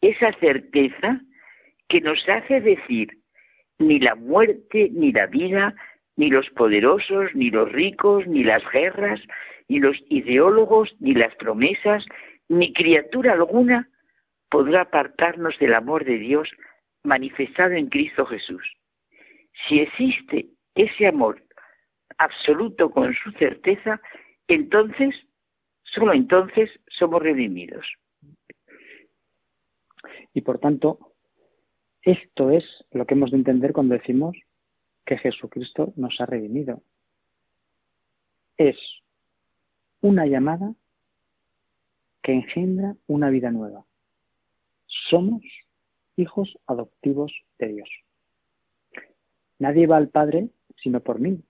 esa certeza que nos hace decir ni la muerte, ni la vida, ni los poderosos, ni los ricos, ni las guerras, ni los ideólogos, ni las promesas, ni criatura alguna podrá apartarnos del amor de Dios manifestado en Cristo Jesús. Si existe ese amor absoluto con su certeza, entonces, solo entonces somos redimidos. Y por tanto, esto es lo que hemos de entender cuando decimos que Jesucristo nos ha redimido. Es una llamada que engendra una vida nueva. Somos hijos adoptivos de Dios. Nadie va al Padre sino por mí.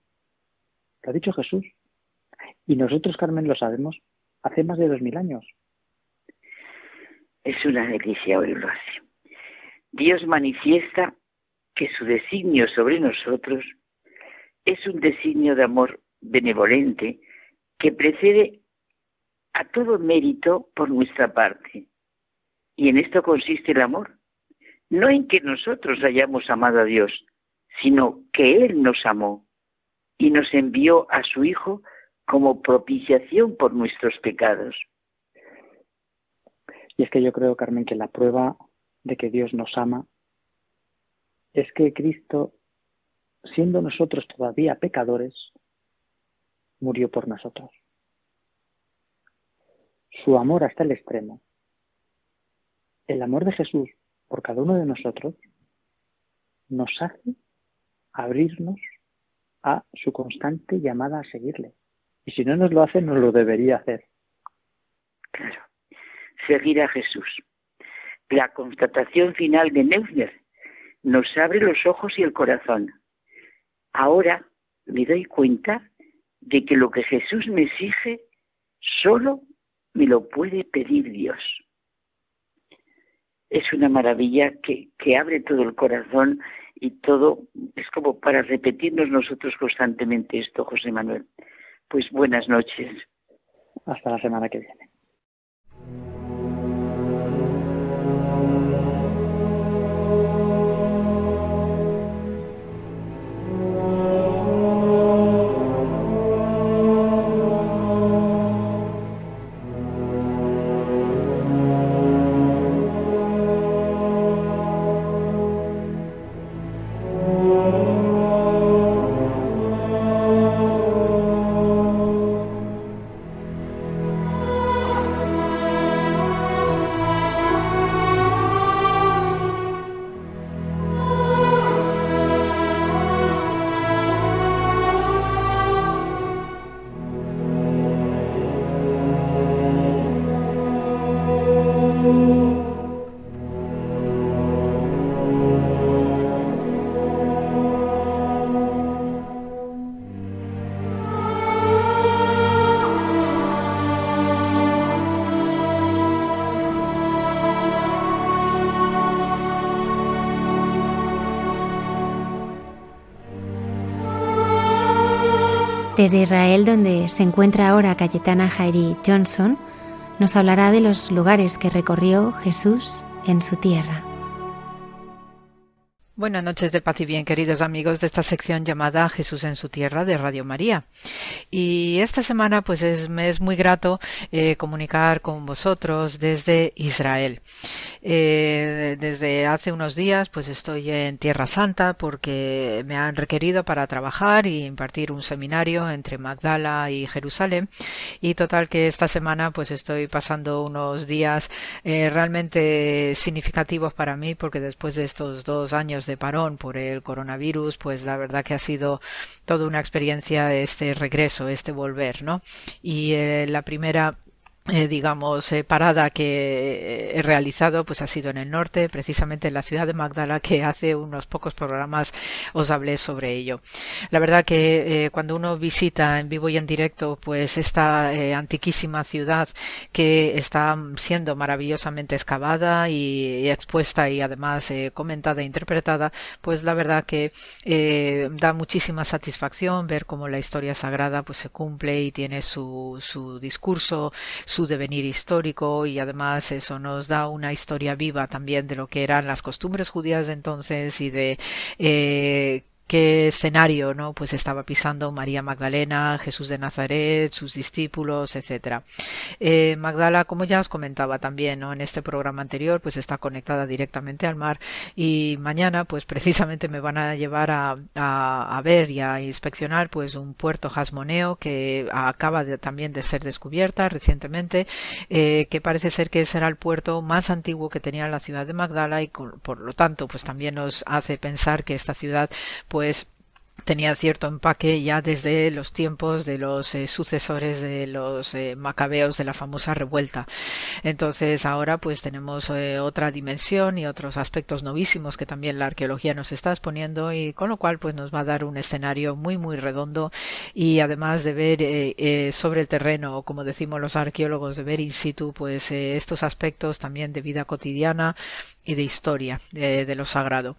Lo ha dicho Jesús. Y nosotros, Carmen, lo sabemos hace más de dos mil años. Es una delicia oírlo así. Dios manifiesta que su designio sobre nosotros es un designio de amor benevolente que precede a todo mérito por nuestra parte. Y en esto consiste el amor. No en que nosotros hayamos amado a Dios, sino que Él nos amó y nos envió a su Hijo como propiciación por nuestros pecados. Y es que yo creo, Carmen, que la prueba de que Dios nos ama es que Cristo, siendo nosotros todavía pecadores, murió por nosotros. Su amor hasta el extremo. El amor de Jesús por cada uno de nosotros nos hace abrirnos a su constante llamada a seguirle. Y si no nos lo hace, nos lo debería hacer. Claro. Seguir a Jesús. La constatación final de Neusner nos abre los ojos y el corazón. Ahora me doy cuenta de que lo que Jesús me exige solo me lo puede pedir Dios. Es una maravilla que, que abre todo el corazón y todo es como para repetirnos nosotros constantemente esto, José Manuel. Pues buenas noches. Hasta la semana que viene. Desde Israel, donde se encuentra ahora Cayetana Jairi Johnson, nos hablará de los lugares que recorrió Jesús en su tierra. Buenas noches de paz y bien, queridos amigos de esta sección llamada Jesús en su tierra de Radio María. Y esta semana, pues es, me es muy grato eh, comunicar con vosotros desde Israel. Eh, desde hace unos días pues estoy en Tierra Santa porque me han requerido para trabajar y impartir un seminario entre Magdala y Jerusalén y total que esta semana pues estoy pasando unos días eh, realmente significativos para mí porque después de estos dos años de parón por el coronavirus pues la verdad que ha sido toda una experiencia este regreso, este volver, ¿no? Y eh, la primera eh, digamos, eh, parada que he realizado, pues ha sido en el norte, precisamente en la ciudad de Magdala, que hace unos pocos programas os hablé sobre ello. La verdad que eh, cuando uno visita en vivo y en directo, pues esta antiquísima ciudad que está siendo maravillosamente excavada y, expuesta y además comentada e interpretada, pues la verdad que da muchísima satisfacción ver cómo la historia sagrada pues se cumple y tiene su, su discurso, devenir histórico y además eso nos da una historia viva también de lo que eran las costumbres judías de entonces y de eh, qué escenario no pues estaba pisando María Magdalena Jesús de Nazaret sus discípulos etcétera eh, Magdala como ya os comentaba también ¿no? en este programa anterior pues está conectada directamente al mar y mañana pues precisamente me van a llevar a, a, ver y a inspeccionar pues un puerto jasmoneo que acaba también de ser descubierta recientemente eh, que parece ser que será el puerto más antiguo que tenía la ciudad de Magdala y por lo tanto pues también nos hace pensar que esta ciudad pues tenía cierto empaque ya desde los tiempos de los eh, sucesores de los eh, macabeos de la famosa revuelta. Entonces ahora pues tenemos eh, otra dimensión y otros aspectos novísimos que también la arqueología nos está exponiendo y con lo cual pues nos va a dar un escenario muy muy redondo y además de ver sobre el terreno como decimos los arqueólogos de ver in situ pues estos aspectos también de vida cotidiana y de historia de lo sagrado.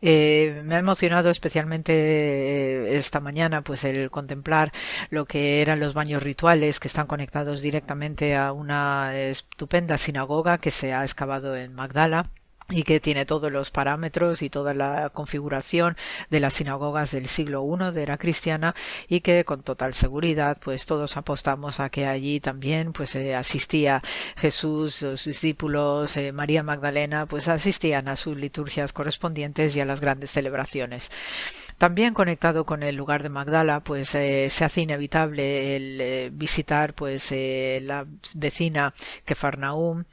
me ha emocionado especialmente eh, esta mañana pues el contemplar lo que eran los baños rituales que están conectados directamente a una estupenda sinagoga que se ha excavado en Magdala y que tiene todos los parámetros y toda la configuración de las sinagogas del siglo I de era cristiana y que con total seguridad pues todos apostamos a que allí también pues eh, asistía Jesús, sus discípulos, eh, María Magdalena pues asistían a sus liturgias correspondientes y a las grandes celebraciones. También conectado con el lugar de Magdala, pues eh, se hace inevitable el visitar pues la vecina Kefarnaum,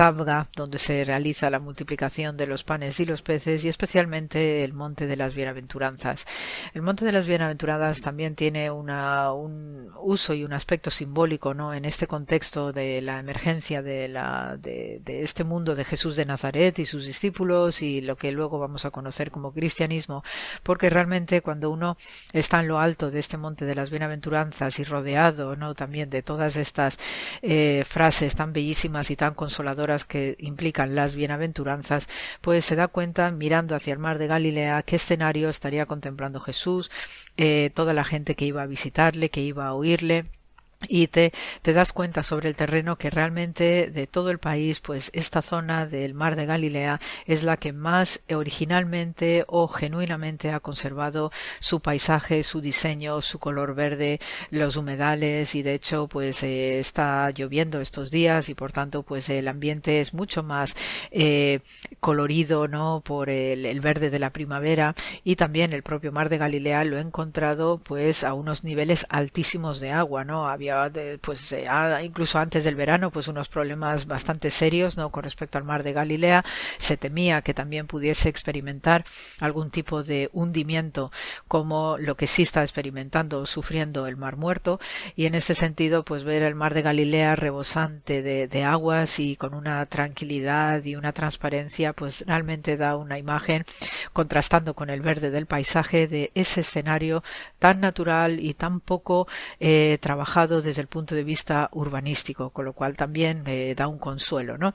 Tabga, donde se realiza la multiplicación de los panes y los peces, y especialmente el Monte de las Bienaventuranzas. El Monte de las Bienaventuranzas también tiene un uso y un aspecto simbólico ¿no? en este contexto de la emergencia de este mundo de Jesús de Nazaret y sus discípulos y lo que luego vamos a conocer como cristianismo, porque realmente cuando uno está en lo alto de este Monte de las Bienaventuranzas y rodeado ¿no? también de todas estas eh, frases tan bellísimas y tan consoladoras, que implican las bienaventuranzas, pues se da cuenta mirando hacia el mar de Galilea qué escenario estaría contemplando Jesús, eh, toda la gente que iba a visitarle, que iba a oírle y te, te, das cuenta sobre el terreno que realmente de todo el país, pues esta zona del mar de Galilea es la que más originalmente o genuinamente ha conservado su paisaje, su diseño, su color verde, los humedales y de hecho pues eh, está lloviendo estos días y por tanto pues el ambiente es mucho más eh, colorido, ¿no? Por el, el verde de la primavera y también el propio mar de Galilea lo he encontrado pues a unos niveles altísimos de agua, ¿no? Había pues eh, incluso antes del verano pues unos problemas bastante serios no con respecto al mar de Galilea. Se temía que también pudiese experimentar algún tipo de hundimiento como lo que sí está experimentando sufriendo el mar muerto. Y en ese sentido pues ver el mar de Galilea rebosante de, de aguas y con una tranquilidad y una transparencia pues realmente da una imagen contrastando con el verde del paisaje de ese escenario tan natural y tan poco eh, trabajado desde el punto de vista urbanístico, con lo cual también eh, da un consuelo, ¿no?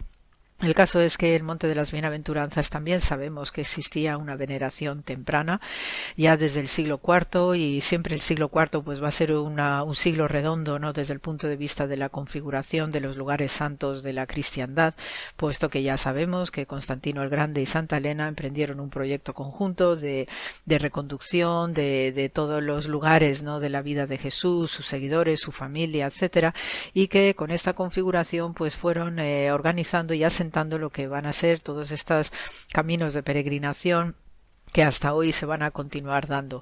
El caso es que el Monte de las Bienaventuranzas también sabemos que existía una veneración temprana ya desde el siglo IV y siempre el siglo IV pues va a ser un siglo redondo no desde el punto de vista de la configuración de los lugares santos de la cristiandad puesto que ya sabemos que Constantino el Grande y Santa Elena emprendieron un proyecto conjunto de, reconducción de, de, todos los lugares no de la vida de Jesús sus seguidores su familia etcétera y que con esta configuración pues fueron eh, organizando y asentando representando lo que van a ser todos estos caminos de peregrinación que hasta hoy se van a continuar dando.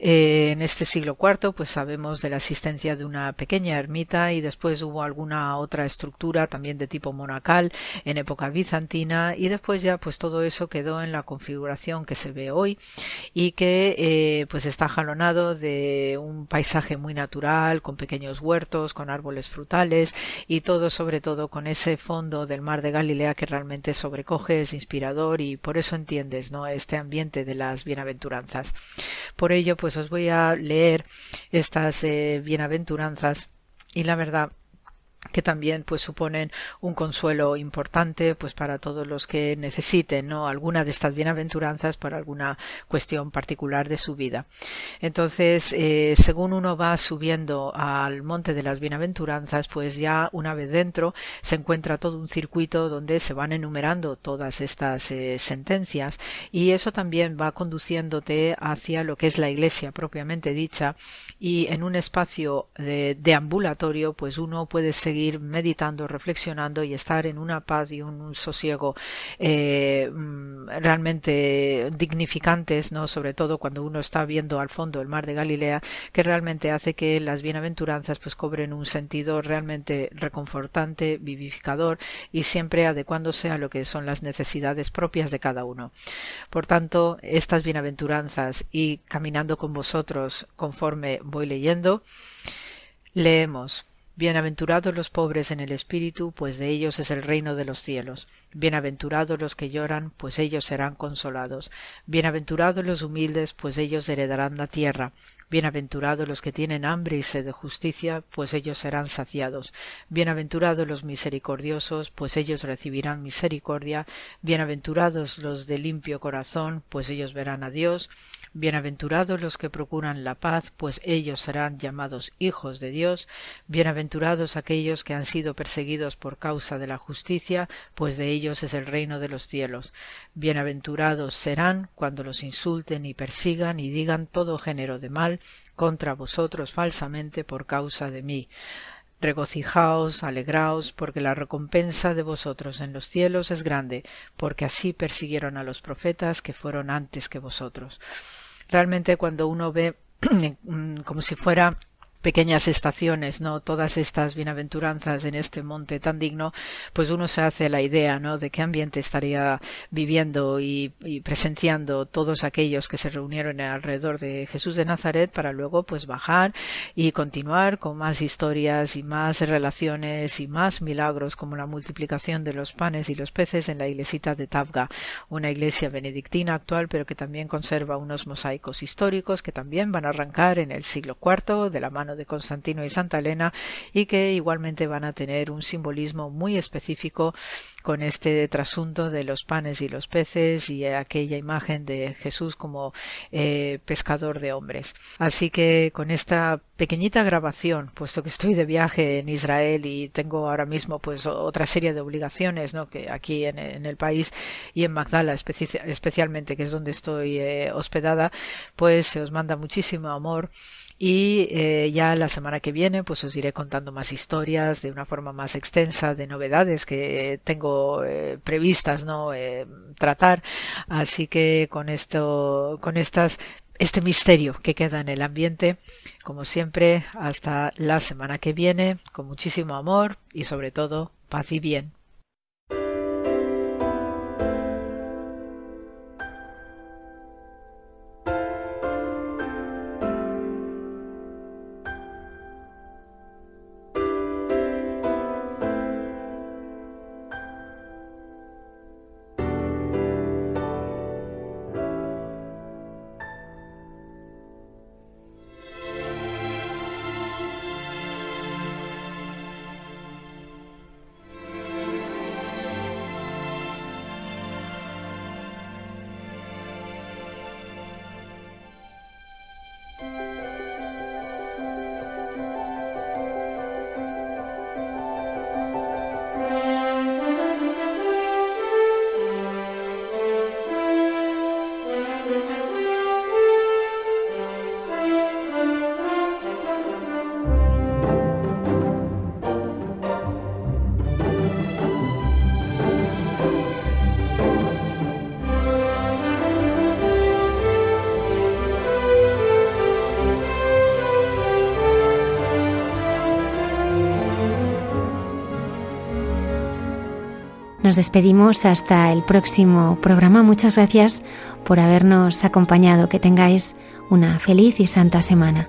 Eh, en este siglo IV, pues sabemos de la existencia de una pequeña ermita y después hubo alguna otra estructura también de tipo monacal en época bizantina y después ya pues todo eso quedó en la configuración que se ve hoy y que eh, pues está jalonado de un paisaje muy natural con pequeños huertos, con árboles frutales y todo sobre todo con ese fondo del mar de Galilea que realmente sobrecoge, es inspirador y por eso entiendes, ¿no? Este ambiente de las bienaventuranzas. Por ello, pues os voy a leer estas eh, bienaventuranzas y la verdad que también pues suponen un consuelo importante pues para todos los que necesiten no alguna de estas bienaventuranzas para alguna cuestión particular de su vida. Entonces eh, según uno va subiendo al monte de las bienaventuranzas pues ya una vez dentro se encuentra todo un circuito donde se van enumerando todas estas eh, sentencias y eso también va conduciéndote hacia lo que es la iglesia propiamente dicha y en un espacio de, de ambulatorio pues uno puede seguir seguir meditando, reflexionando y estar en una paz y un sosiego eh, mm, realmente dignificantes, ¿no? Sobre todo cuando uno está viendo al fondo el mar de Galilea, que realmente hace que las bienaventuranzas pues cobren un sentido realmente reconfortante, vivificador y siempre adecuándose a lo que son las necesidades propias de cada uno. Por tanto, estas bienaventuranzas y caminando con vosotros conforme voy leyendo, leemos Bienaventurados los pobres en el espíritu, pues de ellos es el reino de los cielos. Bienaventurados los que lloran, pues ellos serán consolados. Bienaventurados los humildes, pues ellos heredarán la tierra. Bienaventurados los que tienen hambre y sed de justicia, pues ellos serán saciados. Bienaventurados los misericordiosos, pues ellos recibirán misericordia. Bienaventurados los de limpio corazón, pues ellos verán a Dios. Bienaventurados los que procuran la paz, pues ellos serán llamados hijos de Dios. Bienaventurados aquellos que han sido perseguidos por causa de la justicia, pues de ellos es el reino de los cielos. Bienaventurados serán cuando los insulten y persigan y digan todo género de mal contra vosotros falsamente por causa de mí. Regocijaos, alegraos, porque la recompensa de vosotros en los cielos es grande, porque así persiguieron a los profetas que fueron antes que vosotros. Realmente cuando uno ve como si fuera pequeñas estaciones, ¿no? Todas estas bienaventuranzas en este monte tan digno, pues uno se hace la idea, ¿no? De qué ambiente estaría viviendo y, presenciando todos aquellos que se reunieron alrededor de Jesús de Nazaret para luego, pues bajar y continuar con más historias y más relaciones y más milagros como la multiplicación de los panes y los peces en la iglesita de Tabga, una iglesia benedictina actual, pero que también conserva unos mosaicos históricos que también van a arrancar en el siglo IV de la mano de Constantino y Santa Elena y que igualmente van a tener un simbolismo muy específico con este trasunto de los panes y los peces y aquella imagen de Jesús como eh, pescador de hombres. Así que con esta pequeñita grabación, puesto que estoy de viaje en Israel y tengo ahora mismo pues otra serie de obligaciones, ¿no? Que aquí en, el país y en Magdala especialmente, que es donde estoy eh, hospedada, pues se os manda muchísimo amor y eh, ya la semana que viene pues os iré contando más historias de una forma más extensa de novedades que tengo eh, previstas no eh, tratar. Así que con esto con estas este misterio que queda en el ambiente como siempre hasta la semana que viene con muchísimo amor y sobre todo paz y bien Nos despedimos hasta el próximo programa. Muchas gracias por habernos acompañado. Que tengáis una feliz y santa semana.